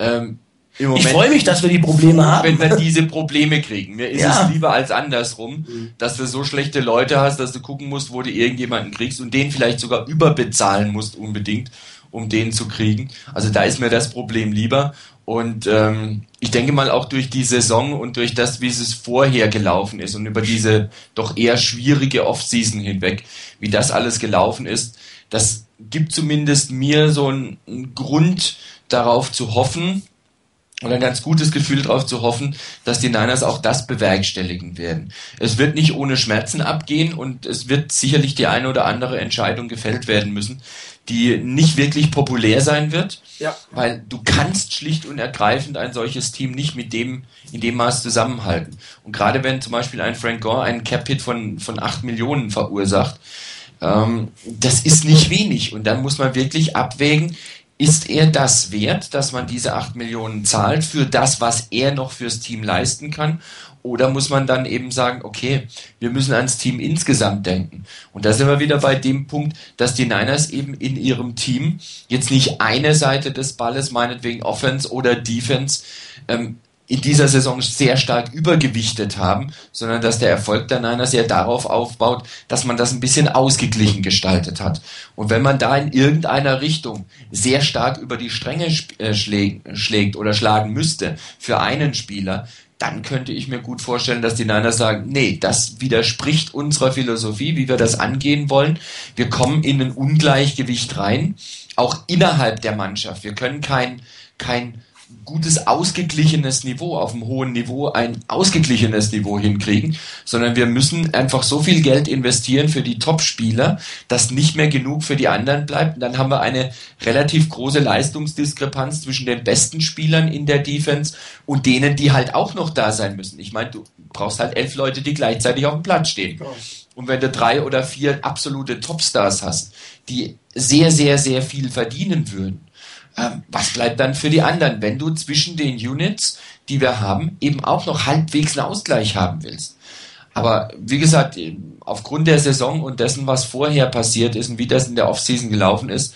ähm, Moment, ich freue mich, dass wir die Probleme haben. Wenn wir diese Probleme kriegen. Mir ist ja. es lieber als andersrum, mhm. dass du so schlechte Leute hast, dass du gucken musst, wo du irgendjemanden kriegst und den vielleicht sogar überbezahlen musst unbedingt, um den zu kriegen. Also da ist mir das Problem lieber. Und ähm, ich denke mal auch durch die Saison und durch das, wie es vorher gelaufen ist und über diese doch eher schwierige Offseason hinweg, wie das alles gelaufen ist, das gibt zumindest mir so einen, einen Grund darauf zu hoffen, und ein ganz gutes Gefühl darauf zu hoffen, dass die Niners auch das bewerkstelligen werden. Es wird nicht ohne Schmerzen abgehen und es wird sicherlich die eine oder andere Entscheidung gefällt werden müssen, die nicht wirklich populär sein wird, ja. weil du kannst schlicht und ergreifend ein solches Team nicht mit dem in dem Maß zusammenhalten. Und gerade wenn zum Beispiel ein Frank Gore einen Cap-Hit von, von acht Millionen verursacht, ähm, das ist nicht wenig. Und dann muss man wirklich abwägen, ist er das wert, dass man diese 8 Millionen zahlt für das, was er noch fürs Team leisten kann? Oder muss man dann eben sagen, okay, wir müssen ans Team insgesamt denken? Und da sind wir wieder bei dem Punkt, dass die Niners eben in ihrem Team jetzt nicht eine Seite des Balles, meinetwegen Offense oder Defense, ähm, in dieser Saison sehr stark übergewichtet haben, sondern dass der Erfolg der Niners ja darauf aufbaut, dass man das ein bisschen ausgeglichen gestaltet hat. Und wenn man da in irgendeiner Richtung sehr stark über die Stränge äh, schlägt oder schlagen müsste für einen Spieler, dann könnte ich mir gut vorstellen, dass die Niners sagen, nee, das widerspricht unserer Philosophie, wie wir das angehen wollen. Wir kommen in ein Ungleichgewicht rein, auch innerhalb der Mannschaft. Wir können kein, kein gutes, ausgeglichenes Niveau, auf einem hohen Niveau ein ausgeglichenes Niveau hinkriegen, sondern wir müssen einfach so viel Geld investieren für die Top-Spieler, dass nicht mehr genug für die anderen bleibt. Und dann haben wir eine relativ große Leistungsdiskrepanz zwischen den besten Spielern in der Defense und denen, die halt auch noch da sein müssen. Ich meine, du brauchst halt elf Leute, die gleichzeitig auf dem Platz stehen. Und wenn du drei oder vier absolute Topstars hast, die sehr, sehr, sehr viel verdienen würden, was bleibt dann für die anderen, wenn du zwischen den Units, die wir haben, eben auch noch halbwegs einen Ausgleich haben willst? Aber wie gesagt, aufgrund der Saison und dessen, was vorher passiert ist und wie das in der Offseason gelaufen ist,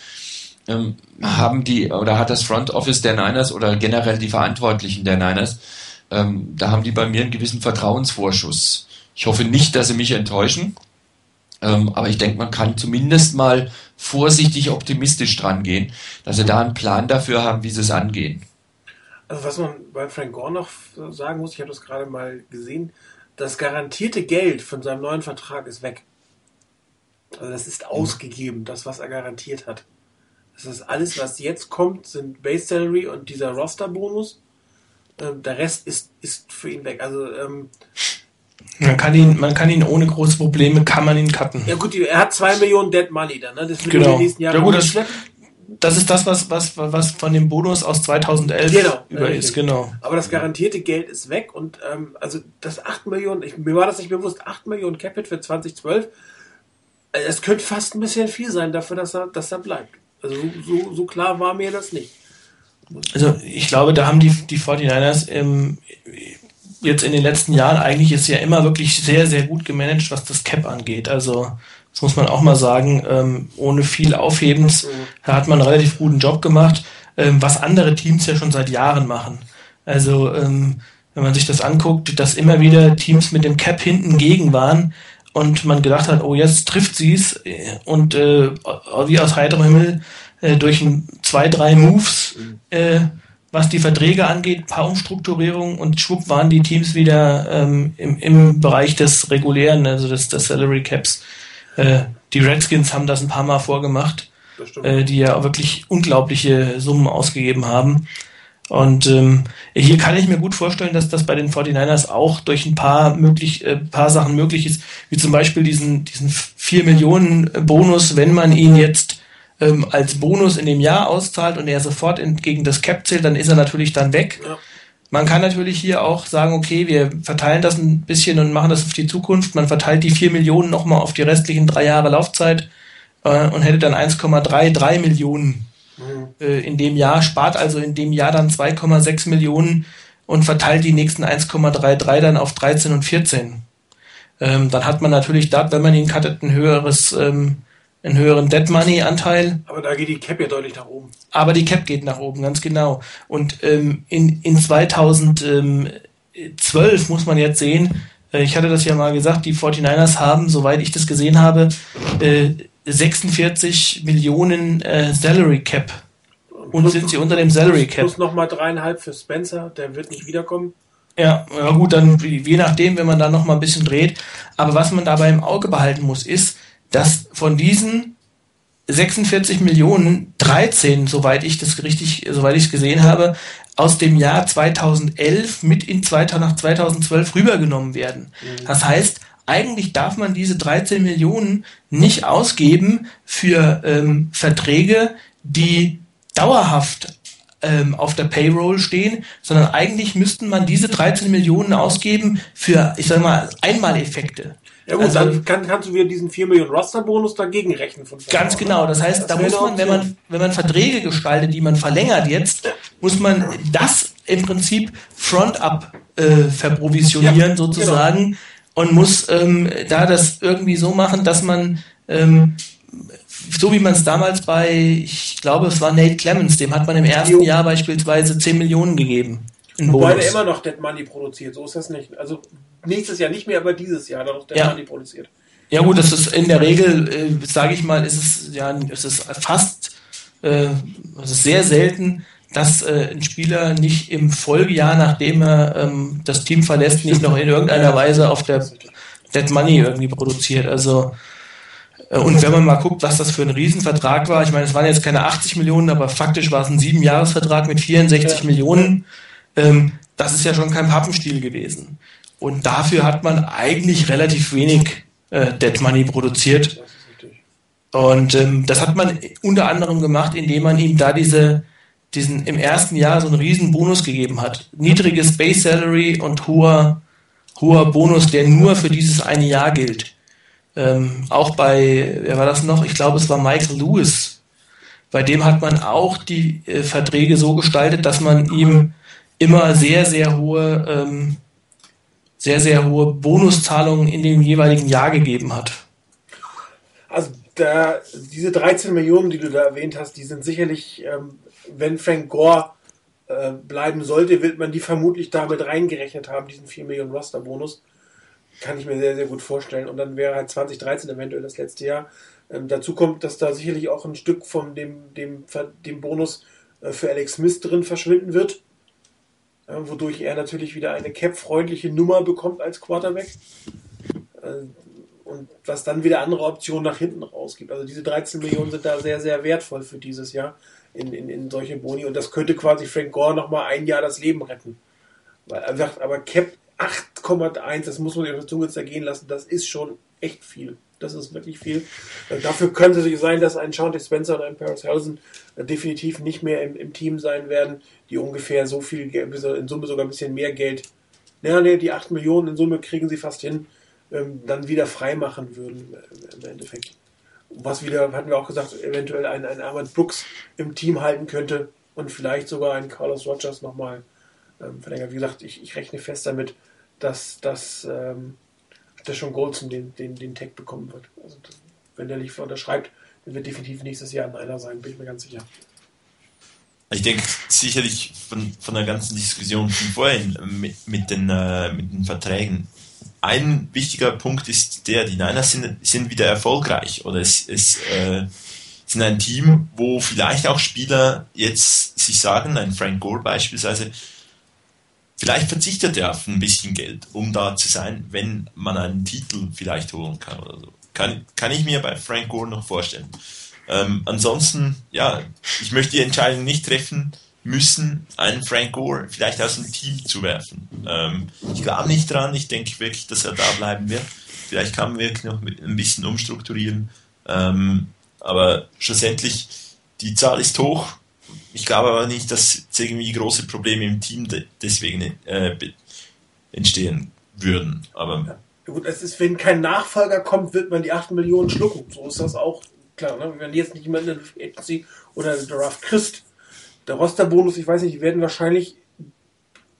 ähm, haben die oder hat das Front Office der Niners oder generell die Verantwortlichen der Niners, ähm, da haben die bei mir einen gewissen Vertrauensvorschuss. Ich hoffe nicht, dass sie mich enttäuschen, ähm, aber ich denke, man kann zumindest mal vorsichtig optimistisch dran gehen, dass sie da einen Plan dafür haben, wie sie es angehen. Also was man bei Frank Gore noch sagen muss, ich habe das gerade mal gesehen, das garantierte Geld von seinem neuen Vertrag ist weg. Also das ist ausgegeben, das, was er garantiert hat. Das ist alles, was jetzt kommt, sind Base Salary und dieser Roster-Bonus. Ähm, der Rest ist, ist für ihn weg. Also ähm, man kann ihn, man kann ihn ohne große Probleme, kann man ihn cutten. Ja gut, er hat zwei Millionen Dead Money dann, ne? Das wird genau. in den nächsten Jahren. Ja gut, das, das ist das, was, was, was von dem Bonus aus 2011 genau, über ist, genau. Aber das garantierte Geld ist weg und ähm, also das 8 Millionen, ich, mir war das nicht bewusst, 8 Millionen Capit für 2012, äh, es könnte fast ein bisschen viel sein dafür, dass er, dass er bleibt. Also so, so klar war mir das nicht. Also ich glaube, da haben die, die 49ers ähm, jetzt in den letzten Jahren eigentlich ist ja immer wirklich sehr, sehr gut gemanagt, was das Cap angeht. Also das muss man auch mal sagen, ähm, ohne viel Aufhebens hat man einen relativ guten Job gemacht, ähm, was andere Teams ja schon seit Jahren machen. Also ähm, wenn man sich das anguckt, dass immer wieder Teams mit dem Cap hinten gegen waren und man gedacht hat, oh jetzt trifft sie es und äh, wie aus heiterem Himmel äh, durch ein, zwei, drei Moves, äh, was die Verträge angeht, paar Umstrukturierungen und schwupp waren die Teams wieder ähm, im, im Bereich des regulären, also des, des Salary Caps. Äh, die Redskins haben das ein paar Mal vorgemacht, äh, die ja wirklich unglaubliche Summen ausgegeben haben. Und ähm, hier kann ich mir gut vorstellen, dass das bei den 49ers auch durch ein paar möglich, äh, paar Sachen möglich ist, wie zum Beispiel diesen, diesen 4 Millionen Bonus, wenn man ihn jetzt ähm, als Bonus in dem Jahr auszahlt und er sofort in, gegen das Cap zählt, dann ist er natürlich dann weg. Ja. Man kann natürlich hier auch sagen, okay, wir verteilen das ein bisschen und machen das auf die Zukunft. Man verteilt die 4 Millionen nochmal auf die restlichen drei Jahre Laufzeit äh, und hätte dann 1,33 Millionen mhm. äh, in dem Jahr, spart also in dem Jahr dann 2,6 Millionen und verteilt die nächsten 1,33 dann auf 13 und 14. Ähm, dann hat man natürlich da, wenn man ihn cuttet, ein höheres ähm, einen höheren Dead Money Anteil. Aber da geht die Cap ja deutlich nach oben. Aber die Cap geht nach oben, ganz genau. Und ähm, in, in 2012 muss man jetzt sehen, äh, ich hatte das ja mal gesagt, die 49ers haben, soweit ich das gesehen habe, äh, 46 Millionen äh, Salary Cap. Und plus, sind sie unter dem Salary Cap. Plus nochmal dreieinhalb für Spencer, der wird nicht wiederkommen. Ja, ja gut, dann je nachdem, wenn man da noch mal ein bisschen dreht. Aber was man dabei im Auge behalten muss, ist, dass von diesen 46 Millionen 13, soweit ich das richtig, soweit ich es gesehen habe, aus dem Jahr 2011 mit in nach 2012 rübergenommen werden. Mhm. Das heißt, eigentlich darf man diese 13 Millionen nicht ausgeben für ähm, Verträge, die dauerhaft ähm, auf der Payroll stehen, sondern eigentlich müssten man diese 13 Millionen ausgeben für, ich sag mal, Einmaleffekte. Ja gut, also, dann kann, kannst du wieder diesen 4 Millionen Roster-Bonus dagegen rechnen. Von ganz genau. Das heißt, das da muss man, wenn man, wenn man Verträge gestaltet, die man verlängert jetzt, muss man das im Prinzip front-up äh, verprovisionieren ja, sozusagen genau. und muss ähm, da das irgendwie so machen, dass man ähm, so wie man es damals bei, ich glaube, es war Nate Clemens, dem hat man im ersten Jahr beispielsweise 10 Millionen gegeben. Wobei der immer noch Dead Money produziert, so ist das nicht. Also nächstes Jahr nicht mehr, aber dieses Jahr noch Dead ja. Money produziert. Ja gut, das ist in der Regel, äh, sage ich mal, ist es ja, ist es fast, äh, es ist sehr selten, dass äh, ein Spieler nicht im Folgejahr, nachdem er ähm, das Team verlässt, nicht noch in irgendeiner Weise auf der Dead Money irgendwie produziert. Also äh, und wenn man mal guckt, was das für ein Riesenvertrag war, ich meine, es waren jetzt keine 80 Millionen, aber faktisch war es ein Siebenjahresvertrag mit 64 ja. Millionen. Ähm, das ist ja schon kein Pappenstiel gewesen. Und dafür hat man eigentlich relativ wenig äh, Dead Money produziert. Und ähm, das hat man unter anderem gemacht, indem man ihm da diese, diesen im ersten Jahr so einen riesen Bonus gegeben hat. Niedriges Base Salary und hoher, hoher Bonus, der nur für dieses eine Jahr gilt. Ähm, auch bei, wer war das noch? Ich glaube, es war Michael Lewis. Bei dem hat man auch die äh, Verträge so gestaltet, dass man ihm immer sehr, sehr hohe, ähm, sehr, sehr hohe Bonuszahlungen in dem jeweiligen Jahr gegeben hat. Also da, diese 13 Millionen, die du da erwähnt hast, die sind sicherlich, ähm, wenn Frank Gore äh, bleiben sollte, wird man die vermutlich damit reingerechnet haben, diesen 4 Millionen Roster-Bonus. Kann ich mir sehr, sehr gut vorstellen. Und dann wäre halt 2013 eventuell das letzte Jahr. Ähm, dazu kommt, dass da sicherlich auch ein Stück von dem, dem, dem Bonus äh, für Alex Smith drin verschwinden wird wodurch er natürlich wieder eine cap-freundliche Nummer bekommt als Quarterback. Äh, und was dann wieder andere Optionen nach hinten rausgibt. Also diese 13 Millionen sind da sehr, sehr wertvoll für dieses Jahr in, in, in solche Boni und das könnte quasi Frank Gore nochmal ein Jahr das Leben retten. Weil er sagt, aber Cap 8,1, das muss man sich auf der Zunge zergehen lassen, das ist schon echt viel. Das ist wirklich viel. Äh, dafür könnte es sein, dass ein Shanti Spencer und ein Paris Hausen äh, definitiv nicht mehr im, im, Team sein werden, die ungefähr so viel, in Summe sogar ein bisschen mehr Geld, ja, nee, die 8 Millionen in Summe kriegen sie fast hin, ähm, dann wieder freimachen würden äh, im Endeffekt. Was wieder, hatten wir auch gesagt, eventuell ein, ein Armand Brooks im Team halten könnte und vielleicht sogar ein Carlos Rogers nochmal ähm, verlängert. Wie gesagt, ich, ich rechne fest damit, dass, dass ähm, dass schon Goldson den, den, den Tag bekommen wird. Also wenn der Liefer unterschreibt, dann wird definitiv nächstes Jahr ein einer sein, bin ich mir ganz sicher. Ich denke sicherlich von, von der ganzen Diskussion von vorhin mit, mit, den, äh, mit den Verträgen. Ein wichtiger Punkt ist der, die Niners sind, sind wieder erfolgreich oder es, es äh, sind ein Team, wo vielleicht auch Spieler jetzt sich sagen, ein Frank Gore beispielsweise, Vielleicht verzichtet er auf ein bisschen Geld, um da zu sein, wenn man einen Titel vielleicht holen kann oder so. Kann, kann ich mir bei Frank Gore noch vorstellen. Ähm, ansonsten, ja, ich möchte die Entscheidung nicht treffen müssen, einen Frank Gore vielleicht aus dem Team zu werfen. Ähm, ich glaube nicht dran, ich denke wirklich, dass er da bleiben wird. Vielleicht kann man wirklich noch ein bisschen umstrukturieren. Ähm, aber schlussendlich, die Zahl ist hoch, ich glaube aber nicht, dass irgendwie große Probleme im Team de deswegen äh, entstehen würden. Aber ja, gut, es ist, wenn kein Nachfolger kommt, wird man die 8 Millionen schlucken. So ist das auch klar. Ne? Wenn jetzt nicht jemand in oder der Draft kriegst, der Rosterbonus, ich weiß nicht, werden wahrscheinlich,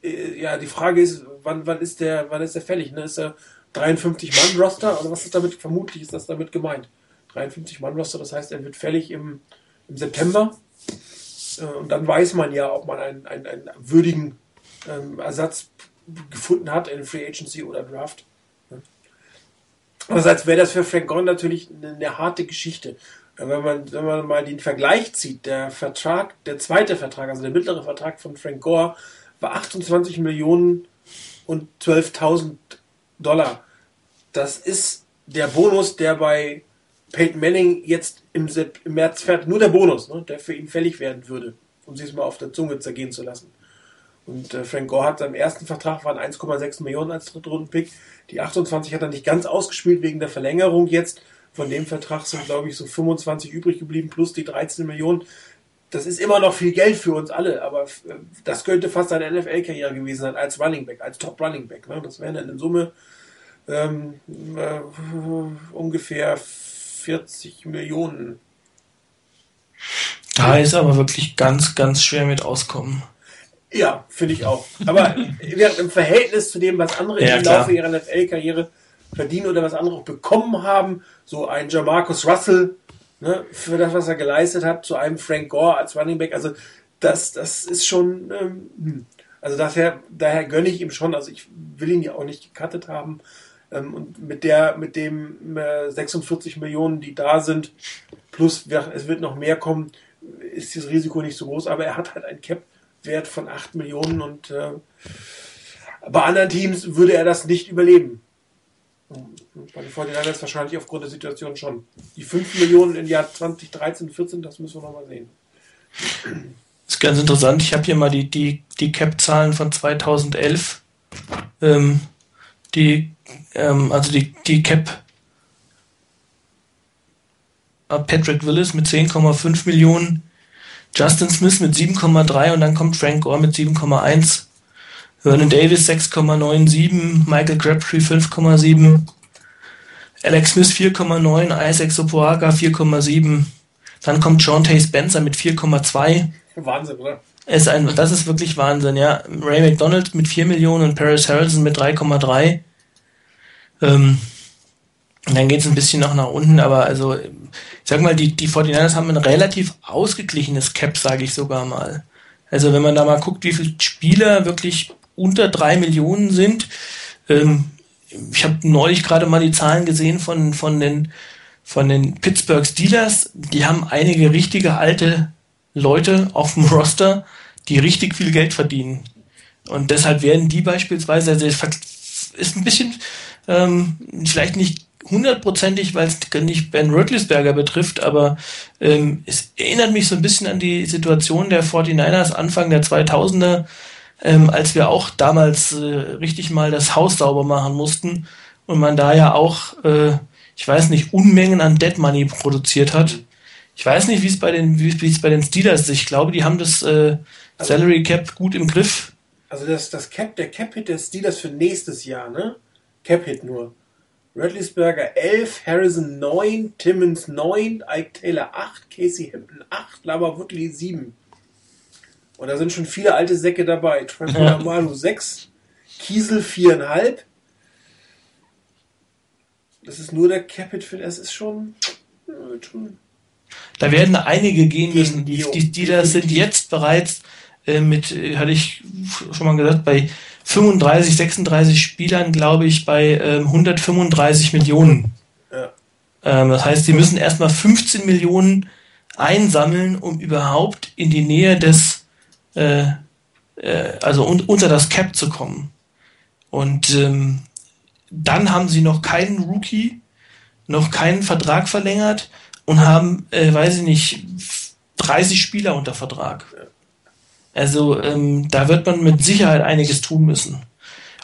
äh, ja, die Frage ist, wann, wann ist der, wann ist der fällig? Ne? Ist er 53 Mann Roster? Oder was ist damit, vermutlich ist das damit gemeint? 53 Mann Roster, das heißt, er wird fällig im, im September. Äh, und dann weiß man ja, ob man einen, einen, einen würdigen ähm, Ersatz gefunden hat in Free Agency oder Draft. Andererseits wäre das für Frank Gore natürlich eine, eine, harte Geschichte. Wenn man, wenn man mal den Vergleich zieht, der Vertrag, der zweite Vertrag, also der mittlere Vertrag von Frank Gore, war 28 Millionen und 12.000 Dollar. Das ist der Bonus, der bei Peyton Manning jetzt im, im März fährt, nur der Bonus, ne, der für ihn fällig werden würde, um sich es mal auf der Zunge zergehen zu lassen. Und äh, Frank Gore hat seinem ersten Vertrag waren 1,6 Millionen als Drittrunden-Pick. Die 28 hat er nicht ganz ausgespielt wegen der Verlängerung jetzt. Von dem Vertrag sind, glaube ich, so 25 übrig geblieben, plus die 13 Millionen. Das ist immer noch viel Geld für uns alle, aber äh, das könnte fast seine NFL-Karriere gewesen sein als Running Back, als Top Running Back. Ne? Das wären dann in Summe ähm, äh, ungefähr 40 Millionen. Da ist aber wirklich ganz, ganz schwer mit auskommen. Ja, finde ich auch. Aber im Verhältnis zu dem, was andere ja, im Laufe ihrer NFL-Karriere verdienen oder was andere auch bekommen haben, so ein Jamarcus Russell, ne, für das, was er geleistet hat, zu einem Frank Gore als Running Back, also das, das ist schon, ähm, hm. also daher, daher gönne ich ihm schon, also ich will ihn ja auch nicht gecuttet haben, und mit der, mit dem äh, 46 Millionen, die da sind, plus es wird noch mehr kommen, ist das Risiko nicht so groß. Aber er hat halt einen Cap-Wert von 8 Millionen und äh, bei anderen Teams würde er das nicht überleben. Bei den 49ers wahrscheinlich aufgrund der Situation schon. Die 5 Millionen im Jahr 2013, 14, das müssen wir nochmal sehen. Das ist ganz interessant. Ich habe hier mal die, die, die Cap-Zahlen von 2011. Ähm, die ähm, also die, die Cap Patrick Willis mit 10,5 Millionen, Justin Smith mit 7,3 und dann kommt Frank Gore mit 7,1, Vernon Davis 6,97, Michael Crabtree 5,7, Alex Smith 4,9, Isaac Sopoaga 4,7, dann kommt Sean Tay Spencer mit 4,2. Wahnsinn, oder? Ist ein, das ist wirklich Wahnsinn, ja. Ray McDonald mit 4 Millionen und Paris Harrison mit 3,3. Ähm, dann geht es ein bisschen noch nach unten, aber also, ich sag mal, die, die 49ers haben ein relativ ausgeglichenes Cap, sage ich sogar mal. Also wenn man da mal guckt, wie viele Spieler wirklich unter drei Millionen sind, ähm, ich habe neulich gerade mal die Zahlen gesehen von, von, den, von den Pittsburgh Steelers, die haben einige richtige alte Leute auf dem Roster, die richtig viel Geld verdienen. Und deshalb werden die beispielsweise, also ist ein bisschen ähm, vielleicht nicht hundertprozentig, weil es nicht Ben Rötlisberger betrifft, aber ähm, es erinnert mich so ein bisschen an die Situation der 49ers Anfang der 2000er, ähm, als wir auch damals äh, richtig mal das Haus sauber machen mussten und man da ja auch, äh, ich weiß nicht, Unmengen an Dead Money produziert hat. Ich weiß nicht, wie es bei den, wie es bei den Steelers ist. Ich glaube, die haben das äh, Salary Cap gut im Griff. Also das, das Cap, der Cap-Hit der Steelers für nächstes Jahr, ne? Cap-Hit nur. Redlisberger 11, Harrison 9, Timmons 9, Ike Taylor 8, Casey Hampton 8, Lama Woodley 7. Und da sind schon viele alte Säcke dabei. Trevor ja. Manu 6, Kiesel 4,5. Das ist nur der Capit für das ist schon, schon. Da werden einige gehen müssen. Die, die, die da sind jetzt bereits äh, mit, äh, hatte ich schon mal gesagt, bei 35, 36 Spielern, glaube ich, bei ähm, 135 Millionen. Ja. Ähm, das heißt, sie müssen erstmal 15 Millionen einsammeln, um überhaupt in die Nähe des, äh, äh, also un unter das Cap zu kommen. Und ähm, dann haben sie noch keinen Rookie, noch keinen Vertrag verlängert und haben, äh, weiß ich nicht, 30 Spieler unter Vertrag. Also ähm, da wird man mit Sicherheit einiges tun müssen.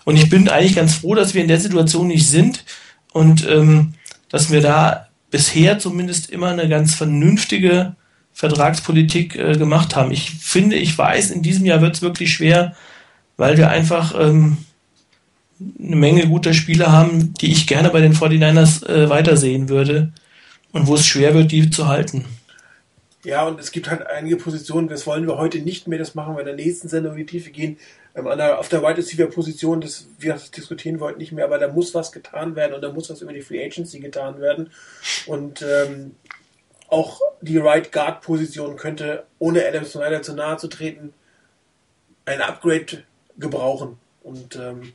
Und ich bin eigentlich ganz froh, dass wir in der Situation nicht sind und ähm, dass wir da bisher zumindest immer eine ganz vernünftige Vertragspolitik äh, gemacht haben. Ich finde, ich weiß, in diesem Jahr wird es wirklich schwer, weil wir einfach ähm, eine Menge guter Spieler haben, die ich gerne bei den 49ers äh, weitersehen würde und wo es schwer wird, die zu halten. Ja, und es gibt halt einige Positionen, das wollen wir heute nicht mehr, das machen wir in der nächsten Sendung in die Tiefe gehen. Ähm, der, auf der Wide Receiver Position, das wir das diskutieren wollten nicht mehr, aber da muss was getan werden und da muss was über die Free Agency getan werden. Und ähm, auch die Right Guard Position könnte, ohne Adam Snyder zu nahe zu treten, ein Upgrade gebrauchen. Und ähm,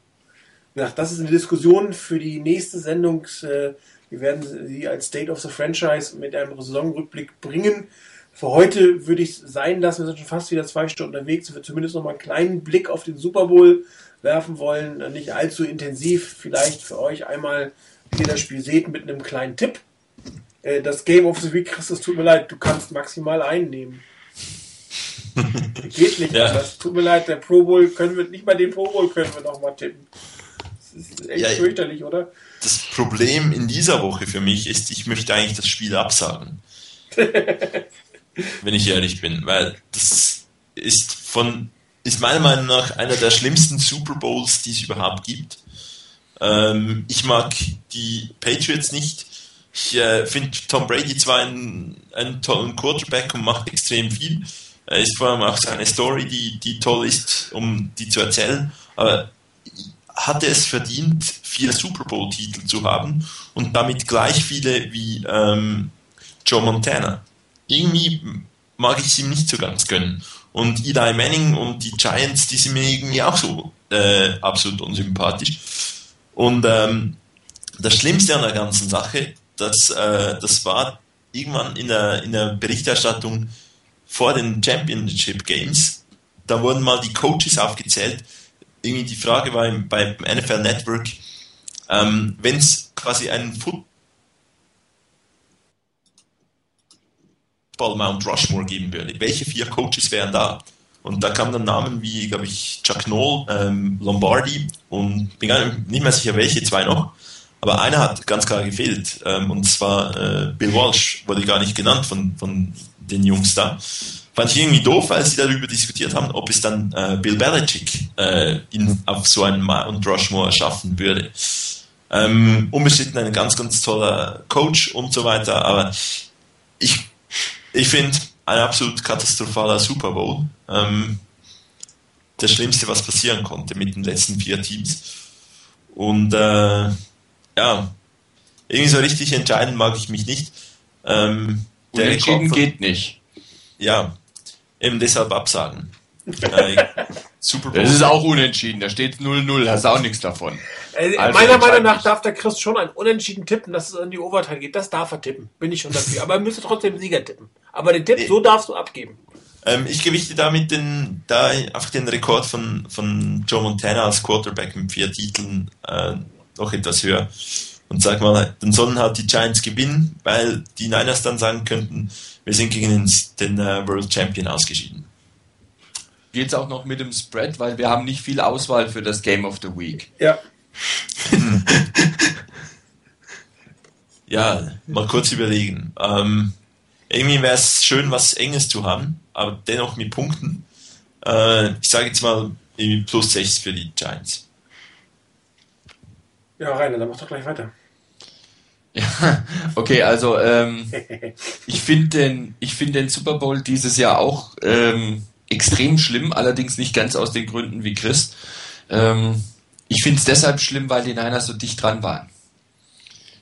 ja, das ist eine Diskussion für die nächste Sendung. Äh, wir werden sie als State of the Franchise mit einem Saisonrückblick bringen. Für heute würde ich es sein lassen, wir sind schon fast wieder zwei Stunden unterwegs, wir zumindest noch mal einen kleinen Blick auf den Super Bowl werfen wollen. Nicht allzu intensiv, vielleicht für euch einmal, wie ihr das Spiel seht, mit einem kleinen Tipp. Äh, das Game of the Week, Chris, es tut mir leid, du kannst maximal einnehmen. Geht nicht ja. anders. Tut mir leid, der Pro Bowl können wir, nicht mal den Pro Bowl können wir noch mal tippen. Das ist echt ja, fürchterlich, oder? Das Problem in dieser Woche für mich ist, ich möchte eigentlich das Spiel absagen. wenn ich ehrlich bin, weil das ist von ist meiner Meinung nach einer der schlimmsten Super Bowls, die es überhaupt gibt. Ähm, ich mag die Patriots nicht. Ich äh, finde Tom Brady zwar einen, einen tollen Quarterback und macht extrem viel. Er ist vor allem auch seine Story, die, die toll ist, um die zu erzählen. Aber hat er es verdient, vier Super Bowl-Titel zu haben und damit gleich viele wie ähm, Joe Montana? irgendwie mag ich es ihm nicht so ganz gönnen. Und Eli Manning und die Giants, die sind mir irgendwie auch so äh, absolut unsympathisch. Und ähm, das Schlimmste an der ganzen Sache, das, äh, das war irgendwann in der, in der Berichterstattung vor den Championship Games, da wurden mal die Coaches aufgezählt. Irgendwie die Frage war beim NFL Network, ähm, wenn es quasi einen Football Mount Rushmore geben würde. Welche vier Coaches wären da? Und da kamen dann Namen wie, glaube ich, Chuck Knoll, ähm, Lombardi und bin gar nicht mehr sicher, welche zwei noch. Aber einer hat ganz klar gefehlt. Ähm, und zwar äh, Bill Walsh, wurde gar nicht genannt von, von den Jungs da. Fand ich irgendwie doof, als sie darüber diskutiert haben, ob es dann äh, Bill Belichick äh, in, auf so einen Mount Rushmore schaffen würde. Ähm, unbestritten ein ganz, ganz toller Coach und so weiter, aber ich ich finde, ein absolut katastrophaler Super Bowl. Ähm, das Schlimmste, was passieren konnte mit den letzten vier Teams. Und äh, ja, irgendwie so richtig entscheiden mag ich mich nicht. Ähm, Unentschieden geht nicht. Ja, eben deshalb absagen. äh, Super Bowl. Das ist auch unentschieden, da steht 0-0, hast auch nichts davon. Äh, also meiner Meinung nach darf der Chris schon ein Unentschieden tippen, dass es in die Overtime geht. Das darf er tippen, bin ich schon dafür. Aber er müsste trotzdem Sieger tippen. Aber den Tipp, nee. so darfst du abgeben. Ähm, ich gewichte damit den, da einfach den Rekord von, von Joe Montana als Quarterback mit vier Titeln äh, noch etwas höher. Und sag mal, dann sollen halt die Giants gewinnen, weil die Niners dann sagen könnten, wir sind gegen den, den uh, World Champion ausgeschieden. Geht's auch noch mit dem Spread, weil wir haben nicht viel Auswahl für das Game of the Week. Ja. ja, mal kurz überlegen. Ähm, irgendwie wäre es schön, was Enges zu haben, aber dennoch mit Punkten. Äh, ich sage jetzt mal irgendwie plus 6 für die Giants. Ja, Rainer, dann mach doch gleich weiter. Ja, okay, also ähm, ich finde den, ich finde den Super Bowl dieses Jahr auch ähm, extrem schlimm, allerdings nicht ganz aus den Gründen wie Chris. Ähm, ich finde es deshalb schlimm, weil die Niners so dicht dran waren.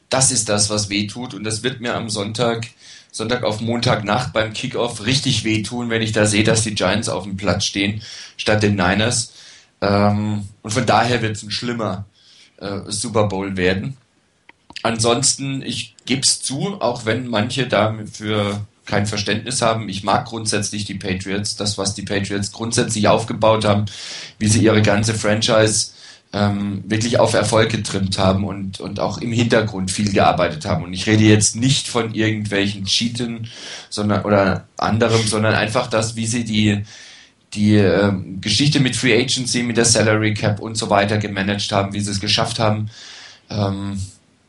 Das ist das, was weh tut und das wird mir am Sonntag, Sonntag auf Montagnacht beim Kickoff richtig wehtun, wenn ich da sehe, dass die Giants auf dem Platz stehen statt den Niners. Ähm, und von daher wird es ein schlimmer äh, Super Bowl werden. Ansonsten, ich gebe es zu, auch wenn manche dafür kein Verständnis haben. Ich mag grundsätzlich die Patriots, das, was die Patriots grundsätzlich aufgebaut haben, wie sie ihre ganze Franchise ähm, wirklich auf Erfolg getrimmt haben und, und auch im Hintergrund viel gearbeitet haben. Und ich rede jetzt nicht von irgendwelchen Cheaten sondern, oder anderem, sondern einfach das, wie sie die, die ähm, Geschichte mit Free Agency, mit der Salary Cap und so weiter gemanagt haben, wie sie es geschafft haben, ähm,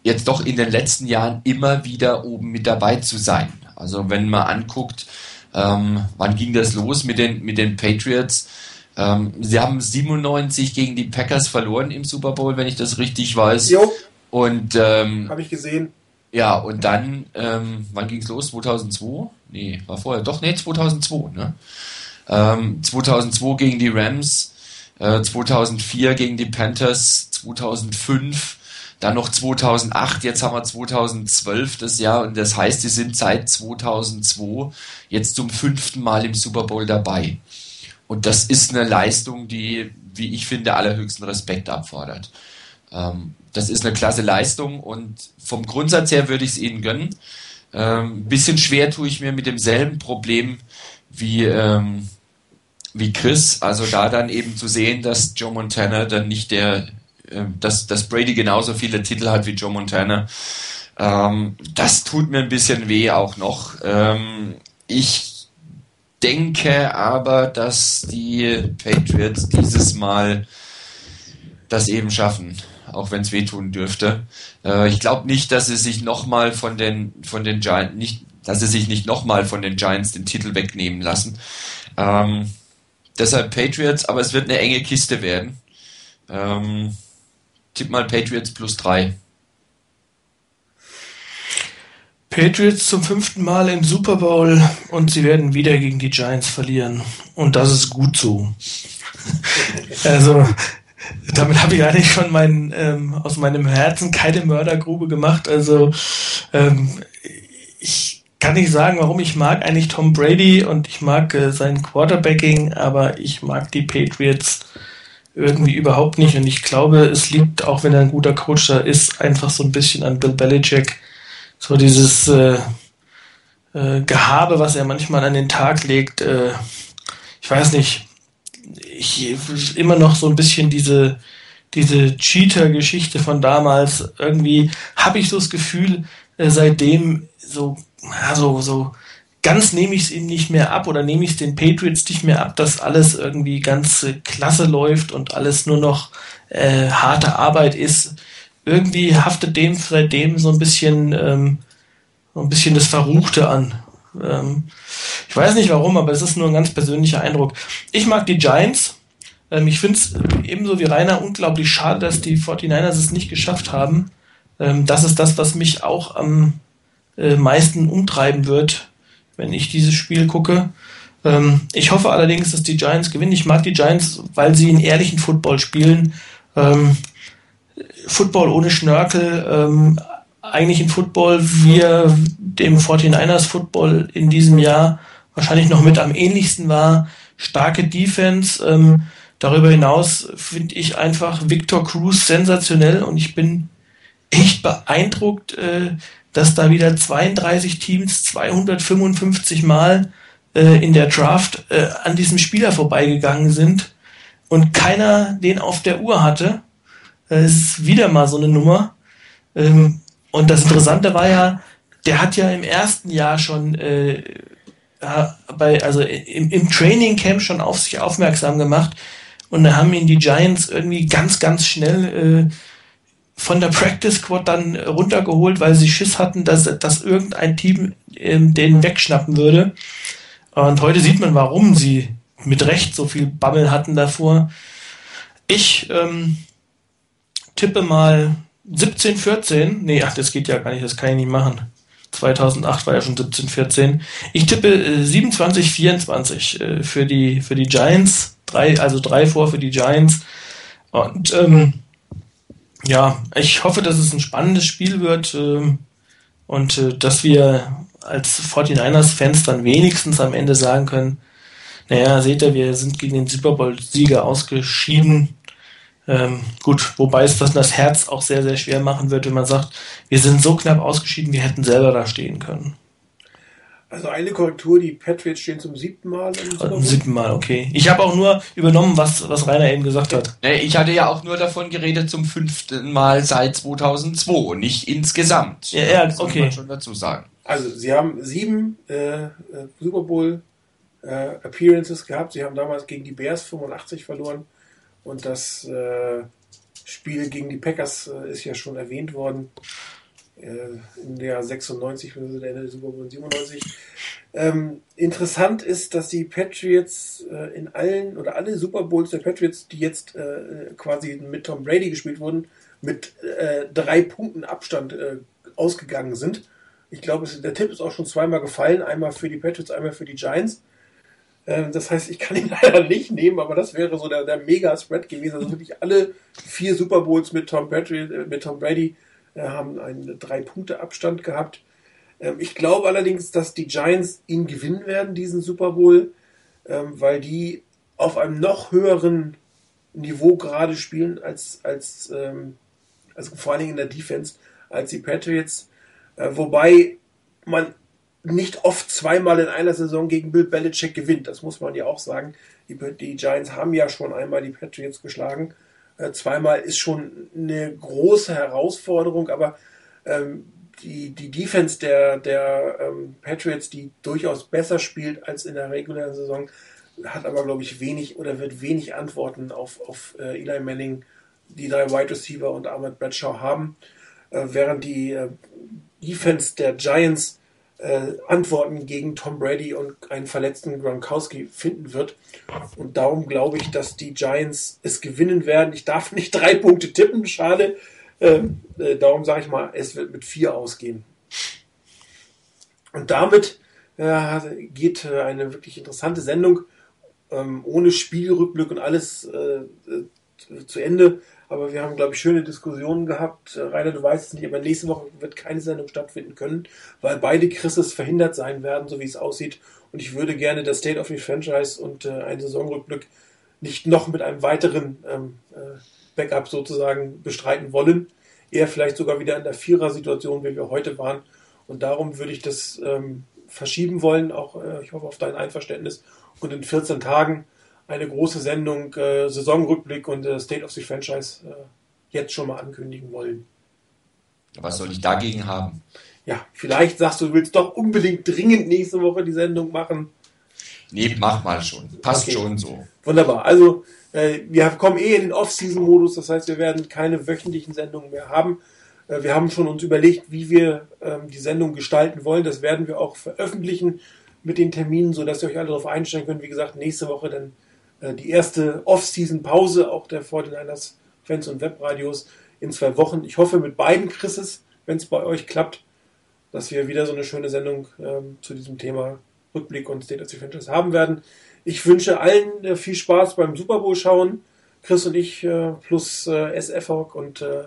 jetzt doch in den letzten Jahren immer wieder oben mit dabei zu sein. Also wenn man anguckt, ähm, wann ging das los mit den, mit den Patriots? Ähm, sie haben 97 gegen die Packers verloren im Super Bowl, wenn ich das richtig weiß. Jo. Und ähm, habe ich gesehen. Ja, und dann, ähm, wann ging es los? 2002? Nee, war vorher. Doch, nee, 2002. Ne? Ähm, 2002 gegen die Rams, äh, 2004 gegen die Panthers, 2005 dann noch 2008, jetzt haben wir 2012 das Jahr und das heißt, sie sind seit 2002 jetzt zum fünften Mal im Super Bowl dabei. Und das ist eine Leistung, die, wie ich finde, allerhöchsten Respekt abfordert. Ähm, das ist eine klasse Leistung und vom Grundsatz her würde ich es ihnen gönnen. Ähm, ein bisschen schwer tue ich mir mit demselben Problem wie, ähm, wie Chris. Also da dann eben zu sehen, dass Joe Montana dann nicht der dass, dass Brady genauso viele Titel hat wie Joe Montana. Ähm, das tut mir ein bisschen weh auch noch. Ähm, ich denke aber, dass die Patriots dieses Mal das eben schaffen, auch wenn es wehtun dürfte. Äh, ich glaube nicht, dass sie sich nochmal von den, von den Giants, nicht, dass sie sich nicht nochmal von den Giants den Titel wegnehmen lassen. Ähm, deshalb Patriots, aber es wird eine enge Kiste werden. Ähm, tipp mal Patriots plus drei. Patriots zum fünften Mal im Super Bowl und sie werden wieder gegen die Giants verlieren. Und das ist gut so. also, damit habe ich eigentlich schon mein, ähm, aus meinem Herzen keine Mördergrube gemacht. Also, ähm, ich kann nicht sagen, warum ich mag eigentlich Tom Brady und ich mag äh, sein Quarterbacking, aber ich mag die Patriots irgendwie überhaupt nicht. Und ich glaube, es liegt, auch wenn er ein guter Coach da ist, einfach so ein bisschen an Bill Belichick. So dieses äh, äh, Gehabe, was er manchmal an den Tag legt. Äh, ich weiß nicht. Ich immer noch so ein bisschen diese diese Cheater-Geschichte von damals. Irgendwie habe ich so das Gefühl, äh, seitdem so, ja, so, so ganz nehme ich es ihm nicht mehr ab oder nehme ich es den Patriots nicht mehr ab, dass alles irgendwie ganz äh, klasse läuft und alles nur noch äh, harte Arbeit ist. Irgendwie haftet dem seitdem so ein bisschen ähm, so ein bisschen das Verruchte an. Ähm, ich weiß nicht warum, aber es ist nur ein ganz persönlicher Eindruck. Ich mag die Giants. Ähm, ich finde es ebenso wie Rainer unglaublich schade, dass die 49ers es nicht geschafft haben. Ähm, das ist das, was mich auch am äh, meisten umtreiben wird wenn ich dieses Spiel gucke. Ähm, ich hoffe allerdings, dass die Giants gewinnen. Ich mag die Giants, weil sie einen ehrlichen Football spielen. Ähm, Football ohne Schnörkel, ähm, eigentlich ein Football, wie dem 49ers Football in diesem Jahr wahrscheinlich noch mit am ähnlichsten war. Starke Defense. Ähm, darüber hinaus finde ich einfach Victor Cruz sensationell und ich bin echt beeindruckt, äh, dass da wieder 32 Teams 255 Mal äh, in der Draft äh, an diesem Spieler vorbeigegangen sind und keiner den auf der Uhr hatte. Das ist wieder mal so eine Nummer. Ähm, und das Interessante war ja, der hat ja im ersten Jahr schon äh, bei, also im, im Training Camp schon auf sich aufmerksam gemacht und da haben ihn die Giants irgendwie ganz, ganz schnell äh, von der Practice Squad dann runtergeholt, weil sie Schiss hatten, dass, dass irgendein Team ähm, den wegschnappen würde. Und heute sieht man, warum sie mit Recht so viel Bammel hatten davor. Ich ähm, tippe mal 17, 14. Nee, ach, das geht ja gar nicht, das kann ich nicht machen. 2008 war ja schon 17, 14. Ich tippe äh, 27, 24 äh, für die für die Giants. Drei, also drei vor für die Giants. Und ähm, ja, ich hoffe, dass es ein spannendes Spiel wird äh, und äh, dass wir als 49ers-Fans dann wenigstens am Ende sagen können, naja, seht ihr, wir sind gegen den Super Bowl-Sieger ausgeschieden. Ähm, gut, wobei es das, das Herz auch sehr, sehr schwer machen wird, wenn man sagt, wir sind so knapp ausgeschieden, wir hätten selber da stehen können. Also eine Korrektur, die Patriots stehen zum siebten Mal Bowl. siebten Mal, okay. Ich habe auch nur übernommen, was, was Rainer eben gesagt hat. Nee, ich hatte ja auch nur davon geredet zum fünften Mal seit 2002, nicht insgesamt. Ja, ja das okay. Muss man schon dazu sagen. Also sie haben sieben äh, äh, Super Bowl äh, Appearances gehabt. Sie haben damals gegen die Bears 85 verloren und das äh, Spiel gegen die Packers äh, ist ja schon erwähnt worden in der 96 bzw. der Ende der Super Bowl 97. Ähm, interessant ist, dass die Patriots äh, in allen oder alle Super Bowls der Patriots, die jetzt äh, quasi mit Tom Brady gespielt wurden, mit äh, drei Punkten Abstand äh, ausgegangen sind. Ich glaube, der Tipp ist auch schon zweimal gefallen, einmal für die Patriots, einmal für die Giants. Ähm, das heißt, ich kann ihn leider nicht nehmen, aber das wäre so der, der Mega-Spread gewesen. Also wirklich alle vier Super Bowls mit Tom, Brady, äh, mit Tom Brady haben einen Drei-Punkte-Abstand gehabt. Ähm, ich glaube allerdings, dass die Giants ihn gewinnen werden, diesen Super Bowl, ähm, weil die auf einem noch höheren Niveau gerade spielen als, als, ähm, also vor allen Dingen in der Defense als die Patriots. Äh, wobei man nicht oft zweimal in einer Saison gegen Bill Belichick gewinnt. Das muss man ja auch sagen. Die, die Giants haben ja schon einmal die Patriots geschlagen. Äh, zweimal ist schon eine große Herausforderung, aber ähm, die, die Defense der, der ähm, Patriots, die durchaus besser spielt als in der regulären Saison, hat aber, glaube ich, wenig oder wird wenig Antworten auf, auf äh, Eli Manning, die drei Wide Receiver und Ahmed Bradshaw haben, äh, während die äh, Defense der Giants äh, Antworten gegen Tom Brady und einen verletzten Gronkowski finden wird. Und darum glaube ich, dass die Giants es gewinnen werden. Ich darf nicht drei Punkte tippen, schade. Äh, äh, darum sage ich mal, es wird mit vier ausgehen. Und damit äh, geht äh, eine wirklich interessante Sendung ähm, ohne Spielrückblick und alles äh, zu Ende. Aber wir haben, glaube ich, schöne Diskussionen gehabt. Äh, Rainer, du weißt es nicht, aber nächste Woche wird keine Sendung stattfinden können, weil beide Chrises verhindert sein werden, so wie es aussieht. Und ich würde gerne das State of the Franchise und äh, einen Saisonrückblick nicht noch mit einem weiteren ähm, äh, Backup sozusagen bestreiten wollen. Eher vielleicht sogar wieder in der Vierer-Situation, wie wir heute waren. Und darum würde ich das ähm, verschieben wollen, auch äh, ich hoffe auf dein Einverständnis. Und in 14 Tagen eine große Sendung, äh, Saisonrückblick und äh, State of the Franchise äh, jetzt schon mal ankündigen wollen. Was soll ich dagegen haben? Ja, vielleicht sagst du, du willst doch unbedingt dringend nächste Woche die Sendung machen. Nee, mach mal schon. Passt okay. schon so. Wunderbar. Also, äh, wir kommen eh in den Off-Season-Modus, das heißt, wir werden keine wöchentlichen Sendungen mehr haben. Äh, wir haben schon uns überlegt, wie wir ähm, die Sendung gestalten wollen. Das werden wir auch veröffentlichen mit den Terminen, sodass ihr euch alle darauf einstellen könnt. Wie gesagt, nächste Woche dann die erste Off-Season-Pause auch der 49ers Fans und Webradios in zwei Wochen. Ich hoffe mit beiden Chrises, wenn es bei euch klappt, dass wir wieder so eine schöne Sendung ähm, zu diesem Thema Rückblick und State of the Franchise haben werden. Ich wünsche allen äh, viel Spaß beim Super Bowl schauen. Chris und ich äh, plus äh, SF und äh,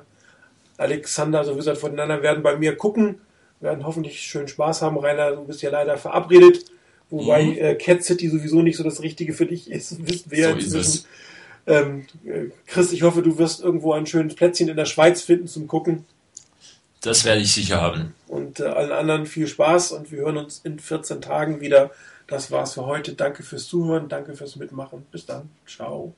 Alexander, so wie gesagt, voneinander werden bei mir gucken, werden hoffentlich schön Spaß haben. Rainer, du bist ja leider verabredet. Wobei mhm. äh, Cat City sowieso nicht so das Richtige für dich ist, wissen wir so inzwischen. Ähm, äh, Chris, ich hoffe, du wirst irgendwo ein schönes Plätzchen in der Schweiz finden zum Gucken. Das werde ich sicher haben. Und äh, allen anderen viel Spaß und wir hören uns in 14 Tagen wieder. Das war's für heute. Danke fürs Zuhören, danke fürs Mitmachen. Bis dann. Ciao.